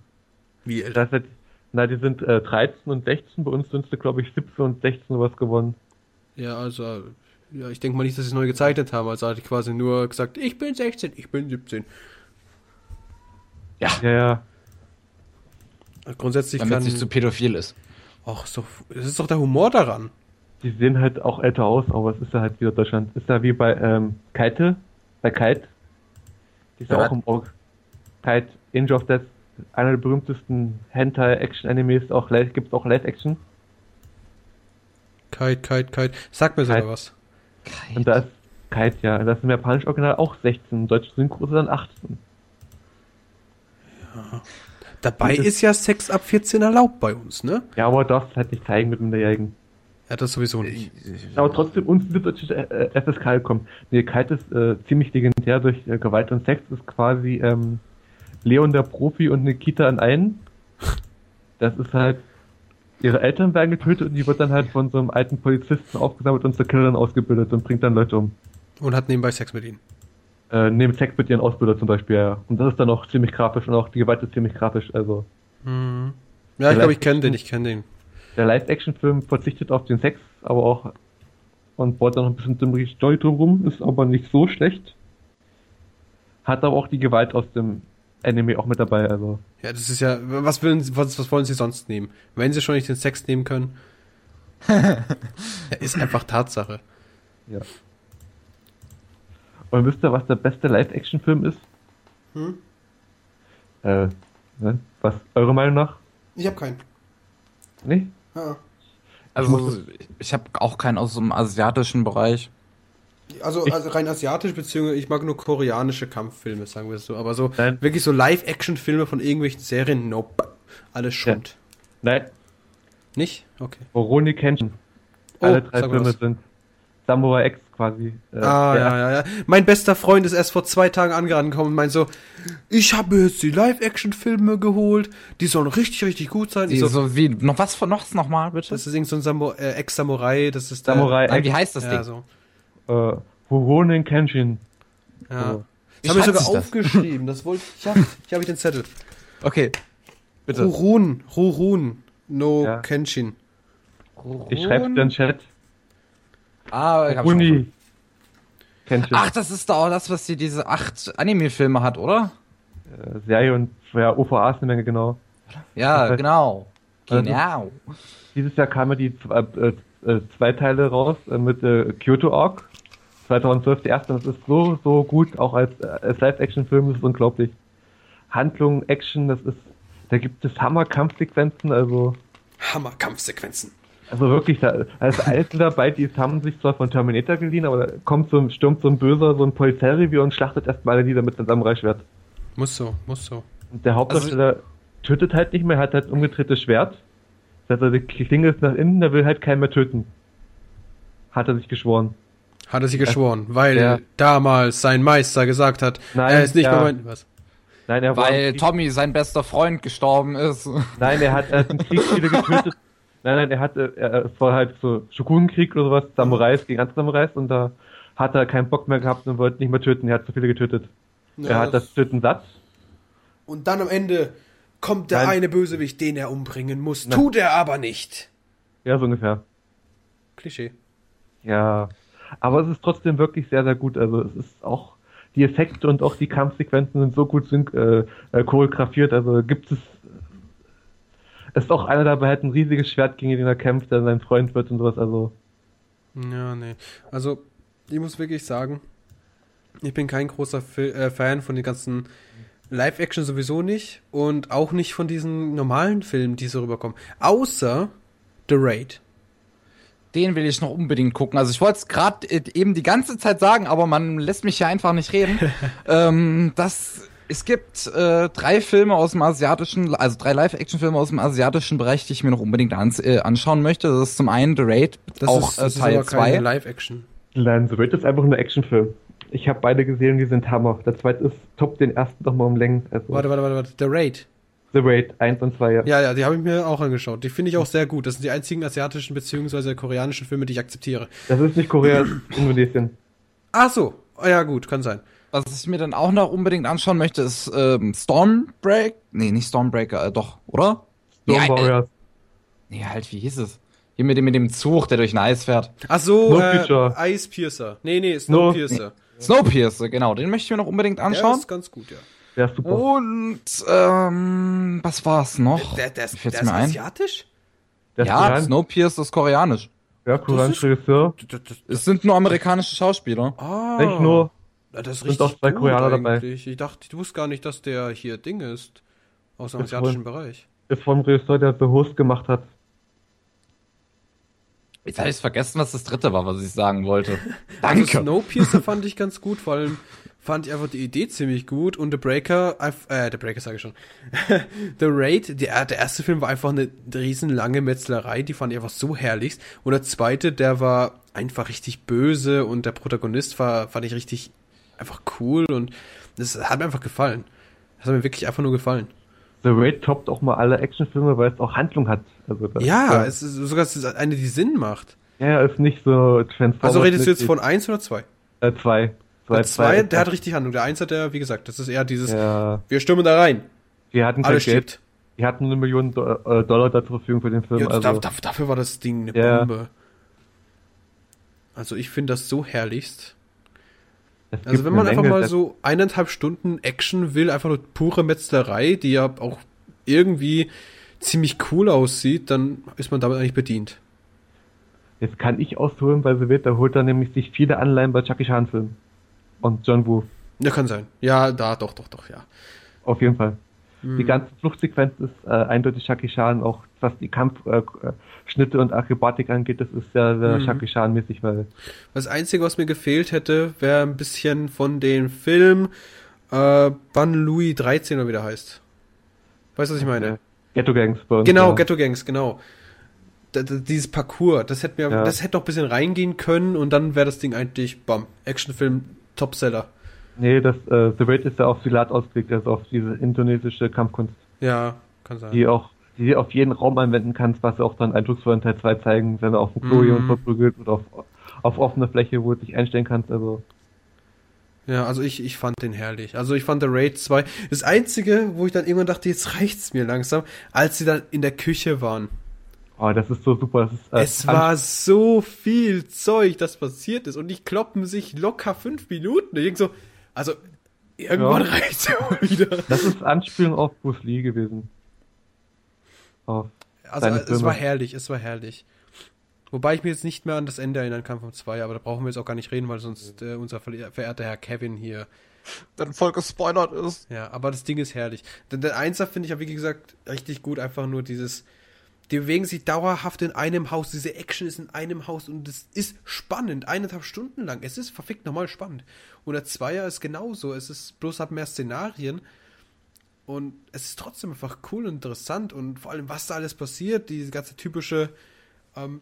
Wie, Das heißt, na, die sind äh, 13 und 16, bei uns sind sie, glaube ich, 17 und 16 sowas gewonnen. Ja, also, ja, ich denke mal nicht, dass sie es neu gezeichnet haben. Also hatte ich quasi nur gesagt, ich bin 16, ich bin 17. Ja, ja. Grundsätzlich damit kann. es nicht zu pädophil ist. Ach, so, das ist doch der Humor daran. Die sehen halt auch älter aus, aber es ist ja halt wieder Deutschland. Ist ja wie bei ähm, Kite, bei Kite. Die ist ja, Ja. auch im Or- Kite, Angel of Death, einer der berühmtesten Hentai-Action-Animes, auch live, gibt's auch Live-Action. Kite, Kite, Kite. Sag mir sogar Kite. was. Und da ist Kite, ja. Das ist im japanischen Original auch 16, im deutschen Synchro ist er dann 18. Dabei ist ja Sex ab 14 erlaubt bei uns, ne? Ja, aber darfst halt nicht zeigen mit Minderjährigen. Ja, das sowieso nicht. Aber trotzdem uns in die deutsche äh, FSK gekommen. Nee, Kite ist äh, ziemlich legendär durch äh, Gewalt und Sex. Ist quasi ähm, Leon der Profi und Nikita an einen. Das ist halt, ihre Eltern werden getötet und die wird dann halt von so einem alten Polizisten aufgesammelt und zur Killerin ausgebildet und bringt dann Leute um. Und hat nebenbei Sex mit ihnen. Äh, neben Sex mit ihren Ausbilder zum Beispiel, ja. Und das ist dann auch ziemlich grafisch und auch die Gewalt ist ziemlich grafisch. Also Mhm. Ja, ich glaube, ich kenne den, ich kenne den. der Live-Action-Film verzichtet auf den Sex, aber auch und baut dann noch ein bisschen dümmere Story drumherum, ist aber nicht so schlecht. Hat aber auch die Gewalt aus dem Anime auch mit dabei, also. Ja, das ist ja, was, wollen, Sie- was, was wollen sie sonst nehmen? Wenn sie schon nicht den Sex nehmen können. ja, ist einfach Tatsache. Ja. Und wisst ihr, was der beste Live-Action-Film ist? Hm? Äh, ne? Was, eure Meinung nach? Ich habe keinen. Nee? Also, ich habe auch keinen aus dem asiatischen Bereich. Also, Ich- also rein asiatisch, beziehungsweise ich mag nur koreanische Kampffilme, sagen wir es so. Aber so Nein. wirklich so Live-Action-Filme von irgendwelchen Serien, nope. Alles Schund. Nein, Nicht? Okay. Rurouni Kenshin. Oh, Alle drei sag mal Filme was. sind Samurai X quasi. Äh, Ah, ja, ja, ja. Mein bester Freund ist erst vor zwei Tagen angekommen und meint so, ich habe mir jetzt die Live-Action-Filme geholt, die sollen richtig, richtig gut sein. Die, Ich so, so wie, noch was von noch nochmal, bitte? das ist irgend so ein Samu äh, Ex-Samurai, das ist der, Samurai Nein, wie X, heißt das Ja, Ding? so. äh, Rurouni Kenshin. Ja. So. Wie Das habe ich sogar aufgeschrieben. Das wollte ich. Ja, hier habe ich den Zettel. Okay. Bitte. Rurun, Rurun, no Ja. Kenshin. Ich schreib's dir in den Chat. Ah, ich hab schon Rurouni Kenshin. Ach, das ist doch auch das, was die diese acht Anime-Filme hat, oder? Äh, Serie und ja, OVAs eine Menge, genau. Ja, Das heißt- genau. Also- Genau. Dieses Jahr kamen die zwei, äh, äh, zwei Teile raus äh, mit äh, Kyoto Arc. 2012 der erste, das ist so, so gut, auch als, äh, als Live-Action-Film, das ist unglaublich. Handlung, Action, das ist, da gibt es Hammer-Kampfsequenzen, also, Hammer Kampfsequenzen. Also wirklich, da, da ist Alte dabei, die haben sich zwar von Terminator geliehen, aber da kommt so ein, stürmt so ein Böser, so ein Polizeirevier und schlachtet erstmal alle nieder mit einem Samurai-Schwert. Muss so, muss so. Und der Hauptdarsteller tötet halt nicht mehr, hat halt ein umgedrehtes Schwert. Das heißt, die Klinge ist nach innen, der will halt keinen mehr töten. Hat er sich geschworen. Hat er sich geschworen, weil Ja. damals sein Meister gesagt hat, Nein, er ist nicht ja. mehr mein. Was? Nein, er war Weil Tommy, sein bester Freund, gestorben ist. Nein, er hat, er hat im Krieg viele getötet. Nein, nein, er hatte, er, es war halt so Shogun-Krieg oder sowas, Samurais gegen andere Samurais und da hat er keinen Bock mehr gehabt und wollte nicht mehr töten. Er hat zu viele getötet. Ja, er hat das Töten satt. Und dann am Ende kommt der Nein. eine Bösewicht, den er umbringen muss. Nein. Tut er aber nicht. Ja, so ungefähr. Klischee. Ja. Aber es ist trotzdem wirklich sehr, sehr gut. Also es ist auch, die Effekte und auch die Kampfsequenzen sind so gut äh, äh, choreografiert. Also gibt es ist auch einer dabei, hat ein riesiges Schwert, gegen den er kämpft, der sein Freund wird und sowas. Also Ja, nee. Also, ich muss wirklich sagen, ich bin kein großer äh, Fan von den ganzen Live-Action sowieso nicht und auch nicht von diesen normalen Filmen, die so rüberkommen. Außer The Raid. Den will ich noch unbedingt gucken. Also ich wollte es gerade eben die ganze Zeit sagen, aber man lässt mich ja einfach nicht reden. ähm, das, es gibt äh, drei Filme aus dem asiatischen, also drei Live-Action-Filme aus dem asiatischen Bereich, die ich mir noch unbedingt ans, äh, anschauen möchte. Das ist zum einen The Raid, Das auch ist, äh, das ist Teil aber keine 2. Live-Action. Nein, The Raid ist einfach nur ein Actionfilm. Ich habe beide gesehen, die sind Hammer. Der zweite ist top den ersten nochmal um Längen. Also Warte, warte, warte, warte. The Raid. The Raid 1 und 2, ja. Ja, ja, die habe ich mir auch angeschaut. Die finde ich auch sehr gut. Das sind die einzigen asiatischen bzw. koreanischen Filme, die ich akzeptiere. Das ist nicht Korea, das ist Indonesien. Ach so. Ja, gut, kann sein. Was ich mir dann auch noch unbedingt anschauen möchte, ist ähm, Stormbreak. Nee, nicht Stormbreaker, äh, doch, oder? Storm Nee, äh, Warriors. nee, halt, wie hieß es? Hier mit dem, mit dem Zug, der durch ein Eis fährt. Ach so, äh, Ice Piercer. Nee, nee, Snow- Snowpiercer. Snowpiercer, genau, den möchte ich mir noch unbedingt Der anschauen. ist ganz gut, ja. Der ist super. Und, ähm, was war's noch? Der, der, fällt's der ist mir ein? asiatisch? Der ist ja, Korean, Snowpiercer ist koreanisch. ja, koreanischer Regisseur. Es sind nur amerikanische Schauspieler. ah, Nicht nur. Ja, das ist sind richtig doch zwei gut Koreaner dabei. Ich dachte, ich wusste gar nicht, dass der hier Ding ist. Aus dem Ist asiatischen wohl- Bereich. Ist vom Regisseur, der The Host gemacht hat. Jetzt habe ich vergessen, was das dritte war, was ich sagen wollte. Also Danke. Snowpiercer fand ich ganz gut, vor allem fand ich einfach die Idee ziemlich gut und The Breaker, äh, The Breaker sage ich schon. The Raid, der, der erste Film war einfach eine riesenlange Metzlerei, die fand ich einfach so herrlich. Und der zweite, der war einfach richtig böse und der Protagonist war, fand ich richtig einfach cool und das hat mir einfach gefallen. Das hat mir wirklich einfach nur gefallen. The Raid toppt auch mal alle Actionfilme, weil es auch Handlung hat. Also das, Ja, es ist sogar eine, die Sinn macht. ja, ist nicht so Transformers. Also redest du jetzt von eins oder zwei? Äh, zwei. Der zwei, der hat richtig Handlung. Der eins hat der, wie gesagt, das ist eher dieses, Ja, wir stürmen da rein, wir hatten alles Geld. stirbt. Wir hatten eine Million Do äh, Dollar zur Verfügung für den Film. Ja, also, da, da, dafür war das Ding eine Ja. Bombe. Also ich finde das so herrlichst. Also wenn man eine einfach Menge, mal so eineinhalb Stunden Action will, einfach nur pure Metzlerei, die ja auch irgendwie ziemlich cool aussieht, dann ist man damit eigentlich bedient. Jetzt kann ich ausholen, weil sie wird, da holt er nämlich sich viele Anleihen bei Chucky Chan Filmen. Und John Woo. Ja, kann sein. Ja, da, doch, doch, doch, ja. Auf jeden Fall. Die Mhm. ganze Fluchtsequenz ist äh, eindeutig Chucky Chan, auch was die Kampfschnitte äh, und Akrobatik angeht, das ist sehr, sehr Mhm. Chucky Chan mäßig, weil Das Einzige, was mir gefehlt hätte, wäre ein bisschen von dem Film äh, Ban Louis 13 oder wie der heißt. Weißt du, was ich meine? äh, Ghetto Gangs bei uns, Genau, ja. Ghetto Gangs, genau. Dieses Parcours, das hätte mir, Ja. das hätte noch ein bisschen reingehen können und dann wäre das Ding eigentlich, bam, Actionfilm, Topseller. Nee, das äh, The Raid ist ja auf Silat ausgelegt, also auf diese indonesische Kampfkunst, Ja, kann sein. die auch die du auf jeden Raum anwenden kannst, was sie auch dann eindrucksvoll in Teil 2 zeigen, wenn du auf dem Klo Mhm. verprügelt oder auf, auf offener Fläche, wo du dich einstellen kannst, also Ja, also ich, ich fand den herrlich. Also ich fand The Raid 2. Das Einzige, wo ich dann irgendwann dachte, jetzt reicht's mir langsam, als sie dann in der Küche waren. oh, das ist so super. Das ist, äh, Es war so viel Zeug, das passiert ist und die kloppen sich locker fünf Minuten. Denk so, also irgendwann Ja. reicht's ja wieder. Das ist Anspielung auf Bruce Lee gewesen. Auf, Also es Filme. war herrlich, es war herrlich. Wobei ich mir jetzt nicht mehr an das Ende erinnern kann vom 2, aber da brauchen wir jetzt auch gar nicht reden, weil sonst äh, unser verehrter Herr Kevin hier. Dann voll gespoilert ist. Ja, aber das Ding ist herrlich. Denn der Einser finde ich ja, wie gesagt, richtig gut. Einfach nur dieses. Die bewegen sich dauerhaft in einem Haus. Diese Action ist in einem Haus und es ist spannend. Eineinhalb Stunden lang. Es ist verfickt nochmal spannend. Und der Zweier ist genauso. Es ist bloß hat mehr Szenarien. Und es ist trotzdem einfach cool und interessant. Und vor allem, was da alles passiert. Diese ganze typische. Ähm,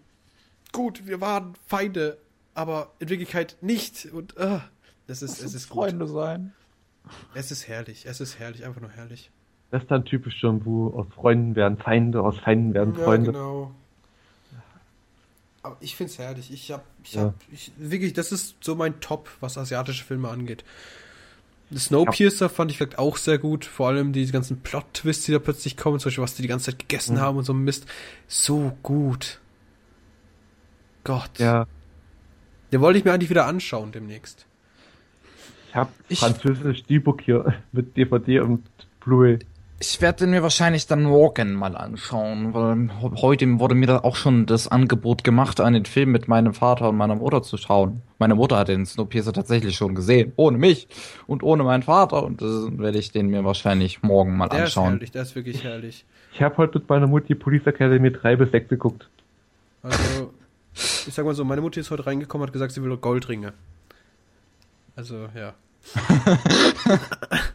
gut, wir waren Feinde, aber in Wirklichkeit nicht. Und äh, es ist, es ist gut. Freunde sein. Es ist herrlich. Es ist herrlich. Einfach nur herrlich. Das ist dann typisch schon, wo aus Freunden werden Feinde, aus Feinden werden Freunde. genau. Aber ich find's herrlich. Ich hab, ich Ja. hab, ich, wirklich, das ist so mein Top, was asiatische Filme angeht. Snowpiercer fand ich vielleicht auch sehr gut, vor allem diese ganzen Plot-Twists, die da plötzlich kommen, zum Beispiel, was die die ganze Zeit gegessen Mhm. haben und so ein Mist. So gut. Gott. Ja, Den wollte ich mir eigentlich wieder anschauen demnächst. ich habe französisch D-Book hier mit DVD und Blu-ray. Ich werde den mir wahrscheinlich dann morgen mal anschauen, weil heute wurde mir da auch schon das Angebot gemacht, einen Film mit meinem Vater und meiner Mutter zu schauen. Meine Mutter hat den Snowpiercer tatsächlich schon gesehen, ohne mich und ohne meinen Vater und das werde ich den mir wahrscheinlich morgen mal Der ist anschauen. herrlich, der ist wirklich herrlich. Ich habe heute mit meiner Mutti Police Academy 3 bis 6 geguckt. Also, ich sag mal so, meine Mutti ist heute reingekommen, hat gesagt, sie will Goldringe. Also, ja.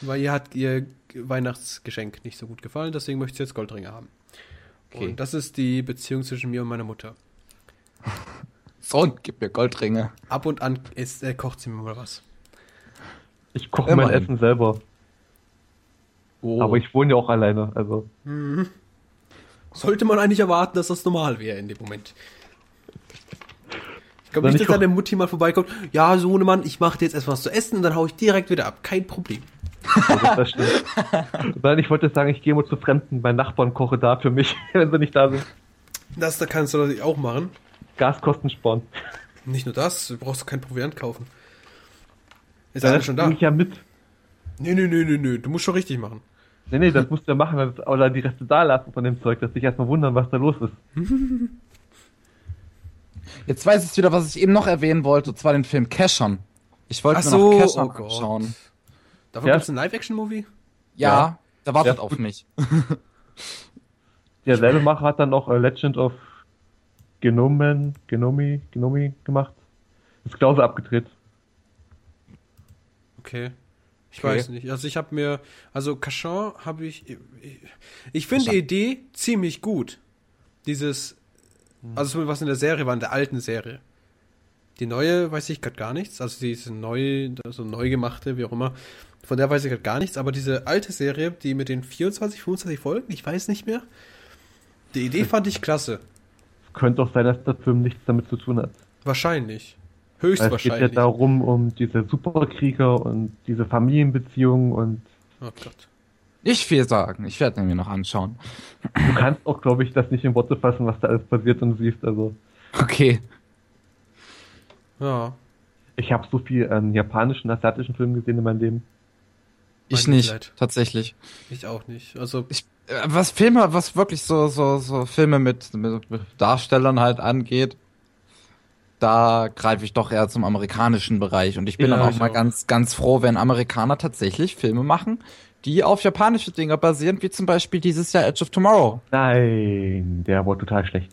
Weil ihr hat ihr Weihnachtsgeschenk nicht so gut gefallen, deswegen möchte sie jetzt Goldringe haben. Okay. Und das ist die Beziehung zwischen mir und meiner Mutter. Sohn, gib mir Goldringe. Ab und an ist, äh, kocht sie mir mal was. Ich koche mein. Essen selber. Oh. Aber ich wohne ja auch alleine, also. Sollte man eigentlich erwarten, dass das normal wäre in dem Moment. Ich glaube nicht, ich dass deine Mutti mal vorbeikommt. Ja, Sohnemann, ich mache dir jetzt erst was zu essen und dann hau ich direkt wieder ab. Kein Problem. Also das stimmt. Nein, ich wollte sagen, ich gehe mal zu Fremden, meinen Nachbarn koche da für mich, wenn sie nicht da sind. Das da kannst du natürlich auch machen. Gaskosten sparen. Nicht nur das, du brauchst kein Proviant kaufen. Ist Ja, alles das schon da. ich ja mit. Nee, nee, nee, nee, nee, du musst schon richtig machen. Nee, nee, das musst du ja machen, oder die Reste da lassen von dem Zeug, dass sich erstmal wundern, was da los ist. Jetzt weiß ich wieder, was ich eben noch erwähnen wollte, und zwar den Film Cashern. Ich wollte Ach mir so, noch Cashern oh Gott. Davon Ja. gibt es ein Live-Action-Movie? Ja, Ja. da wartet Ja, auf mich. Derselbe Macher hat dann noch äh, Legend of Genomen, Genomi, Genomi gemacht. Ist genauso abgedreht. Okay. Ich Okay. weiß nicht. Also ich habe mir, also Cachan habe ich, ich, ich finde die. Idee ziemlich gut. Dieses, also zumindest was in der Serie war, in der alten Serie. Die neue weiß ich gerade gar nichts, also diese neu, also neu gemachte, wie auch immer. Von der weiß ich gerade gar nichts, aber diese alte Serie, die mit den 24, 25 Folgen, ich weiß nicht mehr. Die Idee fand ich klasse. Könnte auch sein, dass der Film nichts damit zu tun hat. Wahrscheinlich. Weil es geht ja Höchstwahrscheinlich. darum, um diese Superkrieger und diese Familienbeziehungen und oh Gott. Nicht viel sagen, ich werde mir noch anschauen. du kannst auch, glaube ich, das nicht in Worte fassen, was da alles passiert und siehst. Also, Okay. Ja. ich habe so viel an japanischen, asiatischen Filmen gesehen in meinem Leben. Ich Mein nicht, Mitleid. tatsächlich. Ich auch nicht. Also, Ich, äh, was Filme, was wirklich so, so, so Filme mit, mit Darstellern halt angeht, da greife ich doch eher zum amerikanischen Bereich. Und ich bin Ja, dann auch ich mal auch. ganz, ganz froh, wenn Amerikaner tatsächlich Filme machen, die auf japanische Dinger basieren, wie zum Beispiel dieses Jahr Edge of Tomorrow. Nein, der war total schlecht.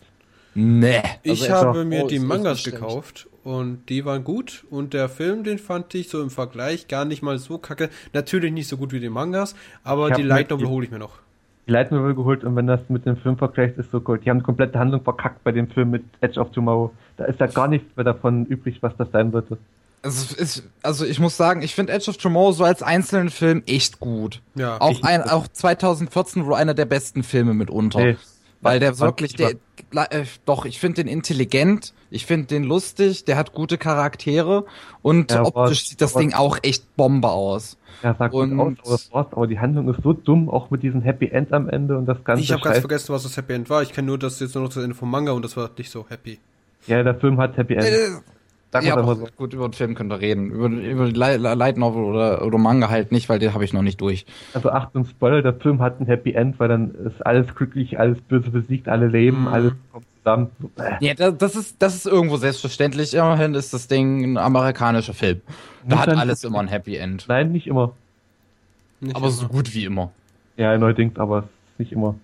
Nee. Ich Also, habe doch, mir oh, die Mangas gekauft und die waren gut und der Film, den fand ich so im Vergleich gar nicht mal so kacke. Natürlich nicht so gut wie die Mangas, aber die mir Light Novel hole ich mir noch. Die Light Novel geholt und wenn das mit dem Film vergleicht, ist so gut. Die haben die komplette Handlung verkackt bei dem Film mit Edge of Tomorrow. Da ist ja gar nichts mehr davon übrig, was das sein sollte. Also, ist, also ich muss sagen, ich finde Edge of Tomorrow so als einzelnen Film echt gut. Ja, Auch, ein, auch 2014 wohl einer der besten Filme mitunter. Nee. Weil der wirklich, ich der, äh, doch, ich finde den intelligent, ich finde den lustig, der hat gute Charaktere und Ja, optisch sieht das aber- Ding auch echt Bombe aus. Ja, sah gut Und- aus, aber, war's. aber die Handlung ist so dumm, auch mit diesem Happy End am Ende und das ganze ich habe ganz vergessen, was das Happy End war. Ich kenne nur das jetzt nur noch das Ende vom Manga und das war nicht so happy. Ja, der Film hat Happy End. Äh, Sag ja, aber so. gut, über den Film könnt ihr reden. Über, über die Light Novel oder, oder Manga halt nicht, weil den habe ich noch nicht durch. Also Achtung, Spoiler, der Film hat ein Happy End, weil dann ist alles glücklich, alles böse besiegt, alle leben, Mhm. alles kommt zusammen. So. Ja, da- das ist, das ist irgendwo selbstverständlich. Immerhin ist das Ding ein amerikanischer Film. Da Muss hat alles immer ein Happy End. Nein, nicht immer. Nicht Aber so immer. gut wie immer. Ja, neuerdings, aber nicht immer.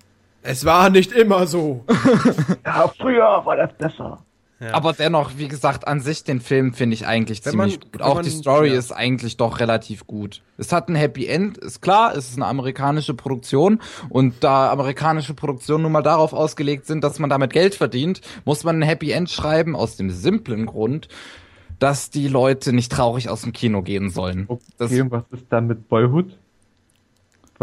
Es war nicht immer so. Ja, früher war das besser. Ja. Aber dennoch, wie gesagt, an sich den Film finde ich eigentlich Wenn man- ziemlich gut. wenn Auch man- die Story ja. ist eigentlich doch relativ gut. Es hat ein Happy End, ist klar, es ist eine amerikanische Produktion und da amerikanische Produktionen nun mal darauf ausgelegt sind, dass man damit Geld verdient, muss man ein Happy End schreiben aus dem simplen Grund, dass die Leute nicht traurig aus dem Kino gehen sollen. Das Okay, was ist da mit Boyhood?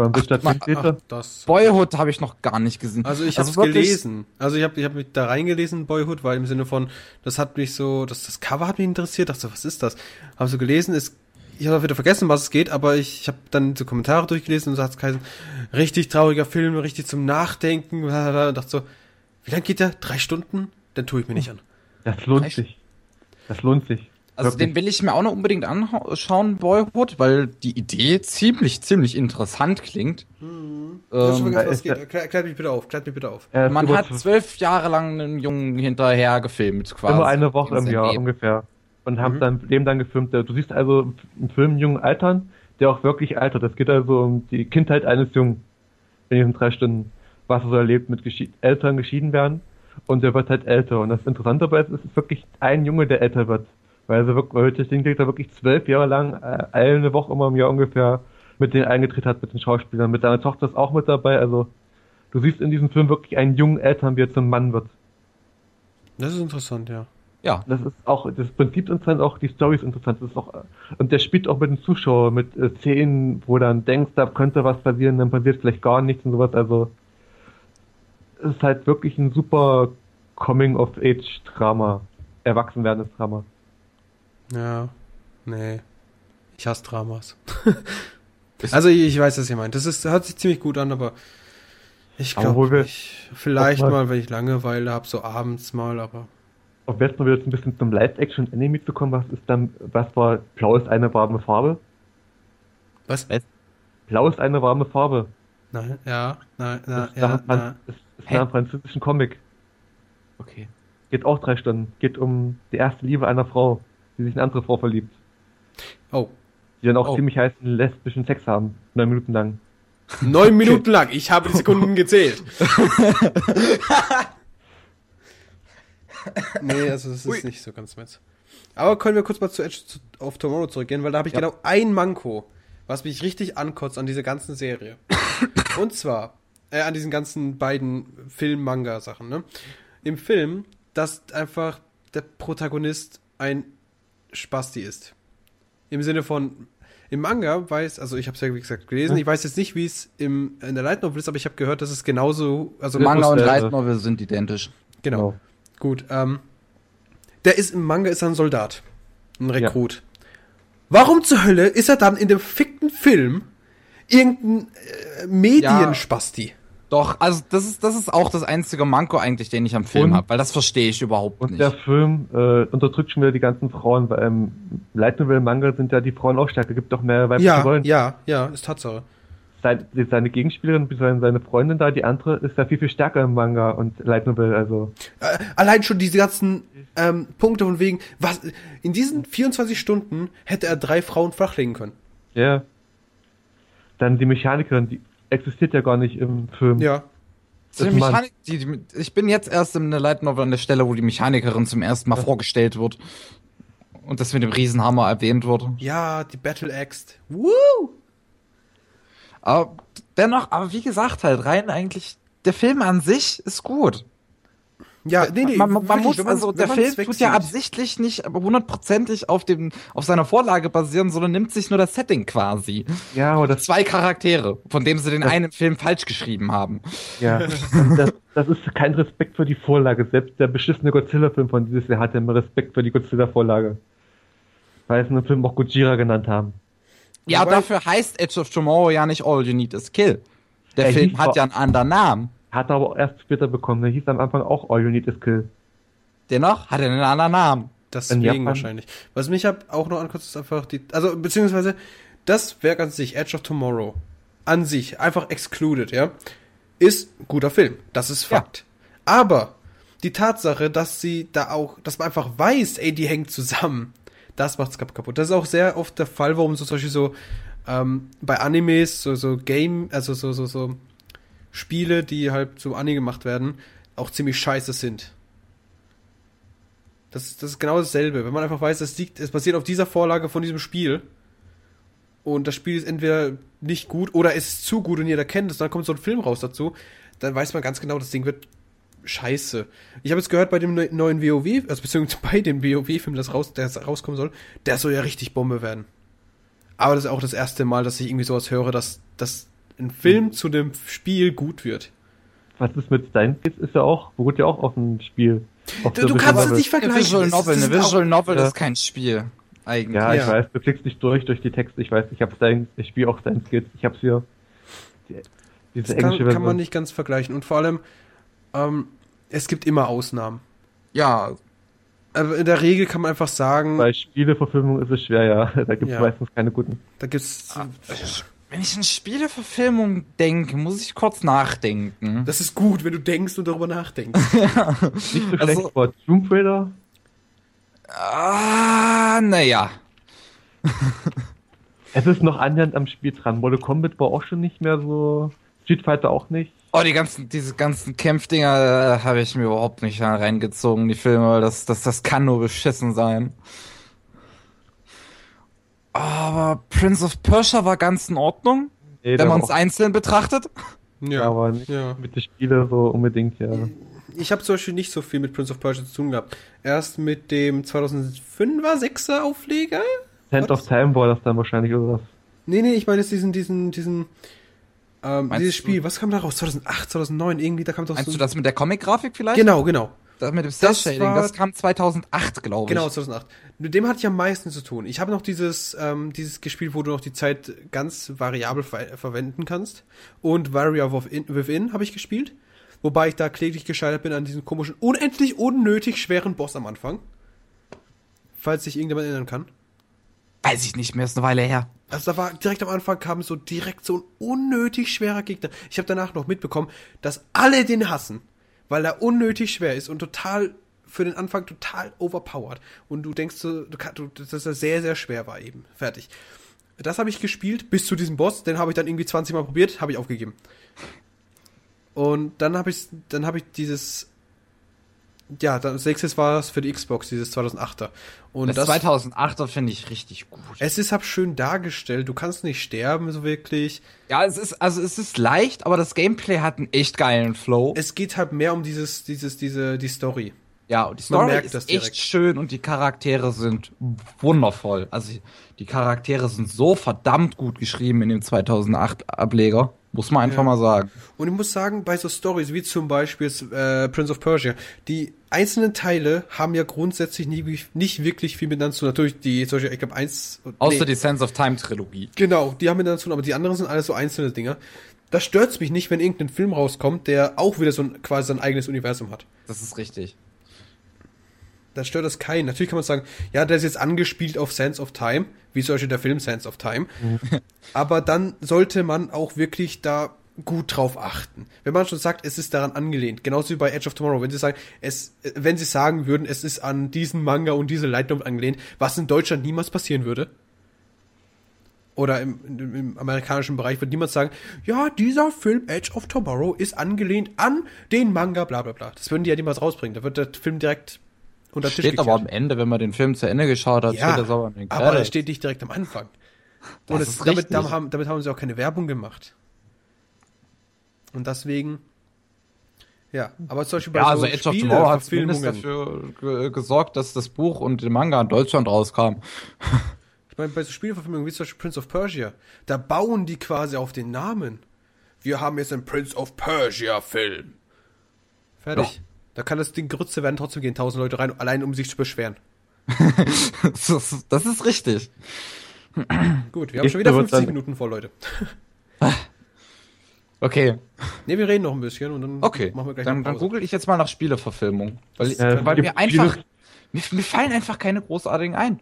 Von Richard Linklater? Ach, das. Boyhood habe ich noch gar nicht gesehen. Also ich habe es gelesen. Also ich habe ich hab mich da reingelesen, Boyhood, weil im Sinne von, das hat mich so, das, das Cover hat mich interessiert, dachte so, was ist das? Habe so gelesen, ist, ich habe wieder vergessen, was es geht, aber ich, ich habe dann so Kommentare durchgelesen und so hat es geheißen, richtig trauriger Film, richtig zum Nachdenken, und dachte so, wie lange geht der? Drei Stunden? dann tue ich mir nicht an. Das lohnt Echt? sich. Das lohnt sich. Also Wirklich. den will ich mir auch noch unbedingt anschauen, Boyhood, weil die Idee ziemlich, ziemlich interessant klingt. Das ist Ähm, ist geht. ja- Klär, klärt mich bitte auf, klärt mich bitte auf. Ist man hat zwölf Jahre lang einen Jungen hinterher gefilmt, quasi. immer eine Woche im Jahr Leben. ungefähr. Und haben Mhm. dann dem dann gefilmt. Du siehst also einen Film jungen Altern, der auch wirklich altert. Es geht also um die Kindheit eines Jungen in diesen drei Stunden, was er so erlebt mit Geschi Eltern geschieden werden. Und der wird halt älter. Und das Interessante dabei ist, es ist wirklich ein Junge, der älter wird. Weil er wirklich, weil Ding da wirklich zwölf Jahre lang, äh, eine Woche immer im Jahr ungefähr mit denen eingetreten hat, mit den Schauspielern. Mit seiner Tochter ist auch mit dabei. Also du siehst in diesem Film wirklich einen jungen Eltern, wie er zum Mann wird. Das ist interessant, ja. Ja, Das ist auch, das Prinzip ist interessant, auch die Story ist interessant. Das ist auch, und der spielt auch mit dem Zuschauer, mit äh, Szenen, wo dann denkst, da könnte was passieren, dann passiert vielleicht gar nichts und sowas. Also, es ist halt wirklich ein super Coming-of-Age-Drama. Erwachsenwerdendes Drama. Ja, nee. Ich hasse Dramas. also ich, ich weiß, was ihr meint. Das ist, hört sich ziemlich gut an, aber ich glaube. Vielleicht mal, mal- wenn ich Langeweile habe, so abends mal, aber Und jetzt noch wieder ein bisschen zum Live-Action-Anime zu kommen, was ist dann, was war, blau ist eine warme Farbe? was? Blau ist eine warme Farbe. Nein, ja, nein, Das ist ja, das ist nach einem französischen Comic. okay. Geht auch drei Stunden. Geht um die erste Liebe einer Frau, die sich in eine andere Frau verliebt. Oh, Die dann auch Oh. ziemlich heißen lesbischen Sex haben. Neun Minuten lang. neun Minuten lang. Ich habe die Sekunden gezählt. nee, also das ist Ui. nicht so ganz meins. Aber können wir kurz mal zu Edge of Tomorrow zurückgehen, weil da habe ich Ja. genau ein Manko, was mich richtig ankotzt an dieser ganzen Serie. Und zwar, äh, an diesen ganzen beiden Film-Manga-Sachen, ne? Im Film, dass einfach der Protagonist ein Spasti ist. Im Sinne von, im Manga weiß, also ich habe es ja wie gesagt gelesen, ich weiß jetzt nicht, wie es im, in der Light Novel ist, aber ich habe gehört, dass es genauso, also Manga und Light Novel sind identisch. Genau. Gut, ähm, der ist im Manga ist er ein Soldat. Ein Rekrut. Warum zur Hölle ist er dann in dem fickten Film irgendein äh, Medienspasti? Doch, also das ist, das ist auch das einzige Manko eigentlich, den ich am Film Und- habe, weil das verstehe ich überhaupt Und nicht. der Film äh, unterdrückt schon wieder die ganzen Frauen, weil im Light Novel Manga sind ja die Frauen auch stärker, gibt doch mehr weibliche Ja, Rollen. ja, ja, ist Tatsache. Seine, seine Gegenspielerin, seine, seine Freundin da, die andere, ist ja viel, viel stärker im Manga und Light Novel, also. Äh, allein schon diese ganzen ähm, Punkte von wegen, was in diesen 24 Stunden hätte er drei Frauen flachlegen können. Ja. Dann die Mechanikerin, die existiert ja gar nicht im Film. Ja. Mechanik, die, die, ich bin jetzt erst in der Light Novel an der Stelle, wo die Mechanikerin zum ersten Mal vorgestellt wird. Und das mit dem Riesenhammer erwähnt wird. Ja, die Battle Axe. Woo! Aber dennoch, aber wie gesagt, halt rein eigentlich, der Film an sich ist gut. Ja, nee, nee. man, man, wirklich, muss, also der Film tut ja absichtlich nicht hundertprozentig auf dem, auf seiner Vorlage basieren, sondern nimmt sich nur das Setting quasi. Ja, das, Zwei Charaktere, von dem sie den einen Film falsch geschrieben haben. ja. Das, das ist kein Respekt für die Vorlage. Selbst der beschissene Godzilla-Film von dieses Jahr hatte immer Respekt für die Godzilla-Vorlage. Weil sie einen Film auch Gojira genannt haben. Ja, Wobei- dafür heißt Edge of Tomorrow ja nicht All You Need Is Kill. Der Er Film hat ja einen anderen Namen. Hat er aber auch erst später bekommen. Der hieß am Anfang auch All You Need Is Kill. Dennoch hat er einen anderen Namen. Deswegen wahrscheinlich. Was mich hab auch noch ankotzt, ist einfach die, also beziehungsweise das Werk an sich, Edge of Tomorrow, an sich, einfach excluded, ja, ist ein guter Film. Das ist Ja. Fakt. Aber die Tatsache, dass sie da auch, dass man einfach weiß, ey, die hängen zusammen, das macht's kap- kaputt. Das ist auch sehr oft der Fall, warum so zum Beispiel so ähm, bei Animes, so, so Game, also so, so, so Spiele, die halt so Anime gemacht werden, auch ziemlich scheiße sind. Das, das ist genau dasselbe. Wenn man einfach weiß, es liegt, es basiert auf dieser Vorlage von diesem Spiel und das Spiel ist entweder nicht gut oder ist zu gut und jeder kennt es, dann kommt so ein Film raus dazu, dann weiß man ganz genau, das Ding wird scheiße. Ich habe jetzt gehört bei dem neu- neuen WoW, also beziehungsweise bei dem WoW-Film, das raus, der rauskommen soll, der soll ja richtig Bombe werden. Aber das ist auch das erste Mal, dass ich irgendwie sowas höre, dass, dass ein Film zu dem Spiel gut wird. Was ist mit Steins? Ist ja auch, beruht ja auch auf dem Spiel. Auf Du, du kannst es Visual- nicht Eine vergleichen. Visual Es- Novel, eine Visual Novel ja. ist kein Spiel. Eigentlich. Ja, ich Ja. weiß, du klickst dich durch, durch die Texte. Ich weiß, ich habe Steins, ich spiele auch Steins Kids. Ich hab's hier. Die, diese Das kann, englische kann man nicht ganz vergleichen. Und vor allem, ähm, es gibt immer Ausnahmen. Ja, Aber in der Regel kann man einfach sagen, Bei Spieleverfilmungen ist es schwer, ja. Da gibt es Ja. meistens keine guten. da gibt's. Wenn ich an Spieleverfilmung denke, muss ich kurz nachdenken. Das ist gut, wenn du denkst und darüber nachdenkst. Nicht so Also- schlecht, aber Tomb Raider, Ah, naja. es ist noch annähernd am Spiel dran. Mortal Kombat war auch schon nicht mehr so. Street Fighter auch nicht. Oh, die ganzen, diese ganzen Kämpfdinger äh, habe ich mir überhaupt nicht reingezogen, die Filme. Das, das, das kann nur beschissen sein. Aber Prince of Persia war ganz in Ordnung, Nee, wenn man es einzeln betrachtet. ja. aber nicht ja. mit den Spielen so unbedingt, ja. Ich habe zum Beispiel nicht so viel mit Prince of Persia zu tun gehabt. Erst mit dem 2005er, 6er Aufleger? Hand of Time war das dann wahrscheinlich oder was? Nee, nee, ich meine jetzt diesen, diesen, diesen, ähm, dieses du- Spiel. Was kam da raus? 2008, 2009, irgendwie, da kam doch Meinst so. du das mit der Comic-Grafik vielleicht? Genau, genau. Das mit dem Das Cell-Shading, war- das kam 2008, glaube ich. Genau, 2008. Mit dem hatte ich am meisten zu tun. Ich habe noch dieses, ähm, dieses gespielt, wo du noch die Zeit ganz variabel ver verwenden kannst. Und Warrior Within, Within habe ich gespielt. Wobei ich da kläglich gescheitert bin an diesem komischen, unendlich unnötig schweren Boss am Anfang. Falls sich irgendjemand erinnern kann. Weiß ich nicht mehr, ist eine Weile her. Also da war direkt am Anfang kam so direkt so ein unnötig schwerer Gegner. Ich habe danach noch mitbekommen, dass alle den hassen, weil er unnötig schwer ist und total für den Anfang total overpowered. Und du denkst du du, dass er sehr sehr schwer war eben. Fertig. Das habe ich gespielt bis zu diesem Boss. Den habe ich dann irgendwie 20 Mal probiert, habe ich aufgegeben. Und dann habe ich dann habe ich dieses ja, dann als nächstes war es für die Xbox, dieses 2008er. Und Das, 2008er finde ich richtig gut. es ist hab schön dargestellt. Du kannst nicht sterben, so wirklich. Ja, es ist, also es ist leicht, aber das Gameplay hat einen echt geilen Flow. Es geht halt mehr um dieses, dieses, diese, die Story. Ja, und die Story ist echt direkt. schön und die Charaktere sind wundervoll. Also die Charaktere sind so verdammt gut geschrieben in dem 2008 Ableger, muss man einfach Ja. mal sagen. Und ich muss sagen, bei so Stories wie zum Beispiel äh, Prince of Persia, die einzelnen Teile haben ja grundsätzlich nie, nicht wirklich viel miteinander zu tun. Natürlich die, solche, ich glaube, eins. Außer nee, die Sense of Time Trilogie. Genau, die haben miteinander zu tun, aber die anderen sind alles so einzelne Dinger. Das stört's mich nicht, wenn irgendein Film rauskommt, der auch wieder so ein, quasi sein eigenes Universum hat. Das ist richtig. Da stört das keinen. Natürlich kann man sagen, ja, der ist jetzt angespielt auf Sense of Time, wie zum Beispiel der Film Sense of Time. Aber dann sollte man auch wirklich da gut drauf achten. Wenn man schon sagt, es ist daran angelehnt, genauso wie bei Edge of Tomorrow, wenn sie sagen, es, wenn sie sagen würden, es ist an diesen Manga und diese Novel angelehnt, was in Deutschland niemals passieren würde. Oder im, im, im amerikanischen Bereich wird niemand sagen, ja, dieser Film Edge of Tomorrow ist angelehnt an den Manga, bla bla bla. Das würden die ja niemals rausbringen. Da wird der Film direkt unter Tisch Steht aber gekehrt. am Ende, wenn man den Film zu Ende geschaut hat, Ja, steht das aber in den aber das steht nicht direkt am Anfang. Das Und ist damit, damit, haben, damit haben sie auch keine Werbung gemacht. Und deswegen, ja, aber zum Beispiel bei Ja, so also Edge of Spiele- Tomorrow hat zumindest dafür ge gesorgt, dass das Buch und der Manga in Deutschland rauskam. Ich meine, bei so Spieleverfilmungen wie zum Beispiel Prince of Persia, da bauen die quasi auf den Namen. Wir haben jetzt einen Prince of Persia Film. Fertig. Da kann das Ding Grütze werden, trotzdem gehen tausend Leute rein, allein um sich zu beschweren. das, ist, das ist richtig. Gut, wir haben Ich schon wieder würde 50 dann- Minuten vor, Leute. Okay, Ne, wir reden noch ein bisschen und dann okay. machen wir gleich Dann, eine dann google ich jetzt mal nach Spieleverfilmung. Weil, Äh, weil mir einfach. Mir, mir fallen einfach keine großartigen ein.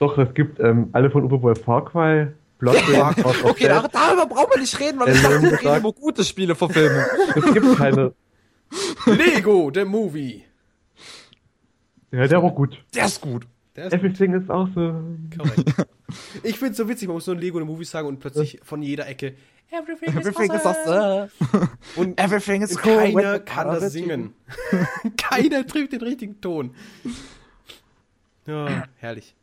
Doch, es gibt ähm, alle von Uwe Boll Far Cry, Okay, darüber brauchen wir nicht reden, weil ich dachte, wir reden über gute Spieleverfilmung. Es gibt keine. Lego, der Movie. Ja, der war gut. Der ist gut. Der ist Everything ist auch so. korrekt. Ich find's so witzig, man muss nur ein Lego, der Movie sagen und plötzlich von jeder Ecke Everything, Everything is is awesome. awesome. Und Everything is cool. keiner kann the das singen. keiner trifft den richtigen Ton. Ja, herrlich.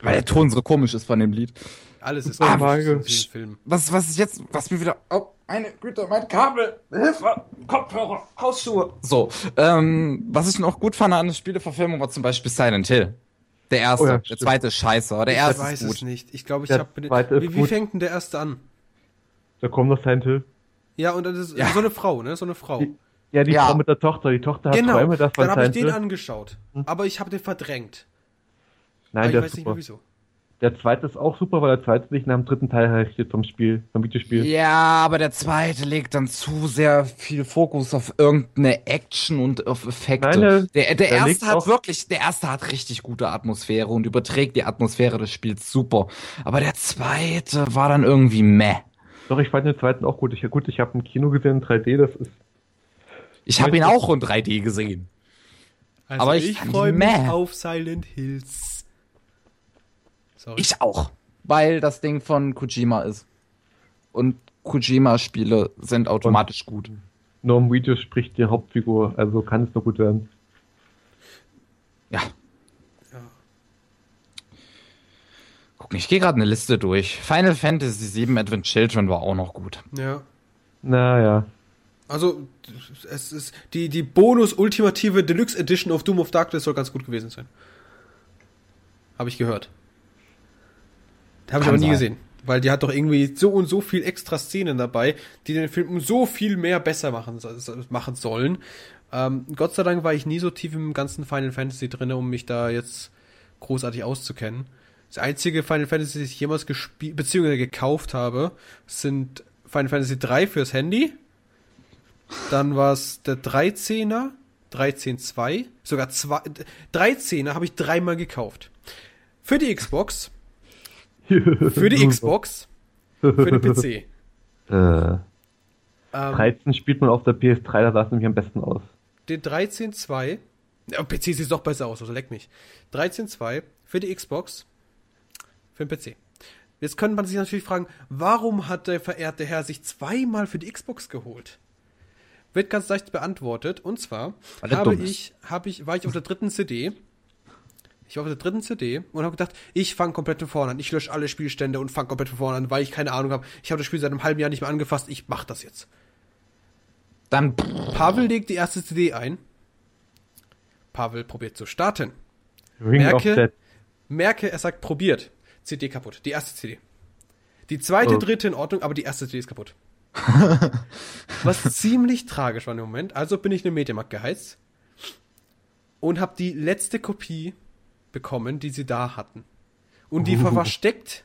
Weil der Ton so komisch ist von dem Lied. Alles ist Ah, komisch Mario. in Film. Was, was ist jetzt, was mir wieder, oh, meine Güte, mein Kabel, Hilfe, Kopfhörer, Hausschuhe. So, ähm, was ich noch gut fand an der Spieleverfilmung war zum Beispiel Silent Hill. Der erste, Oh ja, der zweite ist scheiße, aber der Ich erste weiß ist es gut. nicht. Ich glaube, ich habe. Wie, wie fängt denn der erste an? Da kommt noch Silent Hill. Ja, und das ist Ja. so eine Frau, ne? So eine Frau. Die- Ja, die Ja. Frau mit der Tochter. Die Tochter hat Genau. Träume davon Dann habe ich den angeschaut. Aber ich habe den verdrängt. Nein, Aber ich der weiß ist nicht mehr super. wieso. Der zweite ist auch super, weil der zweite sich nach dem dritten Teil herrichtet vom Spiel, vom Videospiel. Ja, aber der zweite legt dann zu sehr viel Fokus auf irgendeine Action und auf Effekte. Nein, der, der, der erste hat wirklich, der erste hat richtig gute Atmosphäre und überträgt die Atmosphäre des Spiels super. Aber der zweite war dann irgendwie meh. Doch, ich fand den zweiten auch gut. Ich, gut, ich habe im Kino gesehen in 3D, das ist. Ich habe ihn auch in 3D gesehen. Also Aber ich ich freue mich meh. auf Silent Hills. Sorry. Ich auch. Weil das Ding von Kojima ist. Und Kojima-Spiele sind automatisch gut. Nur im Video spricht die Hauptfigur, also kann es nur gut werden. Ja. Guck, ich gehe gerade eine Liste durch. Final Fantasy VII Advent Children war auch noch gut. ja. Naja. Also, es ist die, die Bonus-ultimative Deluxe Edition of Doom of Darkness soll ganz gut gewesen sein. Habe ich gehört. Habe ich aber nie sein. gesehen. Weil die hat doch irgendwie so und so viel extra Szenen dabei, die den Film um so viel mehr besser machen, machen sollen. Ähm, Gott sei Dank war ich nie so tief im ganzen Final Fantasy drin, um mich da jetzt großartig auszukennen. Das einzige Final Fantasy, das ich jemals gespielt bzw. gekauft habe, sind Final Fantasy 3 fürs Handy. Dann war es der 13er, 13.2, sogar zwei, 13er habe ich dreimal gekauft. Für die Xbox, für die Xbox, für den PC. Äh, Ähm, 13 spielt man auf der PS3, da sah es nämlich am besten aus. den 13.2, ja, PC sieht doch besser aus, also leck mich. 13.2 für die Xbox, für den PC. Jetzt könnte man sich natürlich fragen, warum hat der verehrte Herr sich zweimal für die Xbox geholt? Wird ganz leicht beantwortet. Und zwar habe ich, habe ich, war ich auf der dritten CD. Ich war auf der dritten CD und habe gedacht, ich fange komplett von vorne an. Ich lösche alle Spielstände und fange komplett von vorne an, weil ich keine Ahnung habe. Ich habe das Spiel seit einem halben Jahr nicht mehr angefasst. Ich mache das jetzt. Dann Pavel legt die erste CD ein. Pavel probiert zu starten. Ring Merke-. Merke, er sagt probiert. CD kaputt. Die erste CD. Die zweite, Oh. dritte in Ordnung, aber die erste CD ist kaputt. Was ziemlich tragisch war im Moment. Also bin ich in den Mediamarkt geheizt und habe die letzte Kopie bekommen, die sie da hatten. Und die war versteckt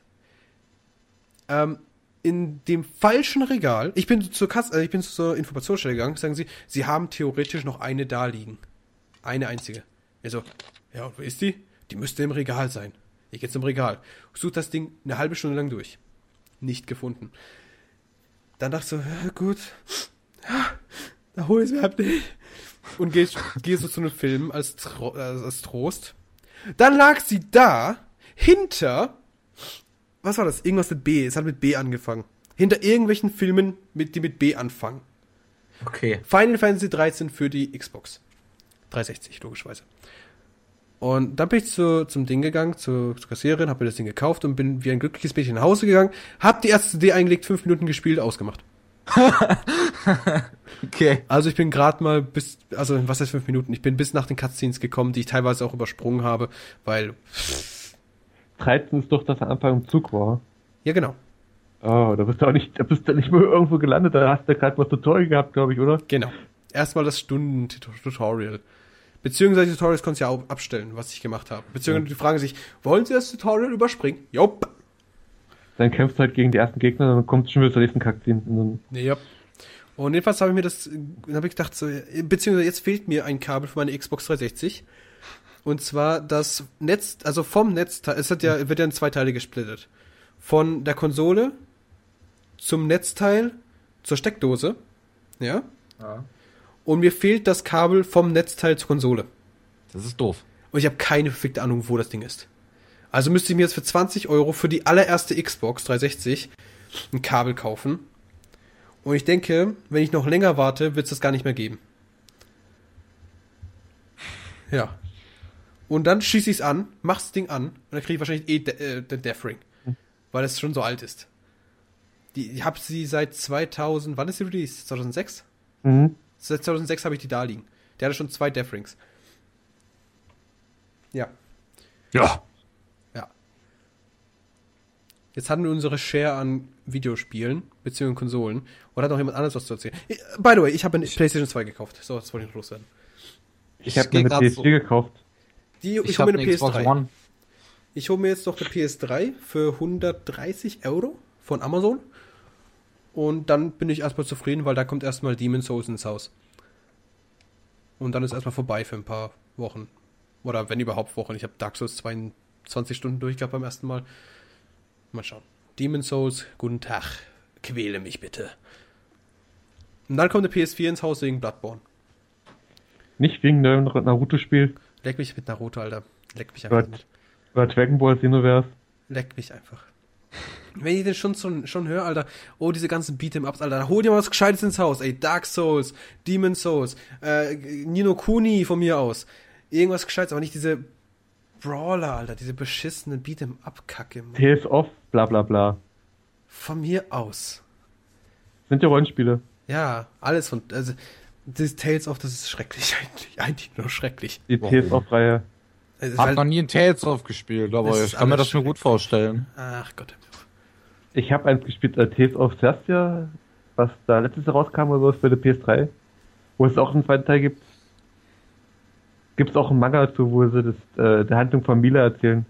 ähm, in dem falschen Regal. Ich bin zur Kasse, äh, ich bin zur Informationsstelle gegangen. Sagen sie, sie haben theoretisch noch eine da liegen. Eine einzige. Ich so, ja, und wo ist die? Die müsste im Regal sein. Ich gehe zum Regal. Such das Ding eine halbe Stunde lang durch. Nicht gefunden. Dann dachte ich so, ja, gut. Ja, da hol ich es mir halt nicht. Und gehe geh so zu einem Film als, Tro äh, als Trost. Dann lag sie da, hinter, was war das? Irgendwas mit B. Es hat mit B angefangen. Hinter irgendwelchen Filmen, mit, die mit B anfangen. Okay. Final Fantasy 13 für die Xbox. 360, logischerweise. Und dann bin ich zu, zum Ding gegangen, zur, zur Kassiererin, habe mir das Ding gekauft und bin wie ein glückliches Mädchen nach Hause gegangen, hab die erste CD eingelegt, fünf Minuten gespielt, ausgemacht. Okay. Also ich bin gerade mal bis, also was heißt fünf Minuten? Ich bin bis nach den Cutscenes gekommen, die ich teilweise auch übersprungen habe, weil, 13 ist doch, dass er Anfang im Zug war. ja genau, Oh, da bist du auch nicht, da bist du nicht mehr irgendwo gelandet, da hast du gerade was Tutorial gehabt, glaube ich, oder? genau. Erstmal das Stunden-Tutorial. Beziehungsweise die Tutorials konntest du ja auch abstellen, was ich gemacht habe. Beziehungsweise die fragen sich, wollen sie das Tutorial überspringen? Jupp. Dann kämpfst du halt gegen die ersten Gegner, dann kommst du schon wieder zur nächsten Cutscene. Und dann ja. Und jedenfalls habe ich mir das, habe ich gedacht, so, beziehungsweise jetzt fehlt mir ein Kabel für meine Xbox 360. Und zwar das Netz, also vom Netzteil, es hat ja, wird ja in zwei Teile gesplittet. Von der Konsole zum Netzteil zur Steckdose. Ja. Ja. Und mir fehlt das Kabel vom Netzteil zur Konsole. Das ist doof. Und ich habe keine verfickte Ahnung, wo das Ding ist. Also müsste ich mir jetzt für 20 Euro für die allererste Xbox 360 ein Kabel kaufen. Und ich denke, wenn ich noch länger warte, wird es das gar nicht mehr geben. Ja. Und dann schieße ich es an, mach das Ding an und dann kriege ich wahrscheinlich eh de äh, den Death Ring. Weil es schon so alt ist. Die, ich habe sie seit 2000, wann ist sie released? 2006? Mhm. Seit 2006 habe ich die da liegen. Der hatte schon zwei Death Rings. Ja. Ja. Jetzt hatten wir unsere Share an Videospielen, beziehungsweise Konsolen. Oder hat noch jemand anderes was zu erzählen? Äh, By the way, ich habe eine PlayStation 2 gekauft. So, das wollte ich noch loswerden. Ich habe mir grad eine PS4 so- gekauft. Die, ich, Ich hole habe mir eine eine Xbox PS3. One. Ich hole mir jetzt noch eine PS3 für 130 Euro von Amazon. Und dann bin ich erstmal zufrieden, weil da kommt erstmal Demon Souls ins Haus. Und dann ist erstmal vorbei für ein paar Wochen. Oder wenn überhaupt Wochen. Ich habe Dark Souls 22 Stunden durchgehabt beim ersten Mal. Mal schauen. Demon Souls, guten Tag. Quäle mich bitte. Und dann kommt der PS4 ins Haus wegen Bloodborne. Nicht wegen dem Naruto-Spiel. Leck mich mit Naruto, Alter. Leck mich einfach Oder, mit. oder Dragon Ball Xenoverse. Leck mich einfach. Wenn ich den schon, schon, schon höre, Alter, oh, diese ganzen Beat'em-Ups, Alter, hol dir mal was Gescheites ins Haus, ey, Dark Souls, Demon Souls, äh, Nino Kuni von mir aus. Irgendwas Gescheites, aber nicht diese Brawler, Alter, diese beschissenen Beat'em-Up-Kacke. Tales of, bla bla bla. Von mir aus. Sind ja Rollenspiele. Ja, alles von, also, das Tales of, das ist schrecklich, eigentlich, eigentlich nur schrecklich. Die Warum? Tales of-Reihe. Es ist Hab halt- noch nie in Tales of gespielt, aber ich kann mir das schon gut vorstellen. Ach Gott. Ich habe eins gespielt, äh, Tales of Celestia, was da letztes Jahr rauskam oder sowas für die PS3, wo es auch einen zweiten Teil gibt. Gibt es auch einen Manga dazu, wo sie das, äh, der Handlung von Mila erzählen.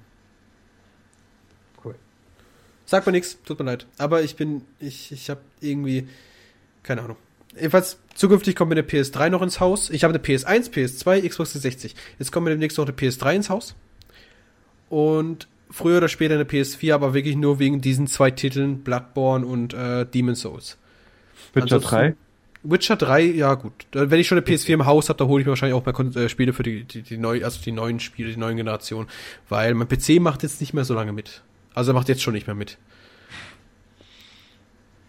Sagt mir nichts, tut mir leid. Aber ich bin, ich, ich habe irgendwie, keine Ahnung. Jedenfalls, zukünftig kommt mir eine PS3 noch ins Haus. Ich habe eine PS1, PS2, Xbox 360. Jetzt kommt mir demnächst noch eine PS3 ins Haus. Und früher oder später eine PS4, aber wirklich nur wegen diesen zwei Titeln, Bloodborne und äh, Demon Souls. Witcher Ansonsten- 3. Witcher 3, ja gut. Wenn ich schon eine PS4 im Haus habe, da hole ich mir wahrscheinlich auch mal Kon- äh, Spiele für die, die, die neu, also die neuen Spiele, die neuen Generationen. Weil mein PC macht jetzt nicht mehr so lange mit. Also er macht jetzt schon nicht mehr mit.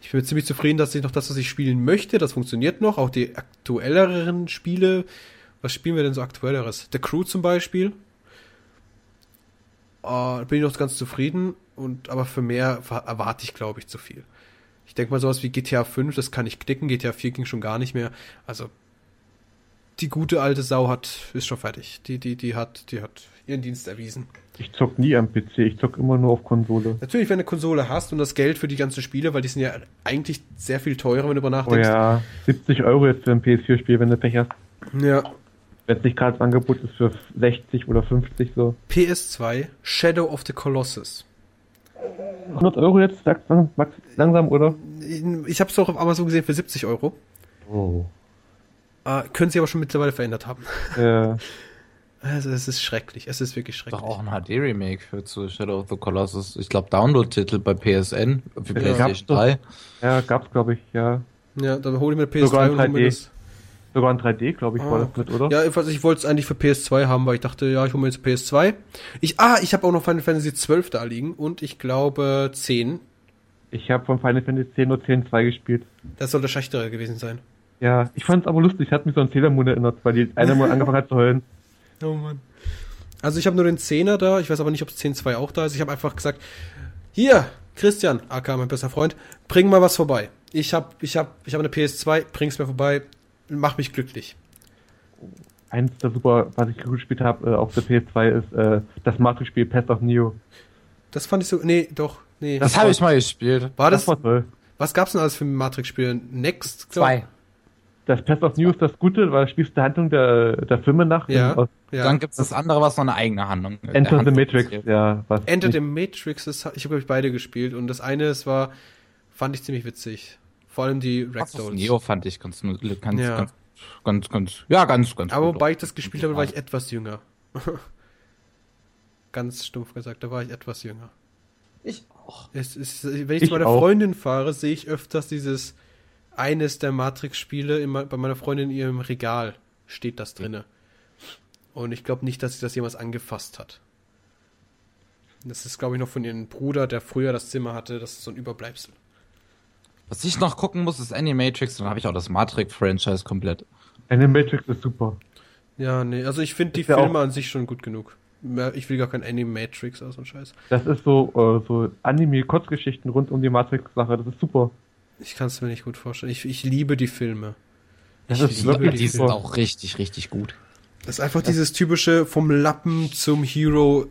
Ich bin ziemlich zufrieden, dass ich noch das, was ich spielen möchte, das funktioniert noch. Auch die aktuelleren Spiele. Was spielen wir denn so aktuelleres? The Crew zum Beispiel. Äh, bin ich noch ganz zufrieden. Und, aber für mehr wa- erwarte ich, glaube ich, zu viel. Ich denke mal, sowas wie GTA 5, das kann ich knicken. GTA 4 ging schon gar nicht mehr. Also, die gute alte Sau hat, ist schon fertig. Die, die, die hat, die hat ihren Dienst erwiesen. Ich zock nie am PC, ich zock immer nur auf Konsole. Natürlich, wenn du eine Konsole hast und das Geld für die ganzen Spiele, weil die sind ja eigentlich sehr viel teurer, wenn du darüber Oh nachdenkst. ja, 70 Euro jetzt für ein PS4-Spiel, wenn du Pech hast. ja. Wenn es nicht gerade das Angebot ist für 60 oder 50 so. PS2, Shadow of the Colossus. 100 Euro jetzt, sagst du Max, langsam, oder? Ich habe es auch auf Amazon gesehen für 70 Euro. Oh. Äh, können sie aber schon mittlerweile verändert haben. Äh, Also es ist schrecklich. Es ist wirklich schrecklich. Doch auch ein HD-Remake für zu Shadow of the Colossus. Ich glaube, Download-Titel bei PSN für Ja. PlayStation Gab's doch. 3. ja, gab's, glaube ich, ja. Ja, dann hole ich mir eine PS3 Sogar in und hole mir 3D. das. Sogar in 3D, glaube ich, war Ah, das mit, oder? Ja, jedenfalls, ich wollte es eigentlich für PS2 haben, weil ich dachte, ja, ich hole mir jetzt PS2. Ich, ah, ich habe auch noch Final Fantasy 12 da liegen und ich glaube 10. Ich habe von Final Fantasy 10 nur 10 2 gespielt. Das soll der schlechtere gewesen sein. Ja, ich fand's aber lustig, hat mich so an Sailor Moon erinnert, weil die eine mal angefangen hat zu heulen. Oh Mann. Also ich habe nur den 10er da, ich weiß aber nicht, ob es 10.2 auch da ist. Ich habe einfach gesagt, hier, Christian, aka mein bester Freund, bring mal was vorbei. Ich habe ich hab, ich hab eine PS2, bring's mir vorbei, mach mich glücklich. Eins der super, was ich gut gespielt habe äh, auf der PS2 ist äh, das Matrix-Spiel Path of Neo. Das fand ich so, nee, doch, nee. Das habe ich mal gespielt. War das, Das war toll. was gab's denn alles für Matrix-Spiele? Next? glaub- Zwei. Das Path of Neo ist das Gute, weil du spielst die Handlung der, der Filme nach. Ja. Aus Ja. Dann gibt's das andere, was noch eine eigene Handlung der Enter the Matrix, erzählt. ja. Was Enter nicht- the Matrix, das, ich habe glaube ich beide gespielt und das eine, es war, fand ich ziemlich witzig. Vor allem die Ragdolls. Neo fand ich ganz, ganz, ganz, Ja. ganz, ganz, ganz, ja, ganz, ganz Aber gut. wobei ich das gespielt habe, war ich etwas jünger. Ganz stumpf gesagt, da war ich etwas jünger. Ich auch. Es ist, wenn ich, Ich zu meiner auch. Freundin fahre, sehe ich öfters dieses eines der Matrix-Spiele bei meiner Freundin in ihrem Regal steht das drinne. Und ich glaube nicht, dass sie das jemals angefasst hat. Das ist, glaube ich, noch von ihrem Bruder, der früher das Zimmer hatte. Das ist so ein Überbleibsel. Was ich noch gucken muss, ist Animatrix, dann habe ich auch das Matrix-Franchise komplett. Animatrix ist super. Ja, nee, also ich finde die Ist ja Filme an sich schon gut genug. Ich will gar kein Animatrix oder so ein Scheiß. Das ist so, äh, so Anime-Kurzgeschichten rund um die Matrix-Sache. Das ist super. Ich kann es mir nicht gut vorstellen. Ich, ich liebe die Filme. Das ich ist liebe wirklich die Die Filme. sind auch richtig, richtig gut. Das ist einfach dieses typische vom Lappen zum Hero,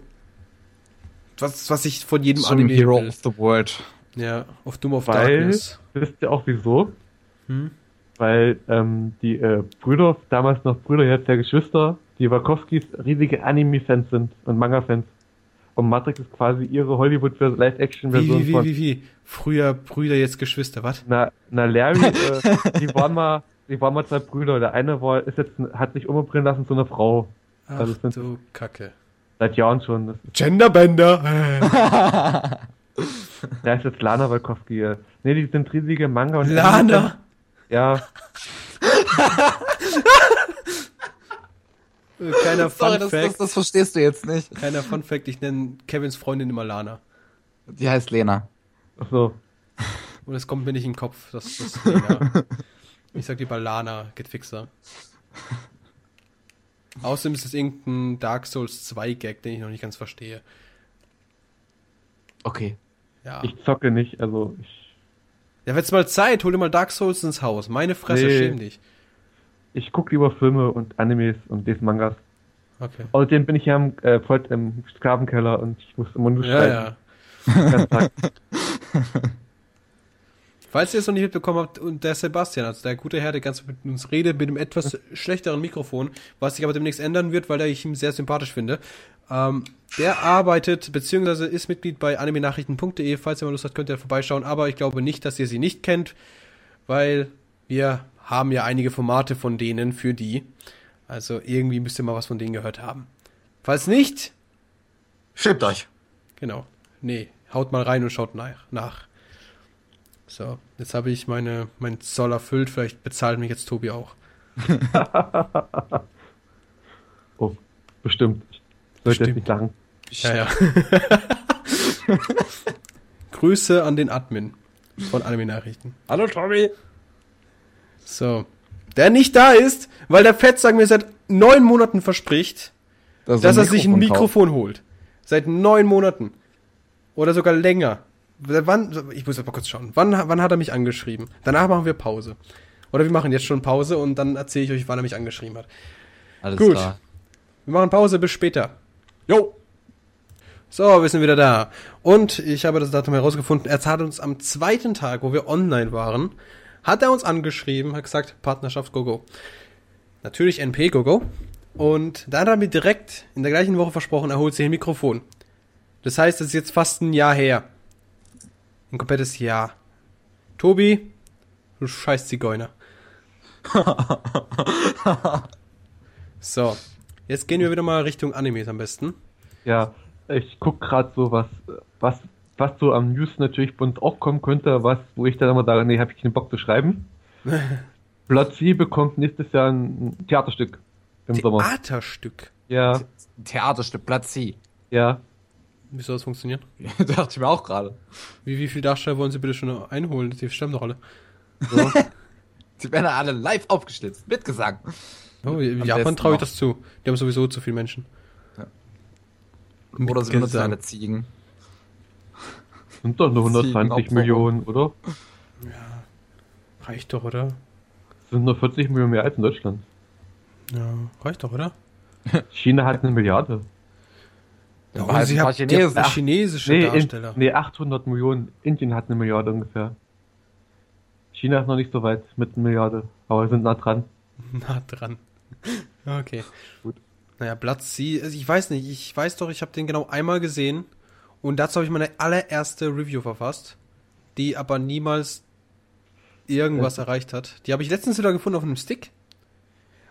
was, was ich von jedem Zum Anime Hero will. of the World. Ja, auf Doom of Weil, Darkness. wisst ihr auch wieso? Hm? Weil ähm, die äh, Brüder, damals noch Brüder, jetzt ja Geschwister, die Wachowskis riesige Anime-Fans sind und Manga-Fans. Und Matrix ist quasi ihre Hollywood Wie, Live-Action-Version wie, wie, von. wie, wie? Früher Brüder, jetzt Geschwister, was? Na, na Larry, äh, die waren mal, die waren mal zwei Brüder. Der eine war, ist jetzt, hat sich umbringen lassen zu einer Frau. Ach Also sind- du Kacke. Seit Jahren schon. Genderbender. der ist jetzt Lana Wachowski. äh. Nee, die sind riesige Manga und Lana. Ja, Kleiner Fun Sorry, das, das, Fact. das verstehst du jetzt nicht. Kleiner Fun Fact, ich nenne Kevins Freundin immer Lana. Die heißt Lena. ach so. Und es kommt mir nicht in den Kopf, dass das Lena. Ich sag lieber Lana, geht fixer. Außerdem ist es irgendein Dark Souls 2 Gag, den ich noch nicht ganz verstehe. Okay. Ja. Ich zocke nicht, also ich, Ja, wird's mal Zeit, hol dir mal Dark Souls ins Haus. Meine Fresse, Nee. schäm dich. ich gucke lieber Filme und Animes und lese Mangas. Okay. Außerdem bin ich ja im, äh, voll im Sklavenkeller und ich muss immer nur Ja, schreiben. ja. Tag. Falls ihr es noch nicht mitbekommen habt, und der Sebastian, also der gute Herr, der ganz mit uns redet, mit einem etwas schlechteren Mikrofon, was sich aber demnächst ändern wird, weil ich ihn sehr sympathisch finde. Ähm, der arbeitet, beziehungsweise ist Mitglied bei animenachrichten.de. Falls ihr mal Lust habt, könnt ihr vorbeischauen. Aber ich glaube nicht, dass ihr sie nicht kennt, weil wir haben ja einige Formate von denen für die. Also irgendwie müsst ihr mal was von denen gehört haben. Falls nicht, Schämt euch. Genau. Nee, haut mal rein und schaut nach. nach. So, jetzt habe ich meine, mein Zoll erfüllt. Vielleicht bezahlt mich jetzt Tobi auch. Oh, bestimmt. Bestimmt. jetzt nicht lachen. Ja, ja. Grüße an den Admin von Anime Nachrichten. Hallo Tommy. So. Der nicht da ist, weil der Fettsack mir seit neun Monaten verspricht, Das dass er sich ein Mikrofon holt. Seit neun Monaten. Oder sogar länger. Wann, ich muss mal kurz schauen. Wann, wann hat er mich angeschrieben? Danach machen wir Pause. Oder wir machen jetzt schon Pause und dann erzähle ich euch, wann er mich angeschrieben hat. Alles Gut. klar. Wir machen Pause, bis später. Jo. So, wir sind wieder da. Und ich habe das Datum herausgefunden. Er hat uns am zweiten Tag, wo wir online waren, hat er uns angeschrieben, hat gesagt, Partnerschaft GoGo. Natürlich NP GoGo. Und dann hat er mir direkt in der gleichen Woche versprochen, er holt sich ein Mikrofon. Das heißt, es ist jetzt fast ein Jahr her. Ein komplettes Jahr. Tobi, du scheiß Zigeuner. so, jetzt gehen wir wieder mal Richtung Animes am besten. Ja, ich guck gerade so, was, was, was so am News natürlich bei uns auch kommen könnte, was, wo ich dann immer sage, nee, hab ich keinen Bock zu schreiben. Plotzi bekommt nächstes Jahr ein Theaterstück im Sommer. Theaterstück. Ja, Theaterstück Platz C. ja. Wie soll das funktionieren? Dachte ich mir auch gerade. Wie, wie viele Darsteller wollen Sie bitte schon einholen? Die sterben doch alle. So. Die werden alle live aufgeschlitzt. Mit Gesang. Oh, in Japan traue ich das zu. Die haben sowieso zu viele Menschen. Mit Oder sie benutzen Gesang. eine Ziegen. Sind doch nur Ziegen 120 Opfer. Millionen, oder? Reicht doch, oder? Sind nur 40 Millionen mehr als in Deutschland. Ja, reicht doch, oder? China hat eine Milliarde. Ja, aber sie haben Chinesen. chinesische Nee, in, Darsteller. nee, 800 Millionen. Indien hat eine Milliarde ungefähr. China ist noch nicht so weit mit einer Milliarde, aber wir sind nah dran. Nah dran. Okay. Gut. Naja, Platz C, also ich weiß nicht, ich weiß doch, ich habe den genau einmal gesehen und dazu habe ich meine allererste Review verfasst, die aber niemals irgendwas erreicht hat. Die habe ich letztens wieder gefunden auf einem Stick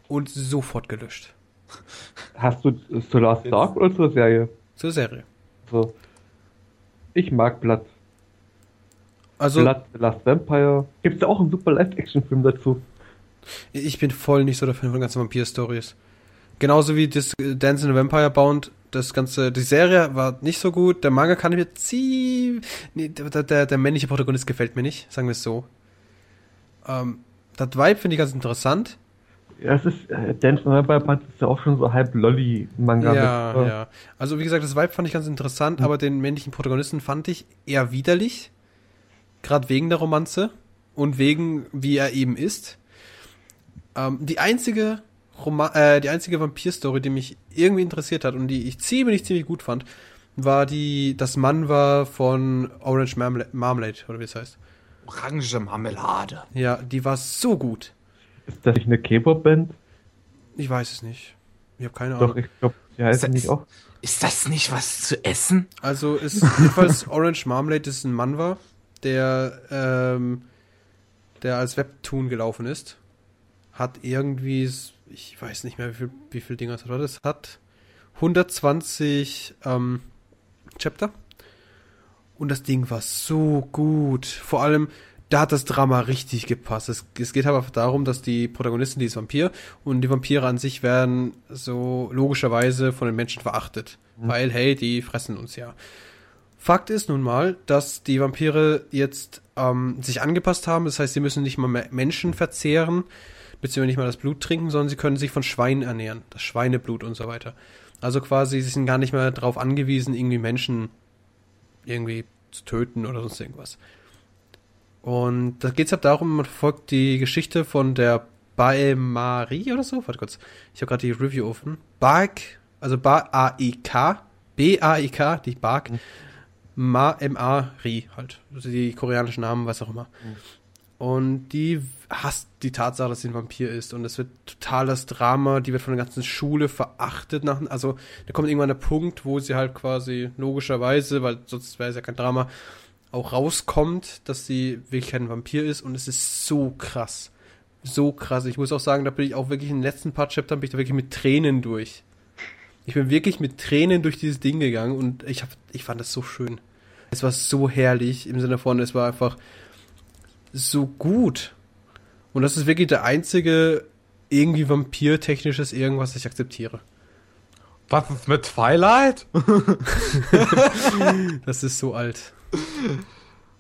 und sofort gelöscht. Hast du zur Last Dark oder zur Serie? Zur Serie. So. Ich mag Blood. Also, Blood, The Last Vampire. Gibt's da auch einen super Live-Action-Film dazu? Ich bin voll nicht so der Fan von ganzen Vampir-Stories. Genauso wie das äh, Dance in the Vampire Bound, das ganze, die Serie war nicht so gut, der Manga kann ich mir zieh, nee, der, der, der männliche Protagonist gefällt mir nicht, sagen wir es so. Ähm, das Vibe finde ich ganz interessant. Ja, es ist, äh, Dance in the Vampire Band ist ja auch schon so halb Lolly-Manga. ja, mit, äh, ja. Also wie gesagt, das Vibe fand ich ganz interessant, aber den männlichen Protagonisten fand ich eher widerlich. Gerade wegen der Romanze und wegen, wie er eben ist. Ähm, die einzige Roma äh, die einzige Vampir-Story, die mich irgendwie interessiert hat und die ich ziemlich, ziemlich gut fand, war die, das Mann war von Orange Marmala- Marmalade, oder wie es heißt. Orange Marmelade. Ja, die war so gut. Ist das nicht eine K-Pop-Band? Ich weiß es nicht. Ich habe keine Ahnung. Doch, ich glaube, die heißen Ist- nicht auch. Ist das nicht was zu essen? Also ist jedenfalls Orange Marmalade ist ein Mann war, der, ähm, der als Webtoon gelaufen ist. Hat irgendwie, ich weiß nicht mehr, wie viel, wie viel Dinger es hat. Das hat 120 ähm, Chapter. Und das Ding war so gut. Vor allem, da hat das Drama richtig gepasst. Es, es geht aber darum, dass die Protagonistin, die ist Vampir, und die Vampire an sich werden so logischerweise von den Menschen verachtet. Mhm. Weil, hey, die fressen uns ja. Fakt ist nun mal, dass die Vampire jetzt ähm, sich angepasst haben. Das heißt, sie müssen nicht mal mehr Menschen verzehren, beziehungsweise nicht mal das Blut trinken, sondern sie können sich von Schweinen ernähren. Das Schweineblut und so weiter. Also quasi, sie sind gar nicht mehr darauf angewiesen, irgendwie Menschen irgendwie zu töten oder sonst irgendwas. Und da geht es halt darum, man verfolgt die Geschichte von der Bae-Marie oder so. Warte kurz, ich habe gerade die Review offen. Bark, also Ba-A-I-K, B-A-I-K, die Bark, mhm. Ma-M-A-Ri halt. Also die koreanischen Namen, was auch immer. Mhm. Und die hasst die Tatsache, dass sie ein Vampir ist. Und es wird total das Drama, die wird von der ganzen Schule verachtet. Nach, also da kommt irgendwann der Punkt, wo sie halt quasi logischerweise, weil sonst wäre es ja kein Drama, auch rauskommt, dass sie wirklich kein Vampir ist. Und es ist so krass. So krass. Ich muss auch sagen, da bin ich auch wirklich in den letzten paar Chaptern bin ich da wirklich mit Tränen durch. Ich bin wirklich mit Tränen durch dieses Ding gegangen und ich, hab, ich fand das so schön. Es war so herrlich im Sinne von, es war einfach so gut. Und das ist wirklich der einzige irgendwie vampirtechnisches irgendwas, das ich akzeptiere. Was ist mit Twilight? das ist so alt.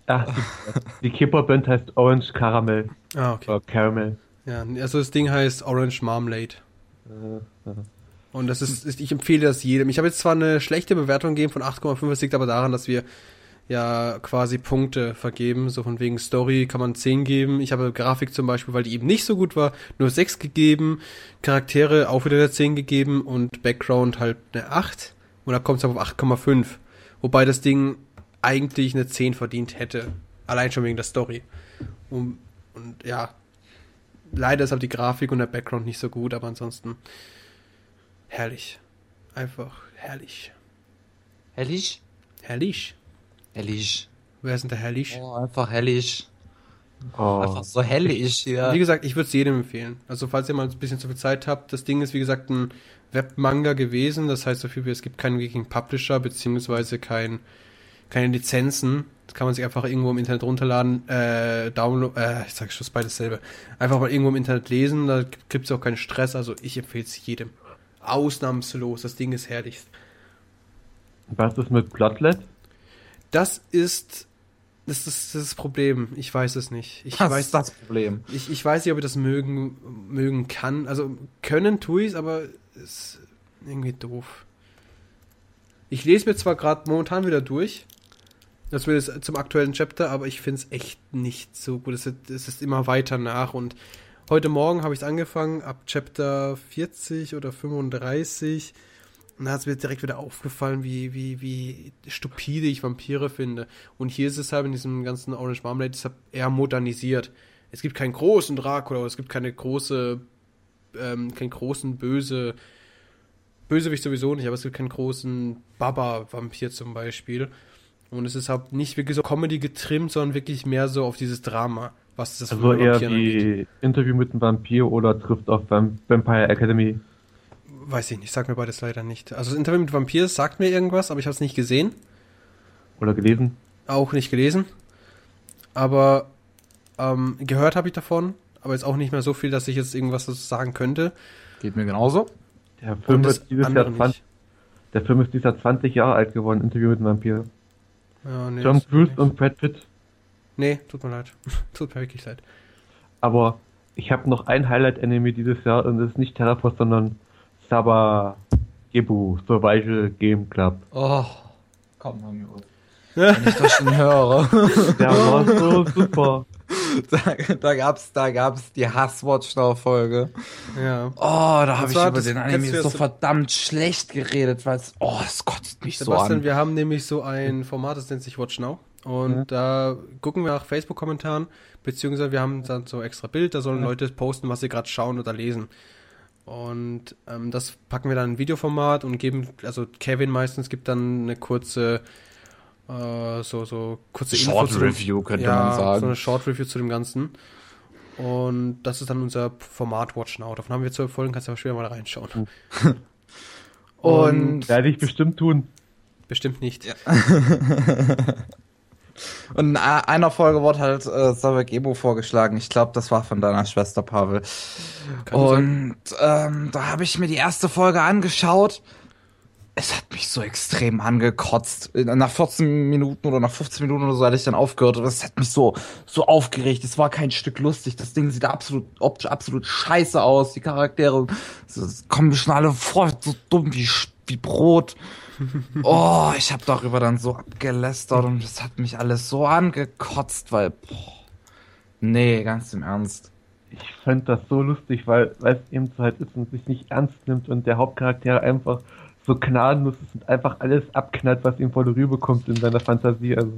Ach, die, die Kipperband heißt Orange Caramel. Ah, okay. Oder Caramel. Ja, also das Ding heißt Orange Marmalade. Und das ist, ich empfehle das jedem. Ich habe jetzt zwar eine schlechte Bewertung gegeben von 8,5, das liegt aber daran, dass wir ja quasi Punkte vergeben. So von wegen Story kann man 10 geben. Ich habe Grafik zum Beispiel, weil die eben nicht so gut war, nur 6 gegeben. Charaktere auch wieder eine 10 gegeben und Background halt eine 8. Und da kommt es auf 8,5. Wobei das Ding eigentlich eine 10 verdient hätte. Allein schon wegen der Story. Und, und ja, leider ist aber die Grafik und der Background nicht so gut, aber ansonsten herrlich. Einfach herrlich. Herrlich? Herrlich. Hellisch. Wer ist denn der Hellisch? Oh, einfach hellisch. Oh. Einfach so hellisch, ja. Wie gesagt, ich würde es jedem empfehlen. Also, falls ihr mal ein bisschen zu viel Zeit habt, das Ding ist, wie gesagt, ein Webmanga gewesen. Das heißt so viel wie es gibt keinen wirklichen Publisher, beziehungsweise kein, keine Lizenzen. Das kann man sich einfach irgendwo im Internet runterladen, äh, download, äh, ich sag schon beides selber. Einfach mal irgendwo im Internet lesen, da gibt es auch keinen Stress. Also, ich empfehle es jedem. Ausnahmslos, das Ding ist herrlich. Was ist mit Bloodlet? Das ist das ist das Problem. Ich weiß es nicht. Ich Was weiß ist das Problem. Ich, ich weiß nicht, ob ich das mögen, mögen kann. Also können tue ich es, aber es ist irgendwie doof. Ich lese mir zwar gerade momentan wieder durch, das wird jetzt zum aktuellen Chapter, aber ich finde es echt nicht so gut. Es ist, es ist immer weiter nach und heute Morgen habe ich es angefangen, ab Chapter 40 oder 35 und da hat es mir direkt wieder aufgefallen, wie, wie, wie stupide ich Vampire finde. Und hier ist es halt in diesem ganzen Orange Marmalade deshalb eher modernisiert. Es gibt keinen großen Dracula, es gibt keine große, ähm, keinen großen böse, Bösewicht sowieso nicht, aber es gibt keinen großen Baba-Vampir zum Beispiel. Und es ist halt nicht wirklich so Comedy getrimmt, sondern wirklich mehr so auf dieses Drama, was das Also eher wie angeht. Interview mit einem Vampir oder trifft auf Vampire Academy. Weiß ich nicht, sagt mir beides leider nicht. Also das Interview mit Vampirs sagt mir irgendwas, aber ich habe es nicht gesehen. Oder gelesen? Auch nicht gelesen. Aber ähm, gehört habe ich davon, aber jetzt auch nicht mehr so viel, dass ich jetzt irgendwas dazu sagen könnte. Geht mir genauso. Der Film, ist dieses Jahr 20, der Film ist dieses Jahr 20 Jahre alt geworden, Interview mit einem Vampir. Ja, nee, John Cruise und Brad Pitt. Nee, tut mir leid. tut mir wirklich leid. Aber ich habe noch ein Highlight-Anime dieses Jahr und das ist nicht Terraforce, sondern Saba Gebu, Survival Game Club. Oh, komm mal mir Wenn ich das schon höre. Der war so super. Da, da, gab's, da gab's die Hasswatch-Folge. Ja. Oh, da habe ich über den Anime so verdammt schlecht geredet, weil es, oh, es kotzt mich Sebastian, so an. wir haben nämlich so ein Format, das nennt sich Watch Now. Und ja. da gucken wir nach Facebook-Kommentaren, beziehungsweise wir haben dann so extra Bild, da sollen ja. Leute posten, was sie gerade schauen oder lesen. Und ähm, das packen wir dann in Videoformat und geben, also Kevin meistens gibt dann eine kurze, äh, so, so kurze Short zu- Review, könnte ja, man sagen. so eine Short Review zu dem Ganzen. Und das ist dann unser Format Watch Now. Davon haben wir zwölf Folgen, kannst du aber später mal reinschauen. Und, Werde ich bestimmt tun. Bestimmt nicht. und in einer Folge wurde halt äh, Sarajevo vorgeschlagen. Ich glaube, das war von deiner Schwester, Pavel. Kann. Und ähm, da habe ich mir die erste Folge angeschaut. Es hat mich so extrem angekotzt. Nach 14 Minuten oder nach 15 Minuten oder so hatte ich dann aufgehört. Und es hat mich so, so aufgeregt. Es war kein Stück lustig. Das Ding sieht absolut, optisch absolut scheiße aus. Die Charaktere kommen mir schon alle vor, so dumm wie, wie Brot. Oh, ich habe darüber dann so abgelästert und das hat mich alles so angekotzt, weil, boah, nee, ganz im Ernst. Ich fand das so lustig, weil es eben so halt ist und sich nicht ernst nimmt und der Hauptcharakter einfach so gnadenlos ist und einfach alles abknallt, was ihm vor die Rübe kommt in seiner Fantasie. Also.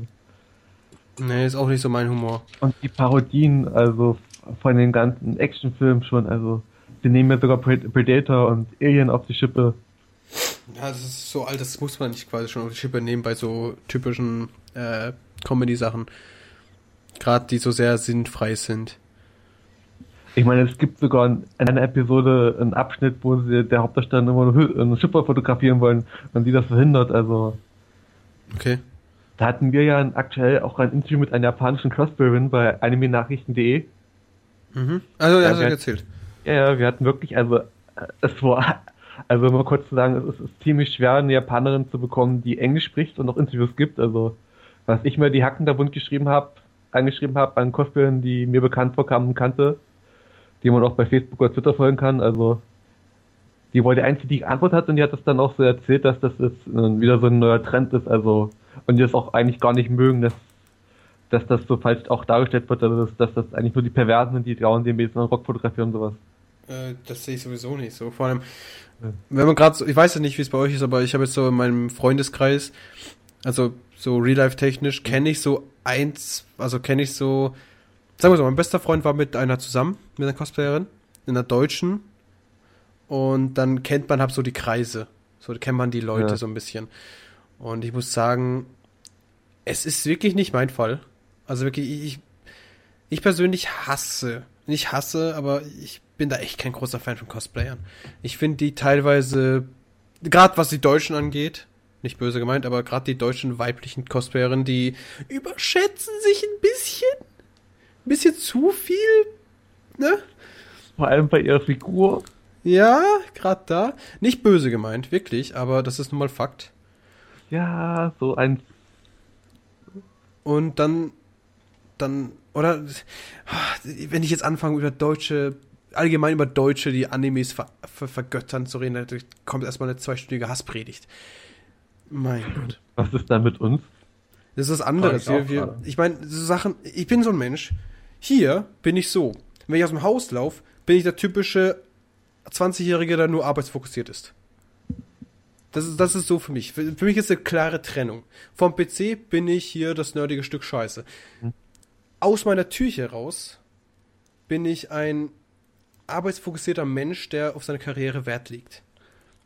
Nee, ist auch nicht so mein Humor. Und die Parodien, also von den ganzen Actionfilmen schon, also sie nehmen ja sogar Pred- Predator und Alien auf die Schippe. Ja, das ist so alt, das muss man nicht quasi schon auf die Schippe nehmen bei so typischen äh, Comedy-Sachen. Gerade die so sehr sinnfrei sind. Ich meine, es gibt sogar in einer Episode einen Abschnitt, wo sie der Hauptdarsteller immer eine, Hü- eine Schippe fotografieren wollen und sie das verhindert. Also Okay. da hatten wir ja aktuell auch ein Interview mit einer japanischen Cosplayerin bei animenachrichten.de. Mhm. Also, ja, wir- erzählt. Ja, ja, wir hatten wirklich, also äh, es war, also mal kurz zu sagen, es ist, ist ziemlich schwer, eine Japanerin zu bekommen, die Englisch spricht und auch Interviews gibt. Also was ich mir die Hacken da bunt geschrieben habe, angeschrieben habe an Cosplayern, die mir bekannt vorkamen und kannte, die man auch bei Facebook oder Twitter folgen kann. Also die war die einzige, die geantwortet hat und die hat das dann auch so erzählt, dass das jetzt äh, wieder so ein neuer Trend ist. Also und die das auch eigentlich gar nicht mögen, dass dass das so falsch auch dargestellt wird, also dass, dass das eigentlich nur die Perversen sind, die trauen, die jetzt Rock fotografieren und sowas. Äh, das sehe ich sowieso nicht so. Vor allem, wenn man gerade so, ich weiß ja nicht, wie es bei euch ist, aber ich habe jetzt so in meinem Freundeskreis, also so real-life-technisch, kenne ich so eins, also kenne ich so, sagen wir so, mein bester Freund war mit einer zusammen, mit einer Cosplayerin, in einer deutschen, und dann kennt man halt so die Kreise, so kennt man die Leute Ja. so ein bisschen. Und ich muss sagen, es ist wirklich nicht mein Fall. Also wirklich, ich, ich persönlich hasse, nicht hasse, aber ich bin da echt kein großer Fan von Cosplayern. Ich finde die teilweise, gerade was die Deutschen angeht, nicht böse gemeint, aber gerade die deutschen weiblichen Cosplayerinnen, die überschätzen sich ein bisschen, ein bisschen zu viel, ne? Vor allem bei ihrer Figur. Ja, gerade da. Nicht böse gemeint, wirklich, aber das ist nun mal Fakt. Ja, so ein. Und dann, dann, oder, wenn ich jetzt anfange über deutsche, allgemein über Deutsche, die Animes ver, ver, vergöttern zu reden, dann kommt erstmal eine zweistündige Hasspredigt. Mein Gott. Was ist da mit uns? Das ist was anderes. Frag ich Wir, ich meine, so Sachen, ich bin so ein Mensch. Hier bin ich so. Wenn ich aus dem Haus laufe, bin ich der typische 20-Jährige, der nur arbeitsfokussiert ist. Das ist, das ist so für mich. Für, für mich ist eine klare Trennung. Vom PC bin ich hier das nerdige Stück Scheiße. Aus meiner Tür hier raus bin ich ein arbeitsfokussierter Mensch, der auf seine Karriere Wert legt.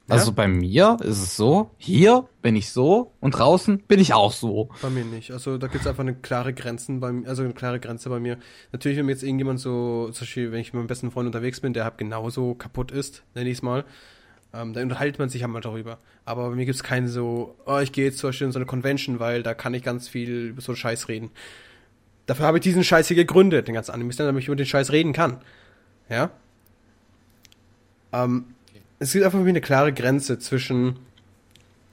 Ja? Also bei mir ist es so, hier bin ich so und draußen bin ich auch so. Bei mir nicht. Also da gibt es einfach eine klare Grenzen bei mir, also eine klare Grenze bei mir. Natürlich, wenn mir jetzt irgendjemand so, zum Beispiel, wenn ich mit meinem besten Freund unterwegs bin, der halt genauso kaputt ist, nenne ich es mal, ähm, dann unterhält man sich halt mal darüber. Aber bei mir gibt es keine so, oh, ich gehe jetzt zum Beispiel in so eine Convention, weil da kann ich ganz viel über so Scheiß reden. Dafür habe ich diesen Scheiß hier gegründet, den ganzen Anime, damit ich über den Scheiß reden kann. Ja? Ähm, es gibt einfach für mich eine klare Grenze zwischen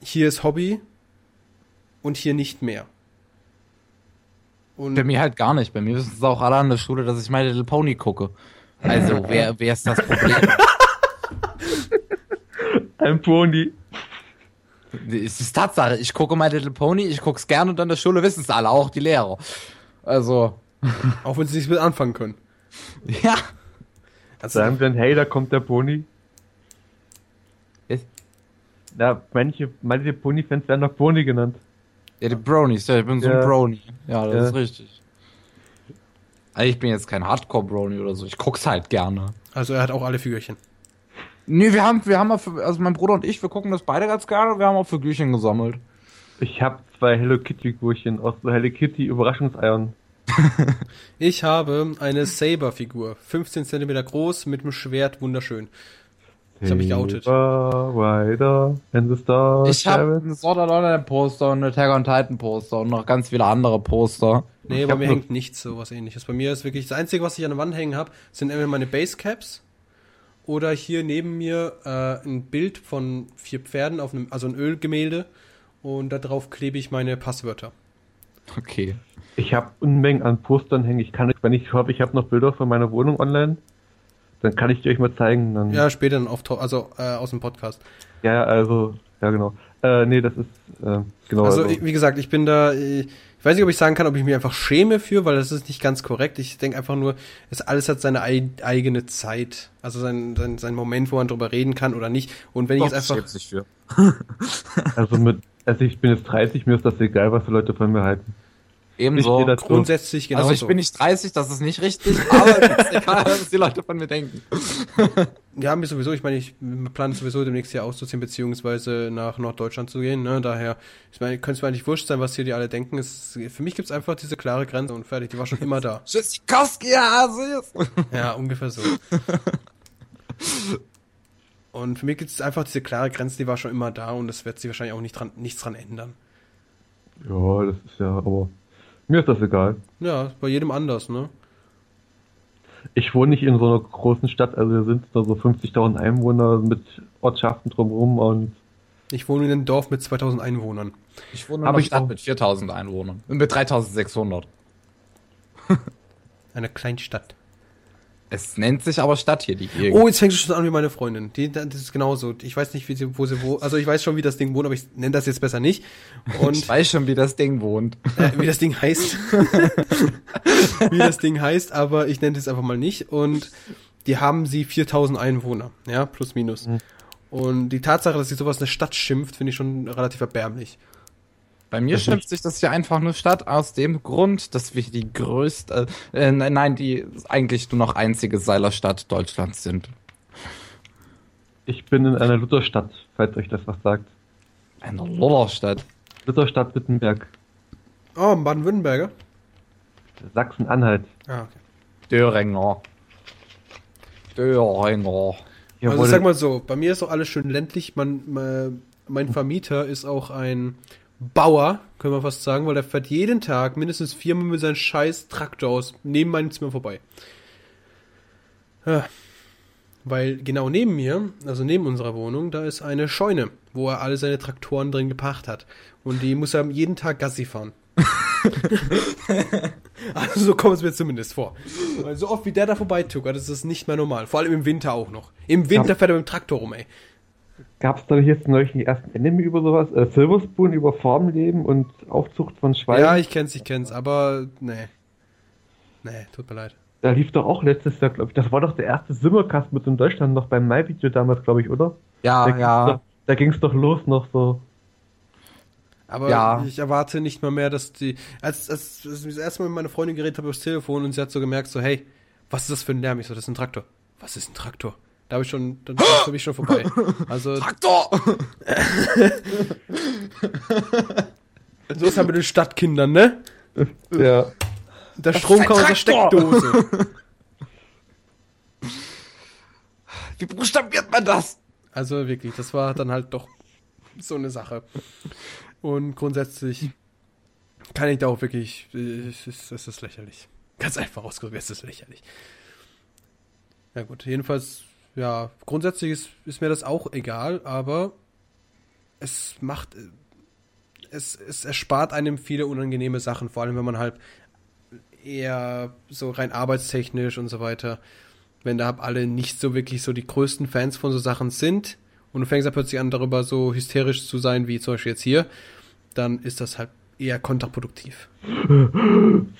hier ist Hobby und hier nicht mehr. Und Bei mir halt gar nicht. Bei mir wissen es auch alle an der Schule, dass ich My Little Pony gucke. Also, wer, wer ist das Problem? Ein Pony. es ist Tatsache. Ich gucke My Little Pony, ich guck's gerne und an der Schule wissen es alle, auch die Lehrer. Also, auch wenn sie nichts mit anfangen können. ja. Also, Sagen sie dann, hey, da kommt der Pony. Was? Na, manche, manche Pony-Fans werden noch Pony genannt. Ja, die Bronies, ja, ich bin so ein Ja. Brony. Ja, das Ja. ist richtig. Also ich bin jetzt kein Hardcore-Brony oder so, ich guck's halt gerne. also er hat auch alle Figürchen. Nee, wir haben, wir haben auch für, also mein Bruder und ich, wir gucken das beide ganz gerne. Wir haben auch Figürchen gesammelt. Ich habe zwei Hello Kitty Figurchen aus Hello Kitty Überraschungseiern. Ich habe eine Saber-Figur, 15 cm groß, mit einem Schwert, wunderschön. Das habe ich geoutet. Rider and the Star Ich habe ein Sword Art Online Poster und ein Attack on Titan Poster und noch ganz viele andere Poster. Nee, Ich bei mir hängt nichts so was ähnliches. Bei mir ist wirklich das Einzige, was ich an der Wand hängen habe, sind entweder meine Basecaps oder hier neben mir äh, ein Bild von vier Pferden auf einem, also ein Ölgemälde und da drauf klebe ich meine Passwörter. Okay. Ich habe Unmengen an Postern hängen. Ich kann, wenn ich hoffe, ich habe noch Bilder von meiner Wohnung online, dann kann ich die euch mal zeigen. Dann, Ja, später dann auf, also äh, aus dem Podcast. ja, ja, also, ja genau. Äh, nee, das ist, äh, genau. Also, Also, ich- wie gesagt, ich bin da, äh, ich weiß nicht, ob ich sagen kann, ob ich mich einfach schäme für, weil das ist nicht ganz korrekt. Ich denke einfach nur, es alles hat seine ei eigene Zeit. Also sein, sein, sein Moment, wo man drüber reden kann oder nicht. Und wenn ich jetzt einfach. sich für. also mit, also ich bin jetzt 30, mir ist das egal, was die Leute von mir halten. Ebenso. Grundsätzlich genau also ich bin nicht 30, das ist nicht richtig, aber es ist egal, was die Leute von mir denken. Ja, mir sowieso. Ich meine, ich plane sowieso demnächst hier auszuziehen, beziehungsweise nach Norddeutschland zu gehen. Ne? Daher, ich meine, könnte es mir eigentlich wurscht sein, was hier die alle denken. Es, für mich gibt's einfach diese klare Grenze und fertig. Die war schon immer da. Tschüssikowski, Asis! Ja, ungefähr so. Und für mich gibt es einfach diese klare Grenze, die war schon immer da und das wird sich wahrscheinlich auch nicht dran, nichts dran ändern. Ja, das ist ja, aber mir ist das egal. Ja, bei jedem anders, ne? Ich wohne nicht in so einer großen Stadt, also wir sind da so 50.000 Einwohner mit Ortschaften drumherum und Ich wohne in einem Dorf mit 2000 Einwohnern. Ich wohne in einer Stadt mit 4000 Einwohnern. Und mit 3600. Eine Kleinstadt. Es nennt sich aber Stadt hier, die Gegend. Oh, jetzt fängst du schon an wie meine Freundin. Die, das ist genauso. Ich weiß nicht, wie sie, wo sie wo. Also ich weiß schon, wie das Ding wohnt, aber ich nenne das jetzt besser nicht. ich Und weiß schon, wie das Ding wohnt. äh, wie das Ding heißt. wie das Ding heißt, aber ich nenne es einfach mal nicht. Und die haben sie 4000 Einwohner. Ja, plus minus. Und die Tatsache, dass sie sowas eine Stadt schimpft, finde ich schon relativ erbärmlich. Bei mir schimpft sich das hier einfach nur Stadt aus dem Grund, dass wir die größte, äh, nein, nein, die eigentlich nur noch einzige Seilerstadt Deutschlands sind. ich bin in einer Lutherstadt, falls euch das was sagt. Eine Lollerstadt. Lutherstadt Wittenberg, Oh, Baden-Württemberger? Sachsen-Anhalt. Ah, okay. Döringer. Döringer. Ja, also ich sag mal so, bei mir ist auch alles schön ländlich. Man, mein Vermieter ist auch ein Bauer, können wir fast sagen, weil der fährt jeden Tag mindestens viermal mit seinem scheiß Traktor aus neben meinem Zimmer vorbei. Ja. Weil genau neben mir, also neben unserer Wohnung, da ist eine Scheune, wo er alle seine Traktoren drin geparkt hat. Und die muss er jeden Tag Gassi fahren. also so kommt es mir zumindest vor. Weil so oft wie der da vorbeituckert, ist das nicht mehr normal. Vor allem im Winter auch noch. Im Winter Ja. fährt er mit dem Traktor rum, ey. Gab es da nicht jetzt neulich den ersten Anime über sowas? Äh, Silver Spoon über Farmleben und Aufzucht von Schweinen? Ja, ich kenn's, ich kenn's, aber nee. Nee, tut mir leid. Da lief doch auch letztes Jahr, glaube ich, das war doch der erste Simmercast mit in Deutschland noch beim My-Video damals, glaube ich, oder? Ja, da ging's ja. Doch, da ging es doch los noch so. Aber Ja. ich erwarte nicht mal mehr, dass die. Als, als, als ich das erste Mal mit meiner Freundin geredet habe aufs Telefon und sie hat so gemerkt, so, hey, was ist das für ein Lärm? Ich so, das ist ein Traktor. Was ist ein Traktor? Da habe ich schon, da bin ich schon vorbei. Also, Traktor! so ist halt mit den Stadtkindern, ne? Ja. Der Strom kommt aus der Traktor. Steckdose. Wie buchstabiert man das? Also wirklich, das war dann halt doch so eine Sache. Und grundsätzlich kann ich da auch wirklich, es ist, es ist lächerlich. Ganz einfach ausgedrückt, es ist lächerlich. Ja gut, jedenfalls, ja, grundsätzlich ist, ist mir das auch egal, aber es macht, es, es erspart einem viele unangenehme Sachen, vor allem wenn man halt eher so rein arbeitstechnisch und so weiter, wenn da alle nicht so wirklich so die größten Fans von so Sachen sind und du fängst dann plötzlich an, darüber so hysterisch zu sein, wie zum Beispiel jetzt hier, dann ist das halt eher kontraproduktiv.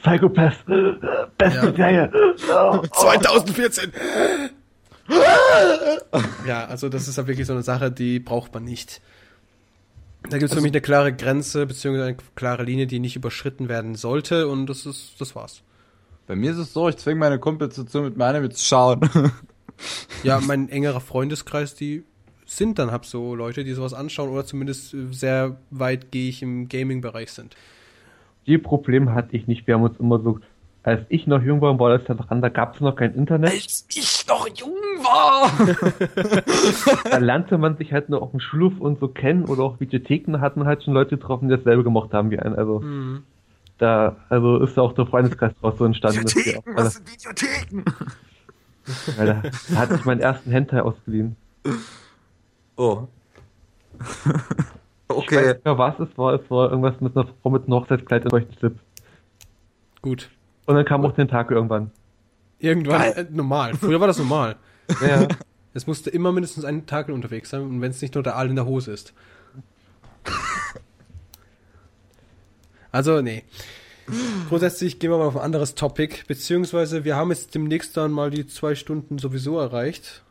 Psychopath, äh, beste Ja. Serie. Oh, 2014! ja, also das ist halt wirklich so eine Sache, die braucht man nicht. Da gibt es für mich eine klare Grenze, beziehungsweise eine klare Linie, die nicht überschritten werden sollte und das ist, das war's. Bei mir ist es so, ich zwinge meine Kumpels dazu, mit mir Anime zu schauen. Ja, mein engerer Freundeskreis, die sind dann hab so Leute, die sowas anschauen oder zumindest sehr weit gehe ich im Gaming-Bereich sind. Die Probleme hatte ich nicht. Wir haben uns immer so, als ich noch jung war, war das ja dran, da gab es noch kein Internet. Als ich noch jung war! Da lernte man sich halt nur auf dem Schulhof und so kennen oder auch Videotheken hatten halt schon Leute getroffen, die dasselbe gemocht haben wie einen. Also Mhm. da, also ist da auch der Freundeskreis draus so entstanden. dass Videotheken, auch was sind Videotheken? weil da, da hatte ich meinen ersten Hentai ausgeliehen. Oh. Ich weiß okay. nicht mehr, was es war. Es war irgendwas mit einer Frau mit einem Hochzeitskleid und solchen Clips. Gut. Und dann kam auch den Tag irgendwann. Irgendwann Geil. äh, normal. Früher war das normal. Ja, Es musste immer mindestens ein Tag unterwegs sein und wenn es nicht nur der Aal in der Hose ist. Also, nee. Grundsätzlich gehen wir mal auf ein anderes Topic, beziehungsweise wir haben jetzt demnächst dann mal die zwei Stunden sowieso erreicht.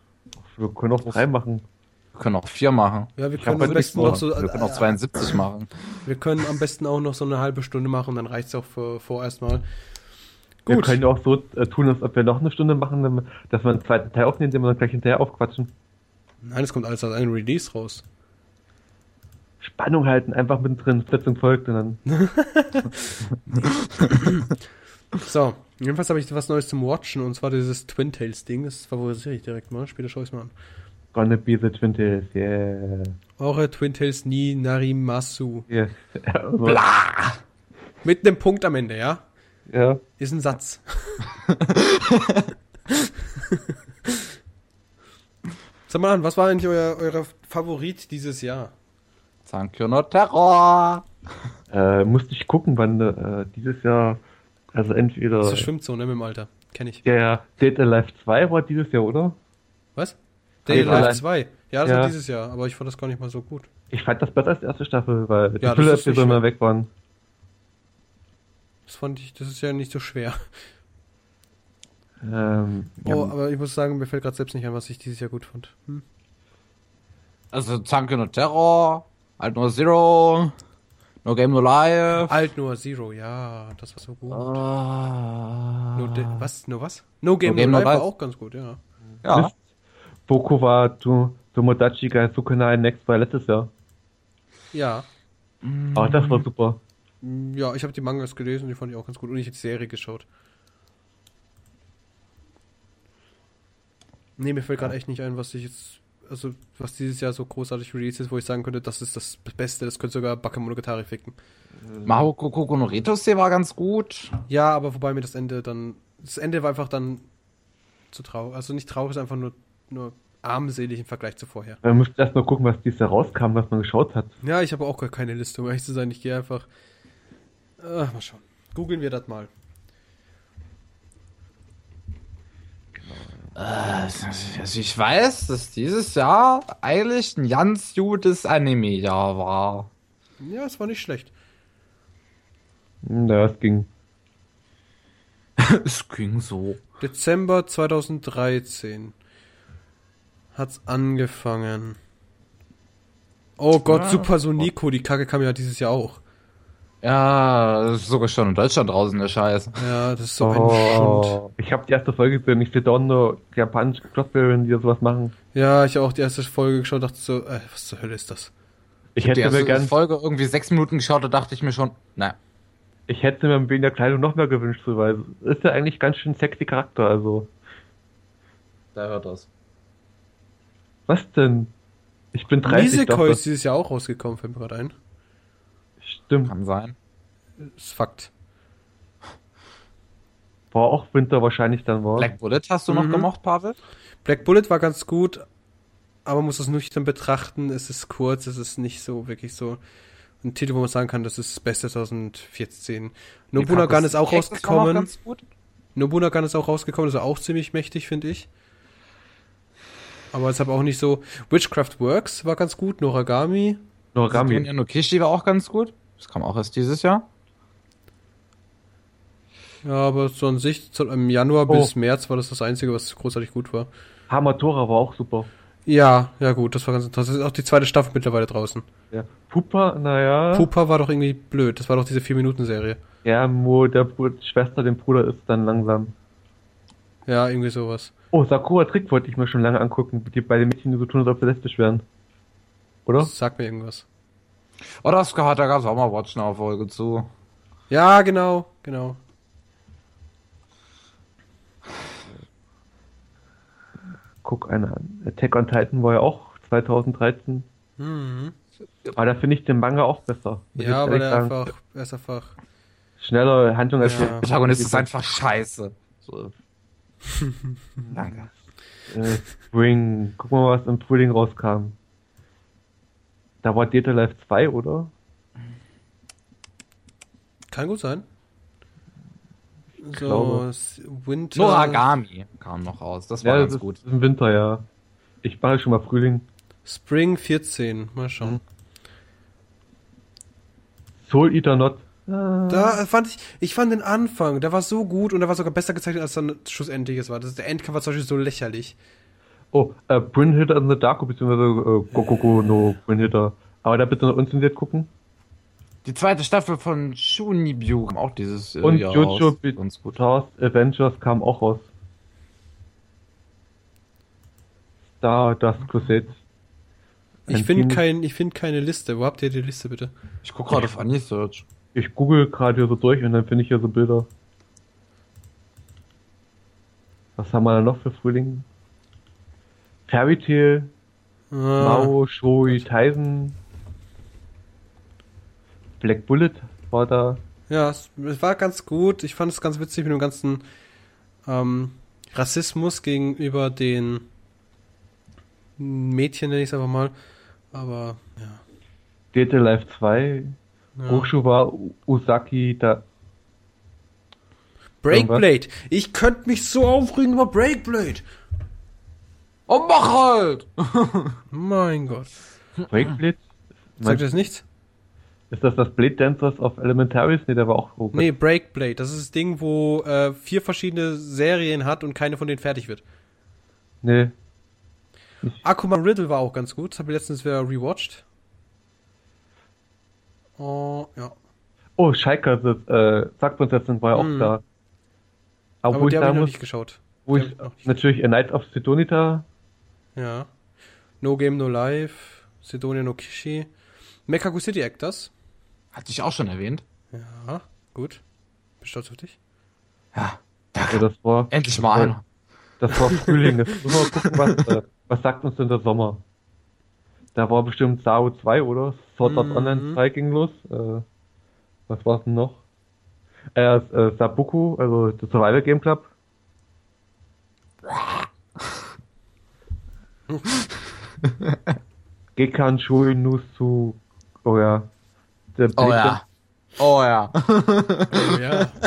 wir können auch drei machen. Wir können auch vier machen. Ja, wir können am besten noch so, Wir können auch 72 machen. wir können am besten auch noch so eine halbe Stunde machen, dann reicht's auch für, vorerst mal. Wir Gut. können ja auch so äh, tun, als ob wir noch eine Stunde machen, dass wir einen zweiten Teil aufnehmen, den wir dann gleich hinterher aufquatschen. Nein, es kommt alles als ein Release raus. Spannung halten, einfach mittendrin, Flitzung folgt und dann. So, jedenfalls habe ich was Neues zum Watchen und zwar dieses Twin Tails Ding. Das favorisiere ich direkt mal. Später schaue ich mal an. Gonna be the Twin Tails, yeah. Eure Twin Tails ni Narimasu. yeah. Also, Bla! Mit einem Punkt am Ende, ja? Ja. Ist ein Satz. Sag mal an, was war eigentlich euer, euer Favorit dieses Jahr? Sankyono Terror! Äh, musste ich gucken, wann äh, dieses Jahr, also entweder. Das schwimmt so, ne, mit dem Alter. Kenn ich. Ja, ja, Dead Alive 2 war dieses Jahr, oder? Was? Dead Dead Alive Alive. 2. Ja, das Ja. war dieses Jahr, aber ich fand das gar nicht mal so gut. Ich fand das besser als die erste Staffel, weil die Ja, ist mal schlimm. weg waren. Das fand ich, das ist ja nicht so schwer. Ähm, ja, Oh, aber ich muss sagen, mir fällt gerade selbst nicht ein, was ich dieses Jahr gut fand. Hm? Also Sankyono Terror, Alt No Zero, No Game No Life. Alt Noah Zero, ja, das war so gut. Ah. No De was? No was? No Game No, Game No Life war Life. auch ganz gut, ja. Ja. Mist. Boko war to, Tomodachi Gai Sukunai Next war letztes Jahr. Ja. Aber das war super. Ja, ich habe die Mangas gelesen, die fand ich auch ganz gut. Und ich habe die Serie geschaut. Nee, mir fällt gerade echt nicht ein, was ich jetzt, also was dieses Jahr so großartig released ist, wo ich sagen könnte, das ist das Beste, das könnte sogar Bakemonogatari ficken. Mahoko Koko no Retose war ganz gut. Ja, aber wobei mir das Ende dann, das Ende war einfach dann zu traurig, also nicht traurig, einfach nur, nur armselig im Vergleich zu vorher. Man müsste erst mal gucken, was dieses Jahr rauskam, was man geschaut hat. Ja, ich habe auch gar keine Liste, um ehrlich zu sein, ich gehe einfach, äh, mal schauen. Googeln wir das mal. Also ich weiß, dass dieses Jahr eigentlich ein ganz gutes Anime-Jahr war. Ja, es war nicht schlecht. Ja, es ging. es ging so. Dezember 2013 hat's angefangen. Oh Gott, Ja. Super Sonico, die Kacke kam ja dieses Jahr auch. Ja, das ist sogar schon in Deutschland draußen, der Scheiß. Ja, das ist so ein Schund. Oh, ich habe die erste Folge gesehen. Ich sehe da nur japanische Crossbearer, die sowas machen. Ja, ich habe auch die erste Folge geschaut, dachte so, äh, was zur Hölle ist das? Ich Die hätte mir erste gern, Folge irgendwie sechs Minuten geschaut, da dachte ich mir schon, na, ich hätte mir wegen der Kleidung noch mehr gewünscht, so, weil es ist ja eigentlich ganz schön sexy Charakter, also. da hört das. Was denn? Ich bin 30, Nisekoi ist dieses Jahr auch rausgekommen, fällt mir gerade ein. Stimmt. Kann sein. ist Fakt. War auch Winter wahrscheinlich dann war. Black Bullet hast du noch Mhm. gemocht, Pavel? Black Bullet war ganz gut, aber man muss es nüchtern betrachten. Es ist kurz, es ist nicht so wirklich so ein Titel, wo man sagen kann, das ist das Beste 2014. Nobunagan ist auch war noch rausgekommen. ganz gut. Nobunagan ist auch rausgekommen, das ist auch ziemlich mächtig, finde ich. Aber es hat auch nicht so. Witchcraft Works war ganz gut, Noragami. Noragami. No Kishi war auch ganz gut. Das kam auch erst dieses Jahr. Ja, aber so an sich, im Januar Oh. bis März war das das Einzige, was großartig gut war. Hamatora war auch super. Ja, ja gut, das war ganz interessant. Das ist auch die zweite Staffel mittlerweile draußen. Ja. Pupa, naja. Pupa war doch irgendwie blöd. Das war doch diese 4-Minuten-Serie. Ja, wo der Br Schwester dem Bruder ist dann langsam. Ja, irgendwie sowas. Oh, Sakura Trick wollte ich mir schon lange angucken, die bei den Mädchen die so tun, als ob sie lesbisch wären. Oder? Sag mir irgendwas. Oh, das gehört, da gab's auch mal Watch Now Folge zu. Ja, genau, genau. Guck eine an. Attack on Titan war ja auch 2013. Mhm. Aber da finde ich den Manga auch besser. Ja, aber der sagen. einfach, er ist einfach. Schnellere Handlung als Ja. Der Protagonist ist einfach scheiße. So. Danke. äh, Spring. Guck mal, was im Frühling rauskam. Da war Data Life 2, oder? Kann gut sein. So, glaube. s- Winter. Noragami kam noch raus. Das war ja, ganz das gut. ist im Winter, ja. Ich mache schon mal Frühling. Spring 14. Mal schauen. Soul Eater Not. Da fand ich, ich fand den Anfang, der war so gut und der war sogar besser gezeichnet, als dann schlussendlich es war. Das, der Endkampf war zum Beispiel so lächerlich. Oh, äh, Bryn Hitter in the Dark, beziehungsweise äh, Gogogo no Bryn Hitter. Aber da bitte noch unzensiert gucken. Die zweite Staffel von Shunibyu kam auch dieses äh, Und Jahr Jojo raus. Bizarre Avengers kam auch raus. Star Dust Crusade. Ich finde kein, ich find keine Liste. Wo habt ihr die Liste bitte? Ich gucke gerade auf Anisearch. Ich google gerade hier so durch und dann finde ich hier so Bilder. Was haben wir da noch für Frühling? Fairy Tail, Ah, Mao, Shoi, Tyson. Black Bullet war da. ja, es, es war ganz gut. Ich fand es ganz witzig mit dem ganzen ähm, Rassismus gegenüber den Mädchen, nenne ich es einfach mal. Aber, ja. Data Life 2, ja. Hochschuwa, Usaki, da. Breakblade. Ich könnte mich so aufregen über Breakblade. Oh, mach halt! Mein Gott. Breakblade? Sagt ihr das nichts? Ist das das Blade Dancers of Elementaries? Nee, der war auch hoch. Nee, Breakblade. Das ist das Ding, wo äh, vier verschiedene Serien hat und keine von denen fertig wird. Nee. Akuma Riddle war auch ganz gut. Das habe ich letztens wieder rewatcht. Oh, ja. Oh, Schalker, das, äh, Zackprinzessin war ja auch Mhm. da. Aber, Aber wo die ich habe ich noch nicht geschaut. wo die ich ich natürlich A Night of Sidonita, Ja. No Game No Life. Sidonia no Kishi. Mekaku City Actors. Hatte ich auch schon erwähnt. Ja, gut. Bin stolz auf dich. Ja. ja, das war, Endlich mal einer. das war Frühling. Jetzt müssen wir gucken, was, äh, was sagt uns denn der Sommer? Da war bestimmt Sao 2, oder? Sword Art Mhm. Online 2 ging los. Äh, was war's denn noch? Äh, äh, Sabuku, also der Survival Game Club. Gekan Shui Nusu, oh ja. Der Oh ja. Oh ja. Oh ja.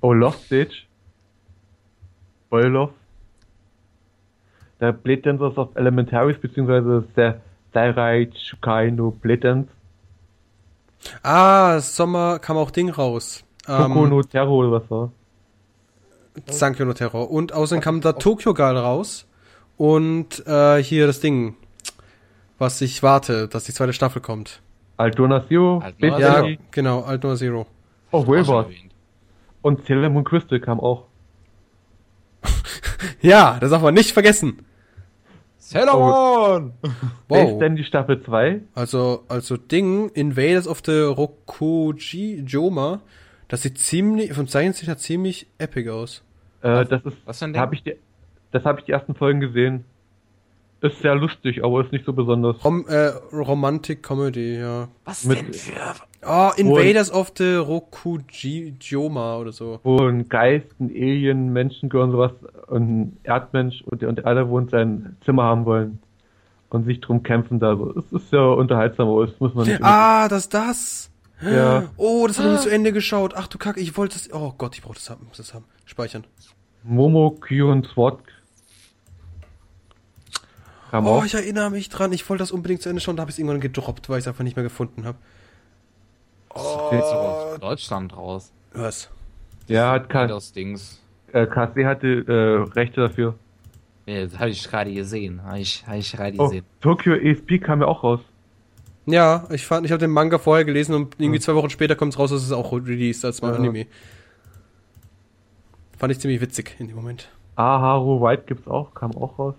Oh, Stage. Boilov. Der Blade Dancers of Elementaries, beziehungsweise der Sairai Shukai no Blade Dance. Ah, Sommer kam auch Ding raus. Koko Ähm, no Terror oder was war? Sankyo no Terror. Und außerdem kam da Tokyo Girl raus. Und äh, hier das Ding, was ich warte, dass die zweite Staffel kommt. Aldona Zero, Space Ja, Zero. Genau, Alt Noir Zero. Oh, erwähnt. Und Sailor Moon Crystal kam auch. Ja, das darf man nicht vergessen. Sailor Moon! Wer ist Wow. denn die Staffel 2? Also, also Ding, Invaders of the Rokuji Joma, das sieht ziemlich, vom Zeichenstil her ziemlich epic aus. Äh, das ist, was Ding? hab ich die, das habe ich die ersten Folgen gesehen. Ist sehr lustig, aber ist nicht so besonders. Rom, äh, Romantic Comedy, ja. Was Mit- denn für... Oh, Invaders of the Rokuji Joma oder so. Wo ein Geist, ein Alien, Menschen und sowas und ein Erdmensch und, und alle wohnt sein Zimmer haben wollen und sich drum kämpfen da. Es ist ja unterhaltsam, aber das muss man nicht. Ah, das ist das. Ja. Oh, das habe ich nicht zu Ende geschaut. Ach du Kacke, ich wollte das. Oh Gott, ich brauche das haben, muss das haben. Speichern. Momo, Q und SWAT. Kam Oh, auch. ich erinnere mich dran. Ich wollte das unbedingt zu Ende schauen. Da habe ich es irgendwann gedroppt, weil ich es einfach nicht mehr gefunden habe. Jetzt sogar aus Deutschland raus. Was? Ja, hat K Das Dings. äh, KC hatte äh, Rechte dafür. Ja, das habe ich gerade gesehen. Habe ich, hab ich gerade Oh, gesehen. Tokyo ESP kam ja auch raus. Ja, ich fand, ich habe den Manga vorher gelesen und irgendwie zwei Wochen später kommt es raus, dass es auch released als Ja. Anime. Fand ich ziemlich witzig in dem Moment. Aharu White gibt's auch, kam auch raus.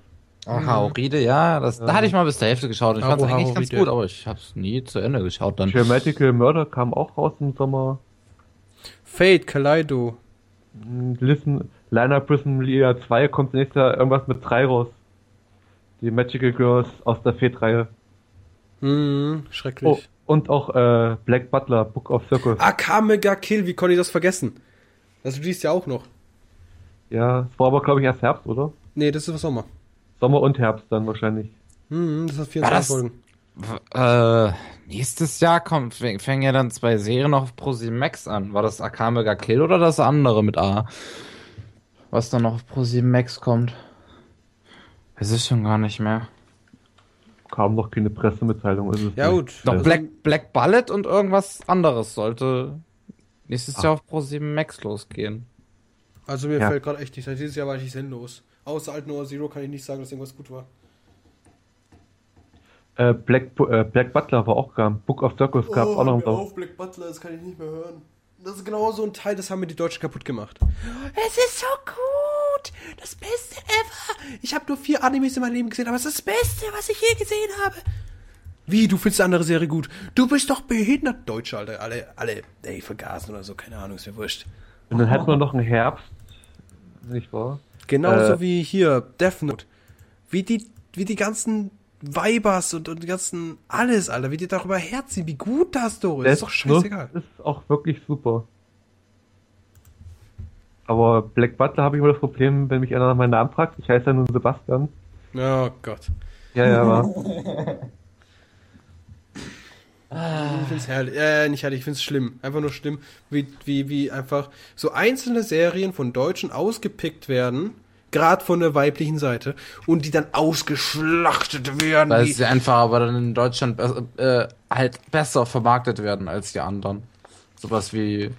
Ach, Haoride, ja, das, da hatte ich mal bis zur Hälfte geschaut. Ich Haru, fand's eigentlich ganz gut, aber ich hab's nie zu Ende geschaut dann. Dramatical Murder kam auch raus im Sommer. Fate, Kaleido. Mm, Listen, Liner Prism Liga 2 kommt nächstes Jahr irgendwas mit 3 raus. Die Magical Girls aus der Fate-Reihe. Hm, Oh, schrecklich. und auch äh, Black Butler, Book of Circles. Akamega Kill, wie konnte ich das vergessen? Das liest ja auch noch. Ja, es war aber glaube ich erst Herbst, oder? Nee, das ist was Sommer. Sommer und Herbst dann wahrscheinlich. Hm, das hat War 24 das- Folgen. Äh, nächstes Jahr kommt, fäng- fängen ja dann zwei Serien auf ProSieben Max an. War das Akamega Kill oder das andere mit A? Was dann noch auf ProSieben Max kommt? Weiß ich schon gar nicht mehr. Kam noch keine Pressemitteilung. Ist es Ja nicht. gut. Doch, Also, Black, Black Bullet und irgendwas anderes sollte nächstes Jahr auf ProSieben Max losgehen. Also mir Ja. fällt gerade echt nicht. Dieses Jahr war ich nicht sinnlos. Außer Alt Noah Zero kann ich nicht sagen, dass irgendwas gut war. Äh, Black, äh, Black Butler war auch kam. Book of Circles gab auch noch Sommer. Black Butler, das kann ich nicht mehr hören. Das ist genau so ein Teil, das haben mir die Deutschen kaputt gemacht. Es ist so gut! Das Beste ever! Ich habe nur vier Animes in meinem Leben gesehen, aber es ist das Beste, was ich je gesehen habe. Wie, du findest die andere Serie gut? Du bist doch behindert. Deutsche, Alter. Alle, alle, ey, vergasen oder so. Keine Ahnung, ist mir wurscht. Und dann hätten wir noch einen Herbst. Nicht wahr? Genauso Äh. wie hier, Death Note. Wie die, wie die ganzen Vibers und, und die ganzen, alles, Alter, wie die darüber herziehen, wie gut das Story ist. Ist doch scheißegal. Ist auch wirklich super. Aber Black Butler habe ich immer das Problem, wenn mich einer nach meinem Namen fragt. Ich heiße ja nun Sebastian. Oh Gott. Ja, ja, war. Ich find's herrlich. Äh, nicht herrlich, ich find's schlimm. Einfach nur schlimm, wie, wie, wie einfach so einzelne Serien von Deutschen ausgepickt werden, gerade von der weiblichen Seite, und die dann ausgeschlachtet werden. Weil sie einfach aber dann in Deutschland be äh, halt besser vermarktet werden als die anderen. Sowas wie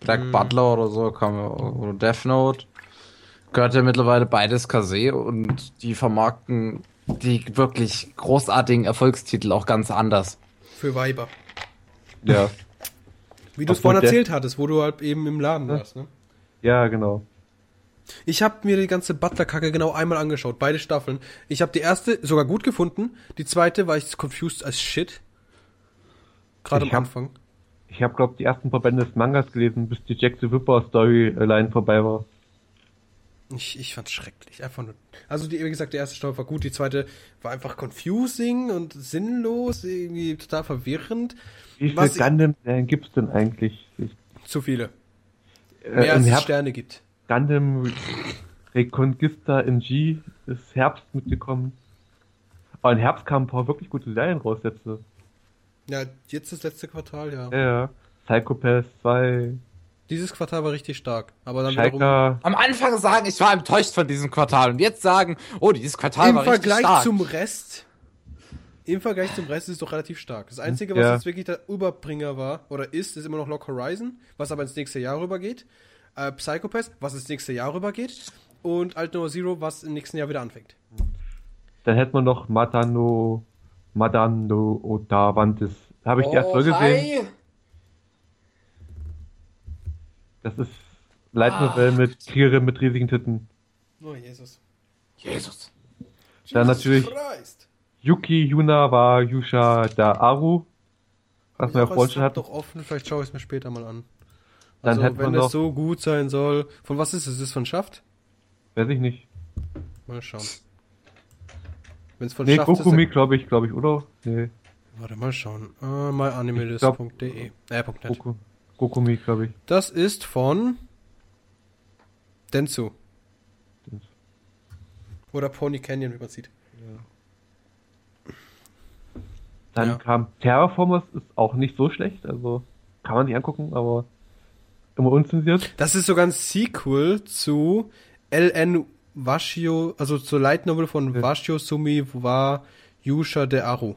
Black Butler oder so, oder Death Note. Gehört ja mittlerweile beides Kase und die vermarkten die wirklich großartigen Erfolgstitel auch ganz anders. für Weiber. Ja. Wie du es vorhin erzählt hattest, wo du halt eben im Laden warst, ne? ja, genau. Ich habe mir die ganze Butler-Kacke genau einmal angeschaut, beide Staffeln. Ich habe die erste sogar gut gefunden, die zweite war ich confused as shit. Gerade am hab- Anfang. Ich habe, glaube die ersten paar Bände des Mangas gelesen, bis die Jack the Ripper Storyline vorbei war. Ich, ich fand's schrecklich, einfach nur. Also die, wie gesagt, die erste Staffel war gut, die zweite war einfach confusing und sinnlos, irgendwie total verwirrend. Wie viele Gundam-Serien gibt's denn eigentlich? Ich, Zu viele. äh, Mehr als es Sterne gibt. Gundam Reconquista in G ist Herbst mitgekommen. Aber im Herbst kamen ein paar wirklich gute Serien raus jetzt. Ja, jetzt das letzte Quartal, ja. Ja, ja. Psychopath 2, Dieses Quartal war richtig stark. Aber dann wiederum. Shaika. Am Anfang sagen, ich war enttäuscht von diesem Quartal und jetzt sagen, oh, dieses Quartal Im war richtig Vergleich stark. zum Rest. Im Vergleich zum Rest ist es doch relativ stark. Das Einzige, was Ja. jetzt wirklich der Überbringer war oder ist, ist immer noch Lock Horizon, was aber ins nächste Jahr rübergeht. Äh, Psychopath, was ins nächste Jahr rübergeht. Und Alt Noah Zero, was im nächsten Jahr wieder anfängt. Dann hätten wir noch Madano, Madano Otavantis. Da habe ich die erste Folge gesehen. Das ist Light Novel mit Kriegerin mit riesigen Titten. Oh, Jesus. Jesus. Dann Jesus natürlich- Christ. Yuki Yuna war Yusha da Aru. Was wir ja vorhin es schon hat hatten. doch offen, vielleicht schaue ich es mir später mal an. Dann Also, hätten wir wenn noch- es so gut sein soll. Von was ist es? Ist es von Schaft? Weiß ich nicht. Mal schauen. Wenn es von Nee, Schaft ist. Kokumi, dann- glaube ich, glaube ich, oder? Nee, Warte, mal schauen. Uh, myanimelist.de. Äh, Punkt .net. Goku, Kokumi, glaube ich. Das ist von Densu. Densu. Oder Pony Canyon, wie man sieht. Dann Ja. kam Terraformers, ist auch nicht so schlecht, also kann man sich angucken, aber immer unzensiert. Das ist sogar ein Sequel zu LN Washio, also zur Light Novel von Ja. Washio Sumi wa Yusha de Aru.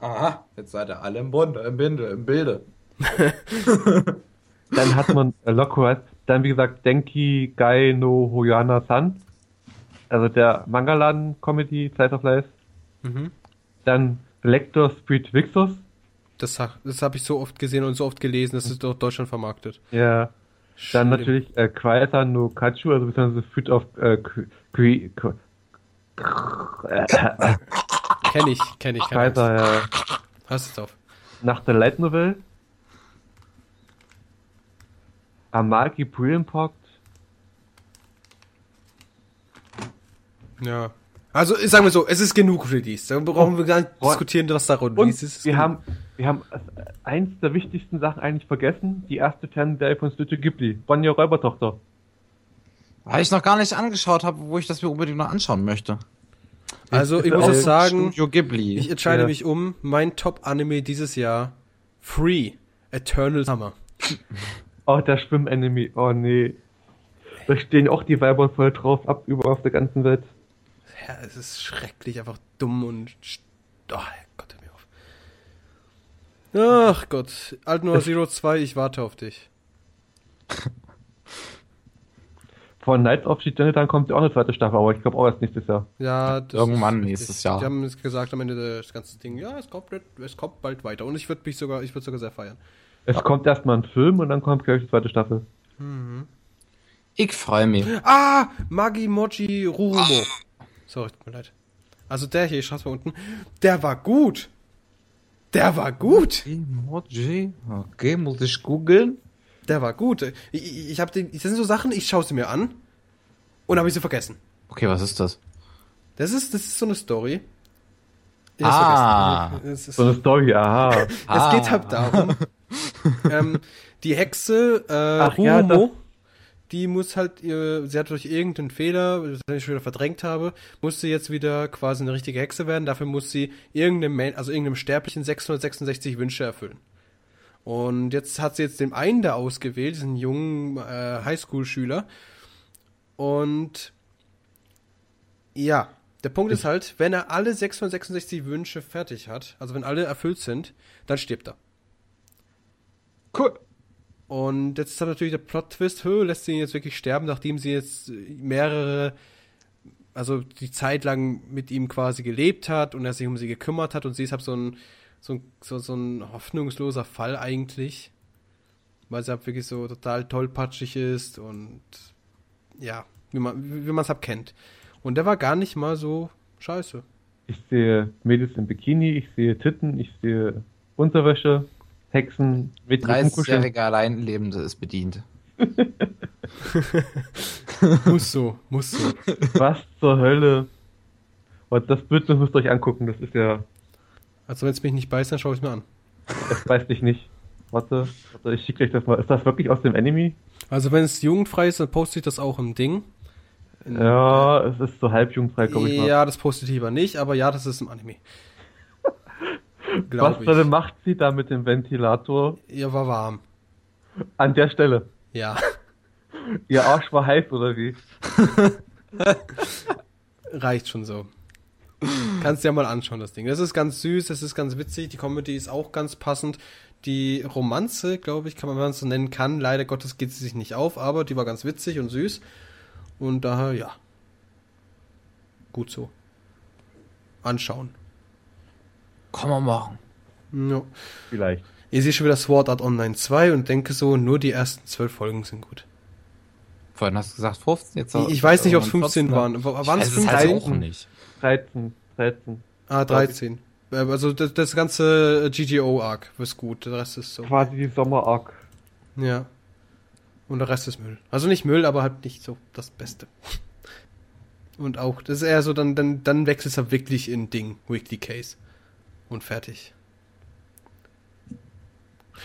Aha, jetzt seid ihr alle im Bunde, im Binde, im Bilde. Dann hat man äh, Lockerite, dann wie gesagt Denki Gai no Hoyana-san, also der Mangaladen-Comedy, Slice of Life. Mhm. Dann Lector Street Vixus, Das, das habe ich so oft gesehen und so oft gelesen, das ist doch Deutschland vermarktet. ja. Dann natürlich äh, Quasar no Kachu, also beziehungsweise Food of äh, Kui, Kenn ich, kenn ich. Kenn Quasar, ja. Hast es auf. Nach der Light Novel. Amagi Brilliant Ja. Also, sagen wir so, es ist genug released. Da brauchen wir gar nicht Oh. diskutieren, was da Und released ist. wir haben, wir haben eins der wichtigsten Sachen eigentlich vergessen, die erste Fernserie von Studio Ghibli, Bonnie Räubertochter. Weil ich noch gar nicht angeschaut habe, wo ich das mir unbedingt noch anschauen möchte. Also, ich muss jetzt sagen, Studio Ghibli. ich entscheide Ja. mich um. Mein Top-Anime dieses Jahr, Free, Eternal Summer. Oh, der Schwimm-Enemy, oh nee. Da stehen auch die Weiber voll drauf, ab über auf der ganzen Welt. Ja, es ist schrecklich, einfach dumm und. Oh, Gott, hör mir auf. Ach Gott, Altnoir Zero 2, ich warte auf dich. Von Nights of Shitentan kommt ja auch eine zweite Staffel, aber ich glaube auch erst nächstes Jahr. Ja, das Irgendwann ist nächstes. Jahr. Die haben jetzt gesagt am Ende des ganzen Ding, ja, es kommt, es kommt bald weiter. Und ich würde mich sogar, ich würde sogar sehr feiern. Es kommt erstmal ein Film und dann kommt gleich die zweite Staffel. Ich freue mich. Ah, Magi Moji Rurumo. Sorry, tut mir leid. Also der hier, ich schau's mal unten. Der war gut. Der war gut. Emoji. Okay, muss ich googeln. Der war gut. Ich, ich, hab den, das sind so Sachen, ich schaue sie mir an und habe ich sie vergessen. Okay, was ist das? Das ist, das ist so eine Story. Ich Ah. So eine Story, aha. es geht halt darum, ähm, die Hexe äh, Ach ja, Rumo, die muss halt, ihr, sie hat durch irgendeinen Fehler, den ich schon wieder verdrängt habe, musste jetzt wieder quasi eine richtige Hexe werden. Dafür muss sie irgendeinem, also irgendeinem Sterblichen 666 Wünsche erfüllen. Und jetzt hat sie jetzt den einen da ausgewählt, diesen jungen äh, Highschool-Schüler. Und ja, der Punkt ist halt, wenn er alle 666 Wünsche fertig hat, also wenn alle erfüllt sind, dann stirbt er. Cool. Und jetzt ist dann natürlich der Plot-Twist, lässt sie ihn jetzt wirklich sterben, nachdem sie jetzt mehrere, also die Zeit lang mit ihm quasi gelebt hat und er sich um sie gekümmert hat und sie ist halt so ein, so ein, so, so ein hoffnungsloser Fall eigentlich. Weil sie halt wirklich so total tollpatschig ist und ja, wie man wie man es halt kennt. Und der war gar nicht mal so scheiße. Ich sehe Mädels im Bikini, ich sehe Titten, ich sehe Unterwäsche, Hexen mit Rumkuscheln. 30-jährige Alleinlebende ist bedient. muss so, muss so. Was zur Hölle? Und das Bild müsst ihr euch angucken, das ist ja, Also wenn es mich nicht beißt, dann schaue ich mir an. das weiß ich nicht. Warte, warte, ich schicke euch das mal. Ist das wirklich aus dem Anime? Also wenn es jugendfrei ist, dann poste ich das auch im Ding. In- Ja, es ist so halb jugendfrei, glaube ich mal. Ja, das poste ich lieber nicht, aber ja, das ist im Anime. Was Glaube ich. macht sie da mit dem Ventilator? Ihr war warm. An der Stelle. Ja. Ihr Arsch war heiß oder wie? Reicht schon so. Kannst dir ja mal anschauen, das Ding. Das ist ganz süß, das ist ganz witzig, die Comedy ist auch ganz passend. Die Romanze, glaube ich, kann man, wenn man es so nennen kann. Leider Gottes geht sie sich nicht auf, aber die war ganz witzig und süß. Und daher, ja. Gut so. Anschauen. Kann man machen. Ja. Vielleicht. Ich sehe schon wieder Sword Art Online 2 und denke so, nur die ersten zwölf Folgen sind gut. Vorhin hast du gesagt 15, jetzt Ich, ich weiß nicht, ob es irgendwann 15 waren. Waren es Es ist halt 15? auch nicht. 13, 13. Ah, 13. Äh, Also das, das ganze GGO-Arc ist gut, der Rest ist so. Quasi die Sommer-Arc. Ja. Und der Rest ist Müll. Also nicht Müll, aber halt nicht so das Beste. Und auch, das ist eher so, dann, dann, dann wechselt es halt wirklich in Ding, Weekly Case. Und fertig.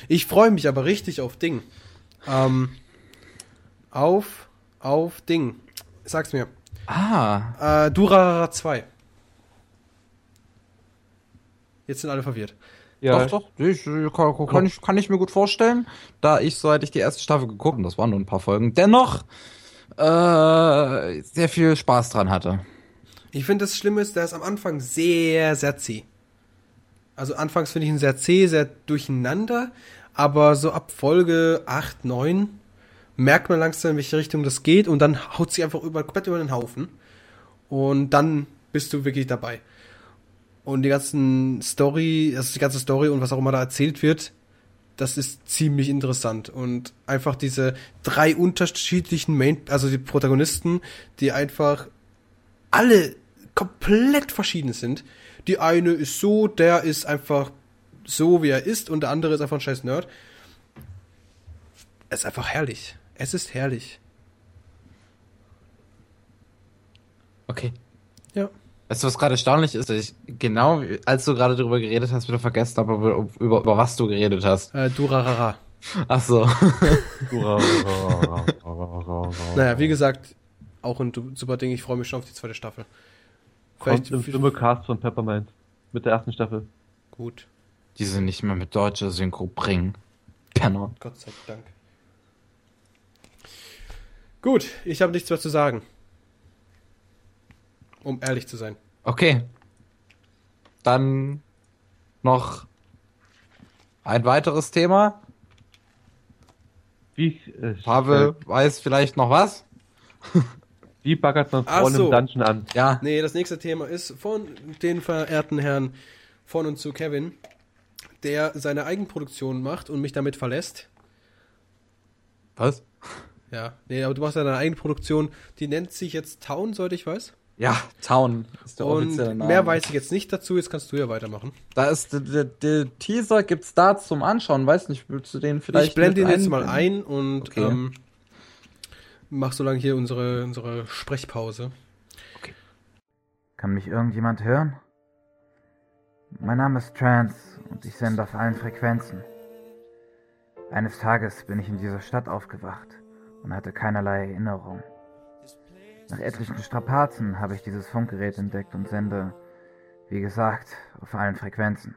Ich freue mich aber richtig auf Ding. Ähm, auf, auf Ding. Sag's mir. Ah, Äh, Durarara 2. Jetzt sind alle verwirrt. Ja, doch, doch. Ich, äh, kann, kann, ich, kann ich mir gut vorstellen, da ich, soweit ich die erste Staffel geguckt, und das waren nur ein paar Folgen, dennoch äh, sehr viel Spaß dran hatte. Ich finde, das Schlimme ist, der ist am Anfang sehr, sehr zäh. Also anfangs finde ich ihn sehr zäh, sehr durcheinander, aber so ab Folge 8, 9 merkt man langsam, in welche Richtung das geht und dann haut sie einfach über, komplett über den Haufen. Und dann bist du wirklich dabei. Und die ganzen Story, also die ganze Story und was auch immer da erzählt wird, das ist ziemlich interessant und einfach diese drei unterschiedlichen Main, also die Protagonisten, die einfach alle komplett verschieden sind. Die eine ist so, der ist einfach so, wie er ist und der andere ist einfach ein scheiß Nerd. Es ist einfach herrlich. Es ist herrlich. Okay. Ja. Weißt du, was gerade erstaunlich ist? Dass ich genau, als du gerade darüber geredet hast, wieder vergessen habe, über, über, über was du geredet hast. Äh, Durarara. Ach so. Naja, wie gesagt, auch ein super Ding. Ich freue mich schon auf die zweite Staffel. Kommt Vielleicht im Simulcast von Peppermint. Mit der ersten Staffel. gut. Die sie nicht mehr mit deutscher Synchro bringen. Penner. Gott sei Dank. Gut, ich habe nichts mehr zu sagen. Um ehrlich zu sein. Okay. Dann noch ein weiteres Thema. Wie, äh, Pavel weiß vielleicht noch was? wie baggert man Frauen so. im Dungeon an? Ja. Nee, das nächste Thema ist von den verehrten Herrn von und zu Kevin, der seine Eigenproduktion macht und mich damit verlässt. Was? Ja, nee, aber du machst ja deine Eigenproduktion, die nennt sich jetzt Town, soweit ich weiß. Ja, Town ist der Und offizielle Name. mehr weiß ich jetzt nicht dazu, jetzt kannst du ja weitermachen. Da ist der, der, der Teaser gibt's da zum Anschauen. Weiß nicht, willst du den vielleicht ich blende ihn mit jetzt mal ein und Okay. ähm, mach so lange hier unsere, unsere Sprechpause. Kann mich irgendjemand hören? Mein Name ist Trance und ich sende auf allen Frequenzen. Eines Tages bin ich in dieser Stadt aufgewacht und hatte keinerlei Erinnerung. Nach etlichen Strapazen habe ich dieses Funkgerät entdeckt und sende, wie gesagt, auf allen Frequenzen.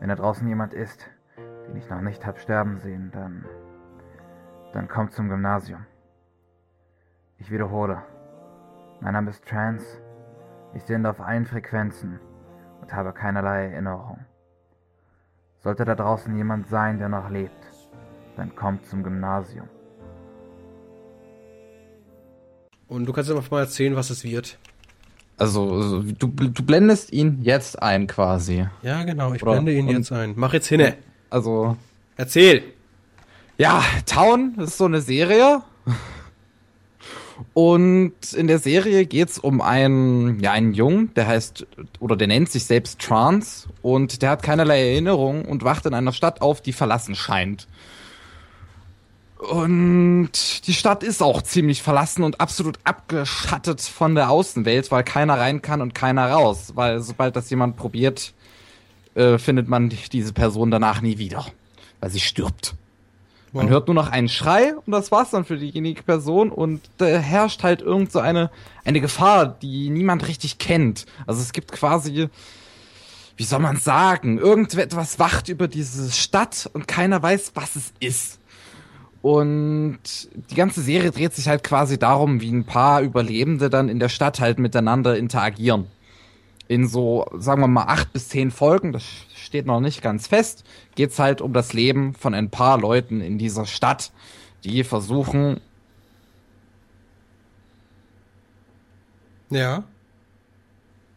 Wenn da draußen jemand ist, den ich noch nicht hab sterben sehen, dann, dann kommt zum Gymnasium. Ich wiederhole. Mein Name ist Trance ich sende auf allen Frequenzen und habe keinerlei Erinnerung. Sollte da draußen jemand sein, der noch lebt, dann kommt zum Gymnasium. Und du kannst einfach mal erzählen, was es wird. Also, also, du, du blendest ihn jetzt ein quasi. Ja, genau, ich Oder- blende ihn und- jetzt ein. Mach jetzt hinne. Also, Erzähl. Ja, Town ist so eine Serie. Und in der Serie geht's um einen, ja, einen Jungen, der heißt, oder der nennt sich selbst Trance und der hat keinerlei Erinnerung und wacht in einer Stadt auf, die verlassen scheint. Und die Stadt ist auch ziemlich verlassen und absolut abgeschattet von der Außenwelt, weil keiner rein kann und keiner raus. Weil sobald das jemand probiert, äh, findet man die- diese Person danach nie wieder, weil sie stirbt. Man Wow. hört nur noch einen Schrei und das war's dann für diejenige Person und da herrscht halt irgend so eine, eine Gefahr, die niemand richtig kennt. Also es gibt quasi, wie soll man sagen, irgendetwas wacht über diese Stadt und keiner weiß, was es ist. Und die ganze Serie dreht sich halt quasi darum, wie ein paar Überlebende dann in der Stadt halt miteinander interagieren. In so, sagen wir mal, acht bis zehn Folgen, das steht noch nicht ganz fest, geht's halt um das Leben von ein paar Leuten in dieser Stadt, die versuchen, Ja.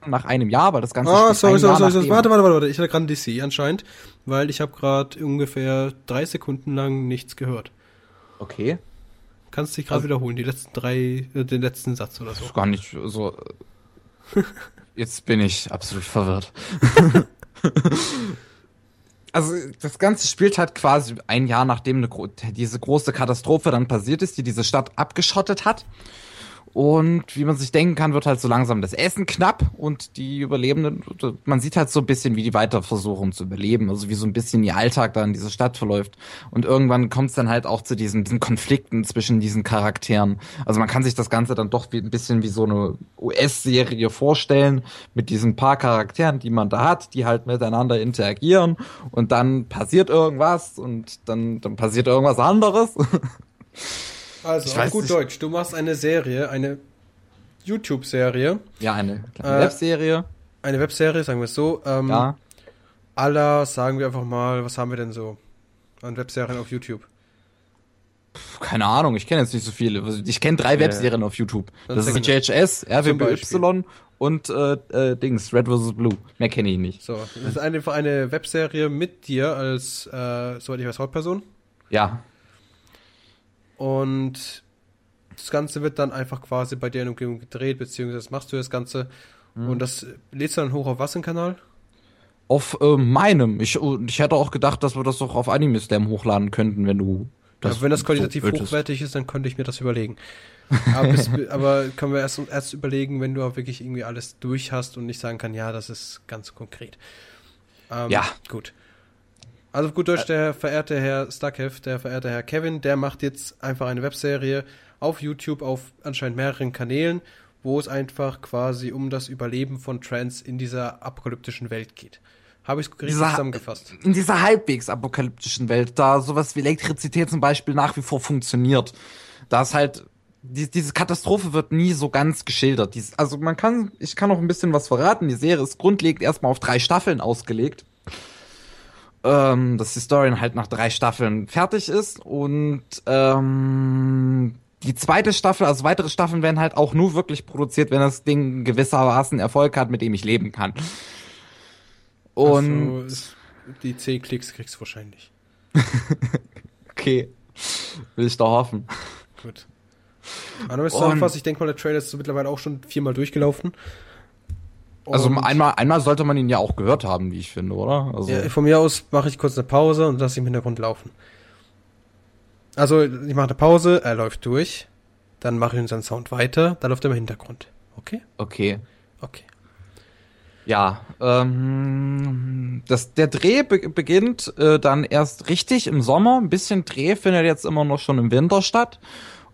nach einem Jahr, weil das Ganze Ah, spielt sorry, sorry, Jahr sorry, Warte, warte, warte, warte. Ich hatte gerade ein DC anscheinend, weil ich habe gerade ungefähr drei Sekunden lang nichts gehört. Okay. Kannst dich gerade Also- wiederholen, die letzten drei, äh, den letzten Satz oder so. ist gar nicht so. Jetzt bin ich absolut verwirrt. also das Ganze spielt halt quasi ein Jahr nachdem eine, diese große Katastrophe dann passiert ist, die diese Stadt abgeschottet hat. Und wie man sich denken kann, wird halt so langsam das Essen knapp und die Überlebenden, man sieht halt so ein bisschen, wie die weiter versuchen zu überleben, also wie so ein bisschen ihr Alltag da in dieser Stadt verläuft. Und irgendwann kommt es dann halt auch zu diesen, diesen Konflikten zwischen diesen Charakteren. Also man kann sich das Ganze dann doch wie, ein bisschen wie so eine US-Serie vorstellen, mit diesen paar Charakteren, die man da hat, die halt miteinander interagieren und dann passiert irgendwas und dann, dann passiert irgendwas anderes. Also, Ich auf weiß gut nicht. Deutsch, du machst eine Serie, eine YouTube-Serie, ja, eine kleine Äh, Webserie. eine Webserie, sagen wir es so, ähm, Ja. aller, sagen wir einfach mal, was haben wir denn so an Webserien auf YouTube? keine Ahnung, ich kenne jetzt nicht so viele. Also, Ich kenne drei Ja. Webserien auf YouTube. Dann Das ist JHS, RWBY und äh, äh, Dings, Red vs. Blue. Mehr kenne ich nicht. So, das ist einfach eine Webserie mit dir als, äh, soweit ich weiß, Hauptperson. Ja. Und das Ganze wird dann einfach quasi bei dir in der Umgebung gedreht, beziehungsweise machst du das Ganze. Mhm. Und das lädst du dann hoch auf was im Kanal? Auf äh, meinem. Ich, ich hätte auch gedacht, dass wir das doch auf Anime Slam hochladen könnten, wenn du ja, wenn das qualitativ so hochwertig ist, dann könnte ich mir das überlegen. Aber, bis, aber können wir erst, erst überlegen, wenn du auch wirklich irgendwie alles durch hast und nicht sagen kann, ja, das ist ganz konkret. Ähm, Ja. Gut. Also auf gut Deutsch, der verehrte Herr Stuckhev, der verehrte Herr Kevin, der macht jetzt einfach eine Webserie auf YouTube auf anscheinend mehreren Kanälen, wo es einfach quasi um das Überleben von Trans in dieser apokalyptischen Welt geht. Habe ich es richtig Dieser- zusammengefasst? in dieser halbwegs apokalyptischen Welt, da sowas wie Elektrizität zum Beispiel nach wie vor funktioniert, da ist halt, die, diese Katastrophe wird nie so ganz geschildert. Dies, also man kann, ich kann auch ein bisschen was verraten, die Serie ist grundlegend erstmal auf drei Staffeln ausgelegt. Ähm, dass die Story halt nach drei Staffeln fertig ist und ähm, die zweite Staffel, also weitere Staffeln werden halt auch nur wirklich produziert, wenn das Ding gewissermaßen Erfolg hat, mit dem ich leben kann. Und Also, die 10 Klicks kriegst du wahrscheinlich. Okay. Will ich doch hoffen. Gut. Aber Und- zusammenfassend, ich denke mal, der Trailer ist mittlerweile auch schon viermal durchgelaufen. Also einmal, einmal sollte man ihn ja auch gehört haben, wie ich finde, oder? Also, Ja, von mir aus mache ich kurz eine Pause und lasse ihn im Hintergrund laufen. Also, ich mache eine Pause, er läuft durch, dann mache ich unseren Sound weiter, dann läuft er im Hintergrund. Okay? okay. Okay. Ja, ähm, das, der Dreh be beginnt äh, dann erst richtig im Sommer. Ein bisschen Dreh findet jetzt immer noch schon im Winter statt.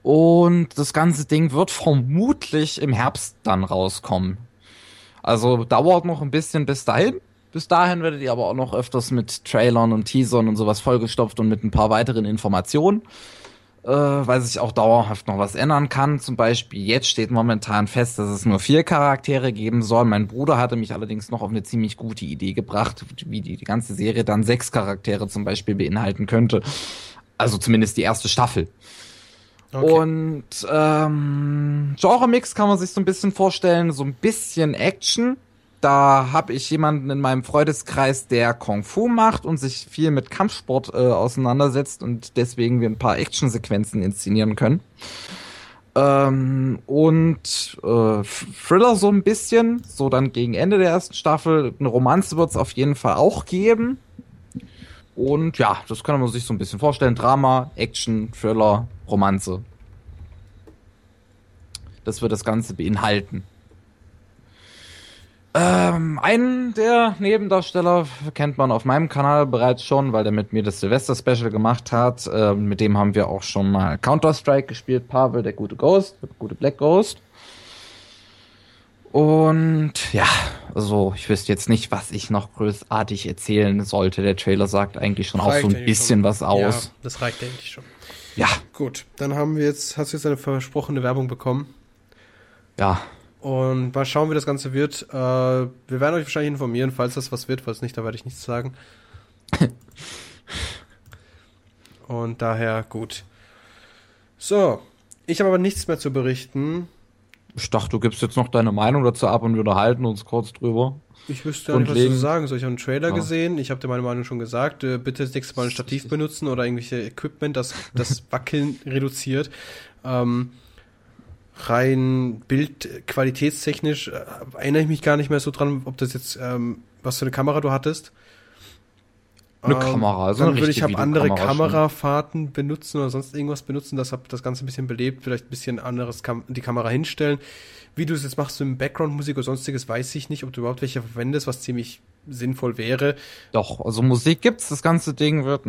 Und das ganze Ding wird vermutlich im Herbst dann rauskommen. Also dauert noch ein bisschen bis dahin. Bis dahin werdet ihr aber auch noch öfters mit Trailern und Teasern und sowas vollgestopft und mit ein paar weiteren Informationen. Äh, weil sich auch dauerhaft noch was ändern kann. Zum Beispiel jetzt steht momentan fest, dass es nur vier Charaktere geben soll. Mein Bruder hatte mich allerdings noch auf eine ziemlich gute Idee gebracht, wie die, die ganze Serie dann sechs Charaktere zum Beispiel beinhalten könnte. Also zumindest die erste Staffel. Okay. Und ähm, Genre-Mix kann man sich so ein bisschen vorstellen, so ein bisschen Action. Da habe ich jemanden in meinem Freundeskreis, der Kung Fu macht und sich viel mit Kampfsport äh, auseinandersetzt und deswegen wir ein paar Actionsequenzen inszenieren können. Ähm, und äh, Thriller so ein bisschen, so dann gegen Ende der ersten Staffel. Eine Romanze wird es auf jeden Fall auch geben. Und ja, das kann man sich so ein bisschen vorstellen. Drama, Action, Thriller, Romanze. Das wird das Ganze beinhalten. Ähm, einen der Nebendarsteller kennt man auf meinem Kanal bereits schon, weil der mit mir das Silvester-Special gemacht hat. Ähm, mit dem haben wir auch schon mal Counter-Strike gespielt. Pavel, der gute Ghost, der gute Black Ghost. Und ja, also ich wüsste jetzt nicht, was ich noch großartig erzählen sollte. Der Trailer sagt eigentlich schon auch so ein bisschen schon. was aus. Ja, das reicht eigentlich schon. Ja, Gut, dann haben wir jetzt, hast du jetzt eine versprochene Werbung bekommen. ja. Und mal schauen, wie das Ganze wird. Äh, wir werden euch wahrscheinlich informieren, falls das was wird, falls nicht, da werde ich nichts sagen. Und daher gut. So, ich habe aber nichts mehr zu berichten. Ich dachte, du gibst jetzt noch deine Meinung dazu ab und wir unterhalten uns kurz drüber. Ich wüsste ja nicht, was zu sagen soll. Ich habe einen Trailer Ja. gesehen, ich habe dir meine Meinung schon gesagt. Äh, bitte das nächste Mal ein Stativ benutzen oder irgendwelche Equipment, das das Wackeln reduziert. Ähm, rein bildqualitätstechnisch äh, erinnere ich mich gar nicht mehr so dran, ob das jetzt, ähm, was für eine Kamera du hattest. Eine Kamera, also dann eine würde ich halt andere. Kamerafahrten benutzen oder sonst irgendwas benutzen, das hab das Ganze ein bisschen belebt, vielleicht ein bisschen anderes Kam die Kamera hinstellen. Wie du es jetzt machst, so im Background-Musik oder sonstiges, weiß ich nicht, ob du überhaupt welche verwendest, was ziemlich sinnvoll wäre. Doch, also Musik gibt's. Das ganze Ding wird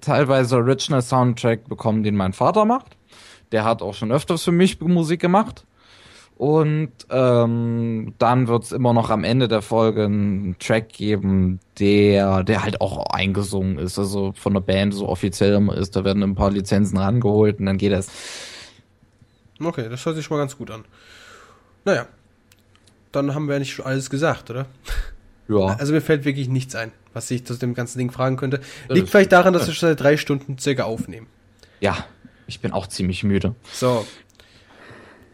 teilweise Original Soundtrack bekommen, den mein Vater macht. Der hat auch schon öfters für mich Musik gemacht. Und ähm, dann wird's immer noch am Ende der Folge einen Track geben, der, der halt auch eingesungen ist, also von der Band so offiziell immer ist. Da werden ein paar Lizenzen rangeholt und dann geht das. Okay, das hört sich schon mal ganz gut an. Naja, dann haben wir eigentlich schon alles gesagt, oder? Ja. Also mir fällt wirklich nichts ein, was ich zu dem ganzen Ding fragen könnte. Liegt vielleicht daran, dass wir schon seit drei Stunden circa aufnehmen. Ja. Ich bin auch ziemlich müde. So.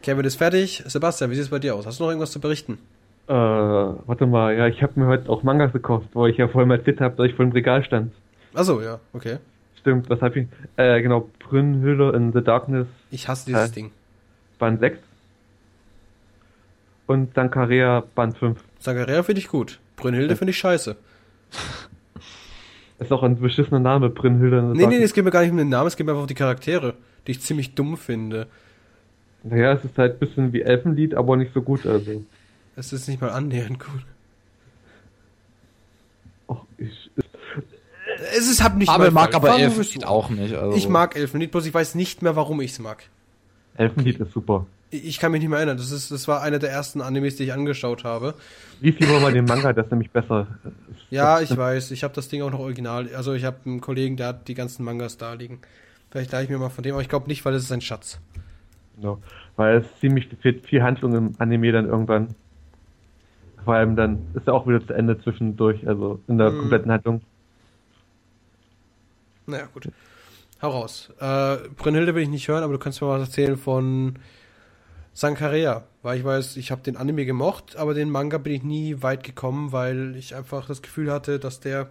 Kevin ist fertig. Sebastian, wie sieht es bei dir aus? Hast du noch irgendwas zu berichten? Äh, warte mal, ja, ich habe mir heute auch Mangas gekauft, wo ich ja vorhin mal erzählt habe, dass ich vor dem Regal stand. Achso, ja, okay. Stimmt, was hab ich? Äh, genau, Brünnhülle in the Darkness, Ich hasse dieses Äh. Ding. Band 6. Und Sankarea, Band 5. Sagaria finde ich gut. Brünnhilde finde ich scheiße. Ist auch ein beschissener Name, Brünnhülle in the Nee, nee, Darkness. es geht mir gar nicht um den Namen, es geht mir einfach um die Charaktere, die ich ziemlich dumm finde. Naja, es ist halt ein bisschen wie Elfenlied, aber nicht so gut, also. Es ist nicht mal annähernd gut. Och, ich, Es ist hab nicht Aber mal mag aber Warum Elfen bist du- auch nicht. Also. Ich mag Elfenlied, bloß ich weiß nicht mehr, warum ich es mag. Elfenlied ist super. Ich kann mich nicht mehr erinnern. Das, ist, das war einer der ersten Animes, die ich angeschaut habe. Lies lieber mal den Manga, das ist nämlich besser. Ja, ich weiß. Ich habe das Ding auch noch original. Also ich habe einen Kollegen, der hat die ganzen Mangas da liegen. Vielleicht leih ich mir mal von dem, aber ich glaube nicht, weil es ist ein Schatz. Genau. Weil es ziemlich viel, viel Handlung im Anime dann irgendwann. Vor allem dann ist er auch wieder zu Ende zwischendurch, also in der Mhm. kompletten Handlung. Naja, gut. Hau raus. Äh, Brünnhilde will ich nicht hören, aber du kannst mir was erzählen von Sankarea. Weil ich weiß, ich habe den Anime gemocht, aber den Manga bin ich nie weit gekommen, weil ich einfach das Gefühl hatte, dass der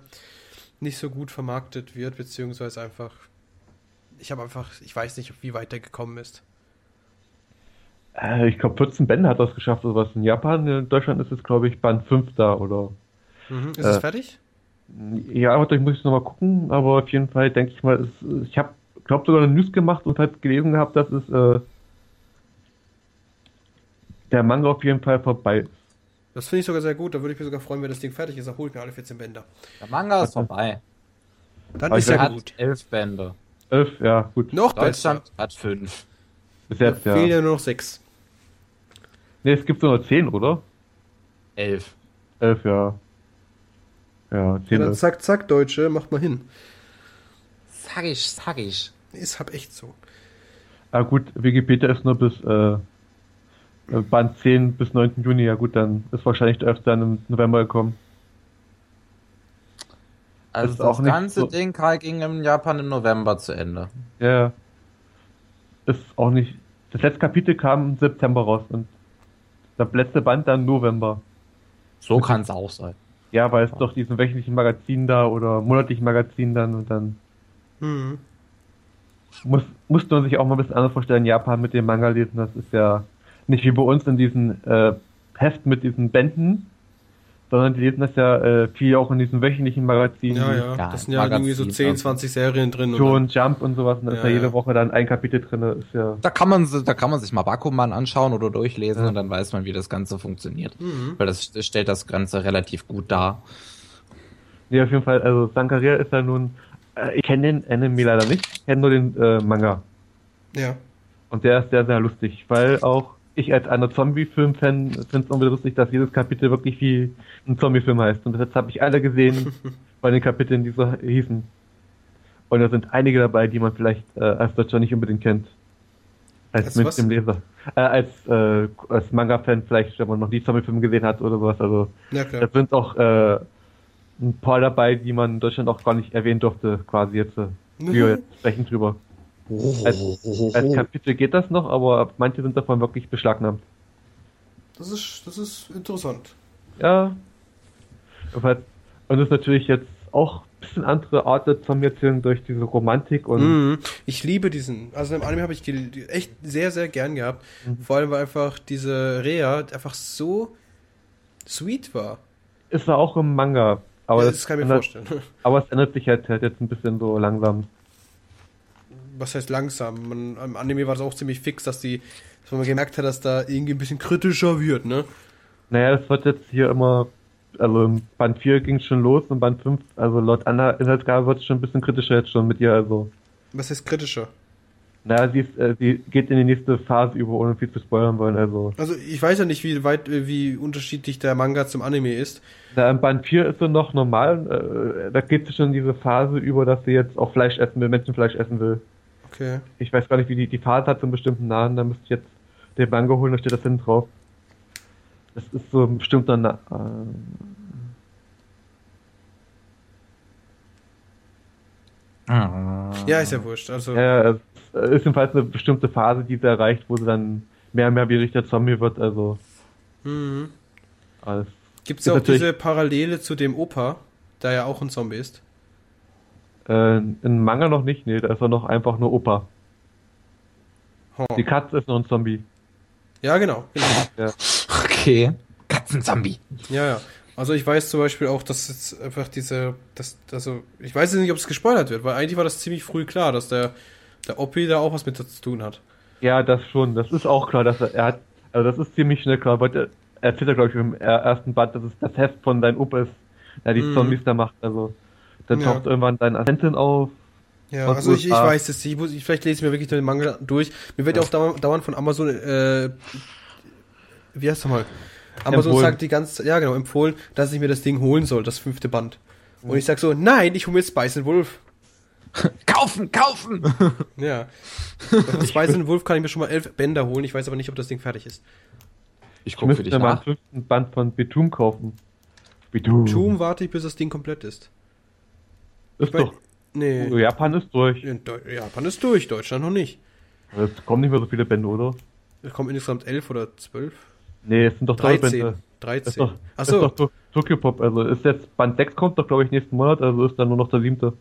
nicht so gut vermarktet wird, beziehungsweise einfach. Ich habe einfach, ich weiß nicht, wie weit der gekommen ist. Äh, ich glaube 14 Bände hat das geschafft oder was. In Japan, in Deutschland ist es glaube ich Band 5 da oder. Mhm. Ist Äh. es fertig? Ja, aber ich muss es nochmal gucken, aber auf jeden Fall denke ich mal, es, ich habe glaube sogar eine News gemacht und halt gelesen gehabt, dass es äh, der Manga auf jeden Fall vorbei ist. Das finde ich sogar sehr gut. Da würde ich mich sogar freuen, wenn das Ding fertig ist. Dann hole ich mir alle 14 Bänder. Der Manga ist vorbei. Dann Aber ist ich ja Er gut. hat elf Bände. Elf, ja, gut. Noch Deutschland besser. hat fünf. Bis Da jetzt, ja. fehlen ja nur noch sechs. Ne, es gibt sogar 10, oder? Elf. Elf, ja. Ja, Ja, 10 dann zack, zack, Deutsche, macht mal hin. Sag ich, sag ich. Ist hab echt so. Ah gut, Wikipedia ist nur bis äh, äh, Band 10 bis 9. Juni. Ja gut, dann ist wahrscheinlich der 11. dann im November gekommen. Also Ist auch das nicht ganze so- Ding Karl, ging im Japan im November zu Ende. Ja, ja. Ist auch nicht. Das letzte Kapitel kam im September raus und der letzte Band dann November. So kann es auch sein. Ja, weil es doch diesen wöchentlichen Magazin da oder monatlichen Magazin dann und dann Mhm. muss, musste man sich auch mal ein bisschen anders vorstellen. Japan mit dem Manga lesen, das ist ja nicht wie bei uns in diesen äh, Heft mit diesen Bänden, sondern die lesen das ja äh, viel auch in diesen wöchentlichen Magazinen. Ja, ja. Ja, das sind ja irgendwie so Magazin, 10, also. 20 Serien drin. und Schon Jump und sowas, und da ist Ja, ja jede ja. Woche dann ein Kapitel drin, ist ja. Da kann man, da kann man sich mal Bakuman anschauen oder durchlesen Ja. und dann weiß man, wie das Ganze funktioniert. Mhm. Weil das das stellt das Ganze relativ gut dar. Nee, auf jeden Fall, also Sankaria ist ja nun, äh, ich kenne den Anime leider nicht, ich kenne nur den äh, Manga. Ja. Und der ist sehr, sehr lustig, weil auch ich als einer Zombie-Film-Fan finde es irgendwie lustig, dass jedes Kapitel wirklich wie ein Zombie-Film heißt. Und jetzt habe ich alle gesehen bei den Kapiteln, die so hießen. Und da sind einige dabei, die man vielleicht äh, als Deutscher nicht unbedingt kennt. Als, Als dem Leser. Äh, als äh, als Manga-Fan vielleicht, wenn man noch nie Zombie-Filme gesehen hat oder sowas. Also Ja, da sind auch äh, ein paar dabei, die man in Deutschland auch gar nicht erwähnen durfte, quasi jetzt. Äh, wir jetzt sprechen drüber. Als, als Kapitel geht das noch, aber manche sind davon wirklich beschlagnahmt. Das ist, das ist interessant. Ja. Und das ist natürlich jetzt auch ein bisschen andere Art der Zombie-Erzählung durch diese Romantik und Mhm. Ich liebe diesen. Also im Anime habe ich echt sehr, sehr gern gehabt. Mhm. Vor allem, weil einfach diese Rea einfach so sweet war. ist er auch im Manga. Aber, ja, das das kann ich mir ändert, vorstellen. aber es ändert sich halt, halt jetzt ein bisschen so langsam. Was heißt langsam? Man, Im Anime war das auch ziemlich fix, dass die, dass man gemerkt hat, dass da irgendwie ein bisschen kritischer wird, ne? Naja, das wird jetzt hier immer, also im Band 4 ging es schon los und Band 5, also laut Anna Inhaltsgabe wird es schon ein bisschen kritischer jetzt schon mit ihr, also. Was heißt kritischer? Naja, sie, ist, äh, sie geht in die nächste Phase über, ohne viel zu spoilern wollen, also. Also ich weiß ja nicht, wie weit, wie unterschiedlich der Manga zum Anime ist. Na, im Band 4 ist sie noch normal, äh, da geht sie schon in diese Phase über, dass sie jetzt auch Fleisch essen will, Menschenfleisch essen will. Okay. Ich weiß gar nicht, wie die, die Phase hat, so einen bestimmten Namen, da müsste ich jetzt den Manga holen, da steht das hinten drauf. Das ist so ein bestimmter Na äh, Ja, ist ja wurscht. Also, Ja, es ist jedenfalls eine bestimmte Phase, die sie erreicht, wo sie dann mehr und mehr wie richtiger Zombie wird, also mhm. Gibt es Ist auch diese Parallele zu dem Opa, der ja auch ein Zombie ist? Äh, in Manga noch nicht, nee, da ist er noch einfach nur Opa. Oh. Die Katze ist noch ein Zombie. Ja, genau. genau. Okay. Katzenzombie. Ja, ja. Also ich weiß zum Beispiel auch, dass jetzt einfach diese, das, also ich weiß jetzt nicht, ob es gespoilert wird, weil eigentlich war das ziemlich früh klar, dass der, der Oppi da auch was mit zu tun hat. Ja, das schon, das ist auch klar, dass er, er hat, also das ist ziemlich schnell klar, weil er erzählt er, glaube ich, im er- ersten Band, dass es das Heft von deinem Opa ist, der die Mhm. Zombies da macht, also dann Ja. taucht irgendwann dein Assistentin auf, Ja, Aus also ich, ich weiß es. Ich muss, ich, vielleicht lese ich mir wirklich den Manga durch. Mir wird ja auch dauernd, dauernd von Amazon, äh, wie heißt das mal? Amazon Empfohlen. sagt die ganze Zeit, ja genau, empfohlen, dass ich mir das Ding holen soll, das fünfte Band. Und ich sag so, nein, ich hole mir jetzt Bison Wolf. Kaufen, kaufen! Ja. Das Bison Wolf kann ich mir schon mal elf Bänder holen. Ich weiß aber nicht, ob das Ding fertig ist. Ich ich guck für dich mal nach. einen fünften Band von Betum kaufen. Betum. Zoom warte ich, bis das Ding komplett ist. Ist Weil- doch, Nee. Japan ist durch. Japan ist durch, Deutschland noch nicht. Es kommen nicht mehr so viele Bände, oder? Es kommen insgesamt elf oder zwölf? Nee, es sind doch drei 13. Bände. Das ist 13. doch, das ist Achso. Tokyo Pop, also ist jetzt Band 6 kommt doch, glaube ich, nächsten Monat, also ist dann nur noch der siebte.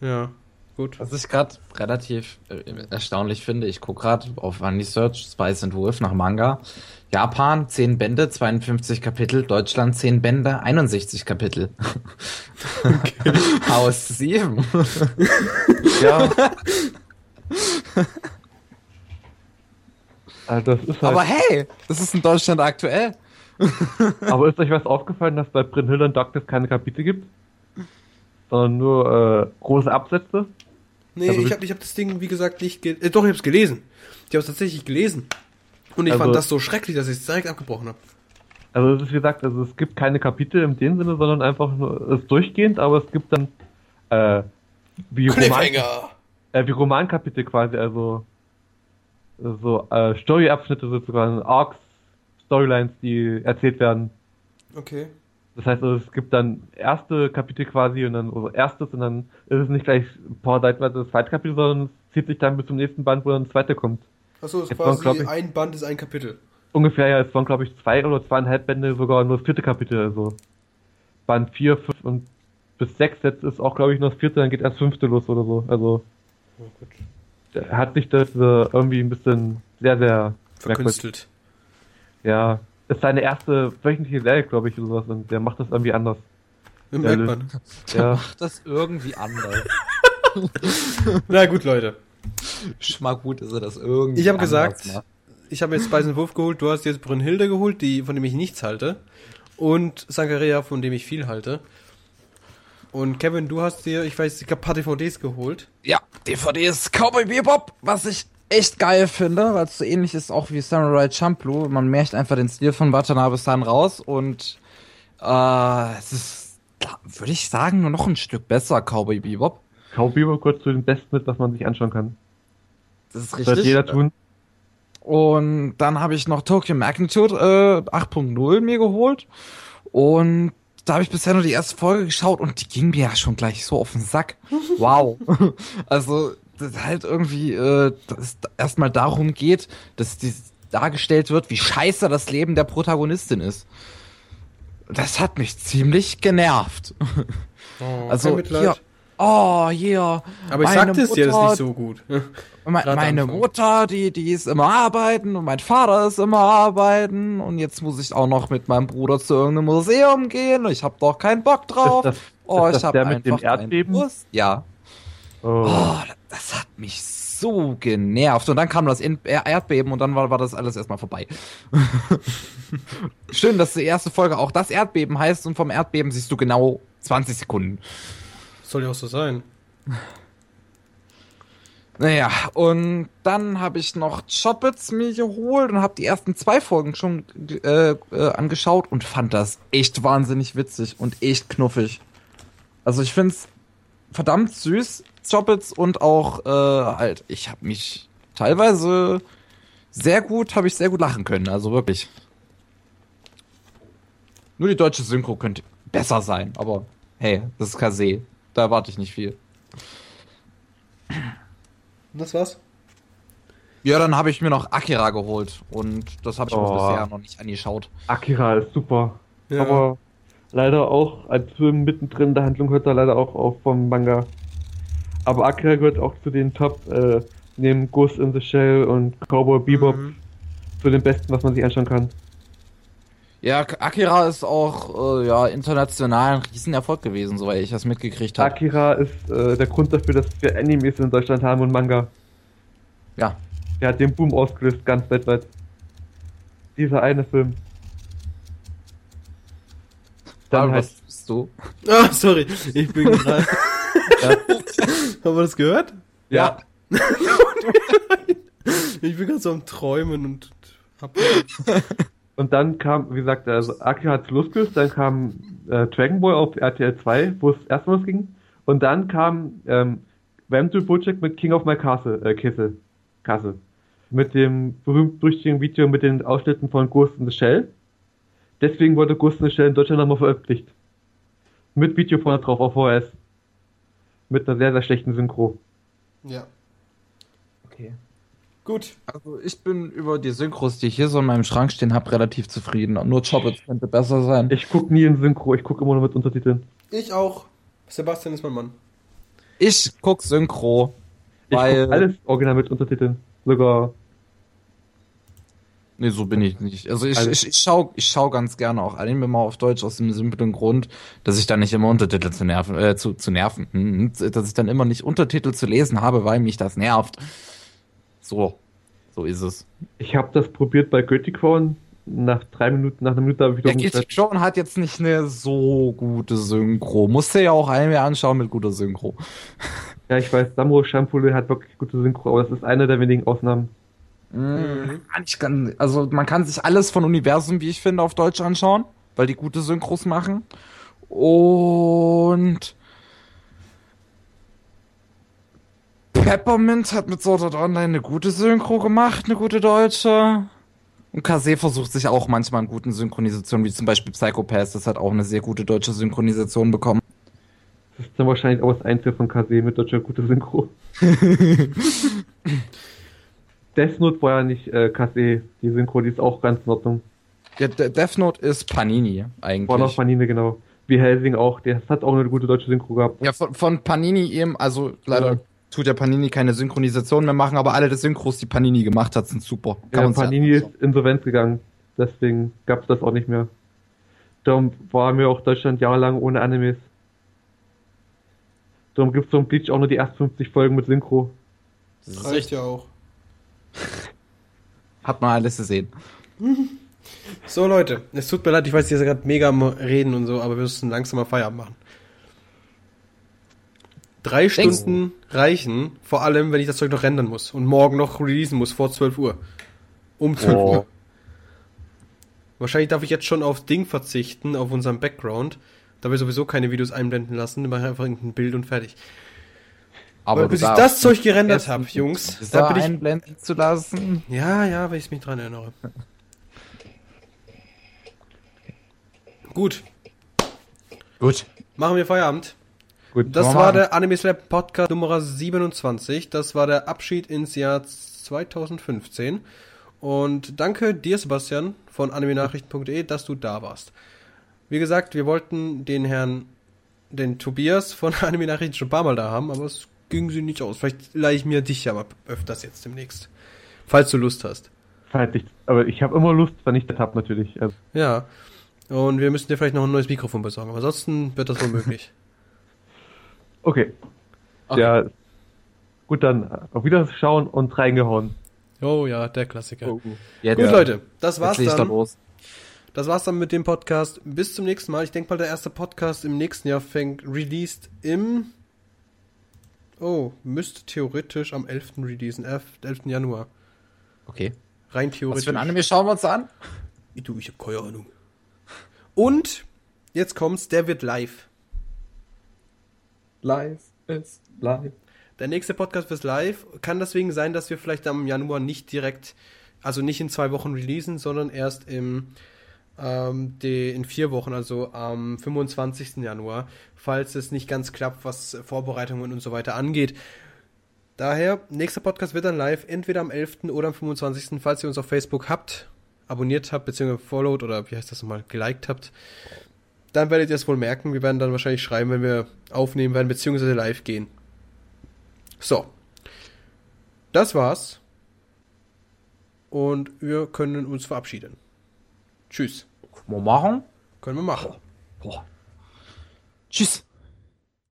Ja, gut. Was ich gerade relativ äh, erstaunlich finde, ich gucke gerade auf Andy Search Spice and Wolf nach Manga. Japan 10 Bände, 52 Kapitel, Deutschland 10 Bände, 61 Kapitel. Aus 7. Ja. also das ist halt, Aber hey, das ist in Deutschland aktuell. aber ist euch was aufgefallen, dass bei Brynhilde und Darkness keine Kapitel gibt? Sondern nur äh, große Absätze? Nee, Also ich habe ich hab das Ding, wie gesagt, nicht ge äh, Doch, ich habe es gelesen. Ich habe es tatsächlich gelesen. Und ich Also- fand das so schrecklich, dass ich es direkt abgebrochen habe. Also es ist wie gesagt, also es gibt keine Kapitel in dem Sinne, sondern einfach nur es ist durchgehend, aber es gibt dann äh, wie Roman, äh, wie Romankapitel quasi, also so äh, Story-Abschnitte sozusagen, Arcs, Storylines, die erzählt werden. Okay. Das heißt, also, es gibt dann erste Kapitel quasi und dann also erstes und dann ist es nicht gleich ein paar Seiten weiter das zweite Kapitel, sondern es zieht sich dann bis zum nächsten Band, wo dann das zweite kommt. Achso, ist Jetzt waren, quasi ich- ein Band ist ein Kapitel. Ungefähr, ja, es waren glaube ich zwei oder zweieinhalb Bände, sogar nur das vierte Kapitel, also Band 4, 5 und bis 6 jetzt ist auch glaube ich nur das vierte, dann geht erst fünfte los oder so. Also Oh, gut. der hat sich das äh, irgendwie ein bisschen sehr, sehr. Verkünstelt. Ja, ist seine erste wöchentliche Serie, glaube ich, oder sowas, und der macht das irgendwie anders. Im Ja, Merkt man. Ja, Das irgendwie anders. Na gut, Leute. Schon mal gut, dass er das irgendwie Ich habe gesagt, macht. ich habe jetzt Bison Wolf geholt, du hast jetzt Brünnhilde geholt, die, von dem ich nichts halte. Und Sankaria, von dem ich viel halte. Und Kevin, du hast dir, ich weiß, ich glaube, paar DVDs geholt. Ja, DVD ist Cowboy Bebop, was ich echt geil finde, weil es so ähnlich ist auch wie Samurai Champloo. Man merkt einfach den Stil von Watanabe-san raus und äh, es ist, würde ich sagen, nur noch ein Stück besser, Cowboy Bebop. Cowboy Bebop gehört zu den besten mit, was man sich anschauen kann. Das ist Das wird richtig. jeder tun. Und dann habe ich noch Tokyo Magnitude äh, 8.0 mir geholt. Und da habe ich bisher nur die erste Folge geschaut und die ging mir ja schon gleich so auf den Sack. Wow. also, das halt irgendwie, äh, dass es erstmal darum geht, dass die dargestellt wird, wie scheiße das Leben der Protagonistin ist. Das hat mich ziemlich genervt. Oh, Also, hier, oh, hier. Aber ich sagte es dir, das nicht so gut. Me meine. Mutter, die, die ist immer arbeiten und mein Vater ist immer arbeiten und jetzt muss ich auch noch mit meinem Bruder zu irgendeinem Museum gehen und ich habe doch keinen Bock drauf. Ist das- oh, ist ich das habe der einfach mit dem Erdbeben? Lust. Ja. Oh. Oh, das hat mich so genervt. Und dann kam das In- Er- Erdbeben und dann war, war das alles erstmal vorbei. Schön, dass die erste Folge auch das Erdbeben heißt und vom Erdbeben siehst du genau 20 Sekunden. Soll ja auch so sein. Naja, und dann habe ich noch Choppets mir geholt und habe die ersten zwei Folgen schon äh, äh, angeschaut und fand das echt wahnsinnig witzig und echt knuffig. Also ich find's verdammt süß, Choppets und auch äh, halt, ich habe mich teilweise sehr gut, habe ich sehr gut lachen können, also wirklich. Nur die deutsche Synchro könnte besser sein, aber hey, das ist Kase, da erwarte ich nicht viel. Und das war's? Ja, dann habe ich mir noch Akira geholt und das habe ich Oh. mir bisher noch nicht angeschaut. Akira ist super. Ja. Aber leider auch als Film mittendrin in der Handlung hört er leider auch auf vom Manga. Aber Akira gehört auch zu den Top, äh, neben Ghost in the Shell und Cowboy Bebop Mhm. zu den besten, was man sich anschauen kann. Ja, Akira ist auch äh, ja, international ein Riesenerfolg gewesen, soweit ich das mitgekriegt habe. Akira ist äh, der Grund dafür, dass wir Animes in Deutschland haben und Manga. Ja. Der hat den Boom ausgelöst, ganz weltweit. Dieser eine Film. Dann halt, was bist du? Ah, sorry, ich bin gerade. Haben wir das gehört? Ja. Ich bin gerade so am Träumen und hab. und dann kam, wie gesagt, also Akira hat losgelöst, dann kam äh, Dragon Ball auf RTL 2, wo es erstmal losging. Und dann kam ähm, Vampire Bojack mit King of My Castle, äh, Kessel. Castle. Mit dem berühmt-berüchtigten Video mit den Ausschnitten von Ghost in the Shell. Deswegen wurde Ghost in the Shell in Deutschland nochmal veröffentlicht. Mit Video vorne drauf auf VHS. Mit einer sehr, sehr schlechten Synchro. Ja. Okay. Gut. Also ich bin über die Synchros, die ich hier so in meinem Schrank stehen habe, relativ zufrieden. Nur Choppets könnte besser sein. Ich guck nie in Synchro, ich guck immer nur mit Untertiteln. Ich auch. Sebastian ist mein Mann. Ich guck Synchro, Ich weil... guck alles original mit Untertiteln. Sogar Nee, so bin ich nicht. Also ich, Also- ich, ich schau, ich schau ganz gerne auch Anime mal auf Deutsch aus dem simplen Grund, dass ich dann nicht immer Untertitel zu nerven, äh, zu, zu nerven, hm, dass ich dann immer nicht Untertitel zu lesen habe, weil mich das nervt. So, so ist es. Ich habe das probiert bei Crown. Nach drei Minuten, nach einer Minute habe ich Der wieder Kitty Crown hat jetzt nicht eine so gute Synchro. Musste ja auch Anime anschauen mit guter Synchro. Ja, ich weiß, Samurai Shampoo hat wirklich gute Synchro, aber das ist eine der wenigen Ausnahmen. Mhm. Kann, also man kann sich alles von Universum, wie ich finde, auf Deutsch anschauen, weil die gute Synchros machen. Und Peppermint hat mit Sword Art Online eine gute Synchro gemacht, eine gute deutsche. Und Kase versucht sich auch manchmal in guten Synchronisationen, wie zum Beispiel Psychopath, das hat auch eine sehr gute deutsche Synchronisation bekommen. Das ist dann wahrscheinlich auch das Einzige von Kase mit deutscher gute Synchro. Death Note war ja nicht äh, Kase, die Synchro, die ist auch ganz in Ordnung. Ja, De- Death Note ist Panini eigentlich. War noch Panini, genau. Wie Helsing auch, der hat auch eine gute deutsche Synchro gehabt. Ja, von, von Panini eben, also leider Ja. Tut ja Panini keine Synchronisation mehr machen, aber alle die Synchros, die Panini gemacht hat, sind super. Ja, man's Panini ja ist insolvenz gegangen, deswegen gab es das auch nicht mehr. Darum waren wir auch Deutschland jahrelang ohne Animes. Darum gibt es zum Bleach auch nur die ersten 50 Folgen mit Synchro. Das Reicht ja auch. Hat man alles gesehen. So, Leute, es tut mir leid, ich weiß, ihr seid gerade mega am Reden und so, aber wir müssen langsam mal Feierabend machen. Drei Denkst Stunden reichen, vor allem, wenn ich das Zeug noch rendern muss und morgen noch releasen muss vor 12 Uhr. Um 12 Oh. Uhr. Wahrscheinlich darf ich jetzt schon auf Ding verzichten, auf unseren Background, da wir sowieso keine Videos einblenden lassen, mache ich einfach irgendein Bild und fertig. Aber bis ich das Zeug gerendert habe, Jungs, da bin ich... einblenden zu lassen. Ja, ja, wenn ich mich dran erinnere. Gut, Gut. machen wir Feierabend. Gut, Das war der Anime Slap Podcast Nummer 27. Das war der Abschied ins Jahr 2015. Und danke dir, Sebastian, von animenachrichten.de, dass du da warst. Wie gesagt, wir wollten den Herrn, den Tobias von Anime Nachrichten schon ein paar Mal da haben, aber es ging sie nicht aus. Vielleicht leihe ich mir dich ja mal öfters jetzt demnächst. Falls du Lust hast. halt nicht, aber ich habe immer Lust, wenn ich das hab natürlich. Also, Ja. Und wir müssen dir vielleicht noch ein neues Mikrofon besorgen. Aber ansonsten wird das wohl möglich. okay. Okay. Ja, gut, dann auf Wiederschauen und reingehauen. Oh ja, der Klassiker. Jetzt, Gut, Leute, das jetzt war's da dann. los. Das war's dann mit dem Podcast. Bis zum nächsten Mal. Ich denke mal, der erste Podcast im nächsten Jahr fängt released im. Oh, müsste theoretisch am 11. releasen. 11. 11. Januar. Okay. Rein Was theoretisch. für ein Anime schauen wir uns an? Du, ich hab keine Ahnung. Und jetzt kommt's, der wird live. Live ist live. Der nächste Podcast wird live. Kann deswegen sein, dass wir vielleicht am Januar nicht direkt, also nicht in zwei Wochen releasen, sondern erst im, ähm, die, in vier Wochen, also am 25. Januar, falls es nicht ganz klappt, was Vorbereitungen und so weiter angeht. Daher, nächster Podcast wird dann live, entweder am 11. oder am 25. Falls ihr uns auf Facebook habt, abonniert habt, beziehungsweise followed oder wie heißt das nochmal, geliked habt, dann werdet ihr es wohl merken. Wir werden dann wahrscheinlich schreiben, wenn wir aufnehmen werden, beziehungsweise live gehen. So. Das war's. Und wir können uns verabschieden. Tschüss. Können wir machen? Können wir machen. Boah. Tschüss.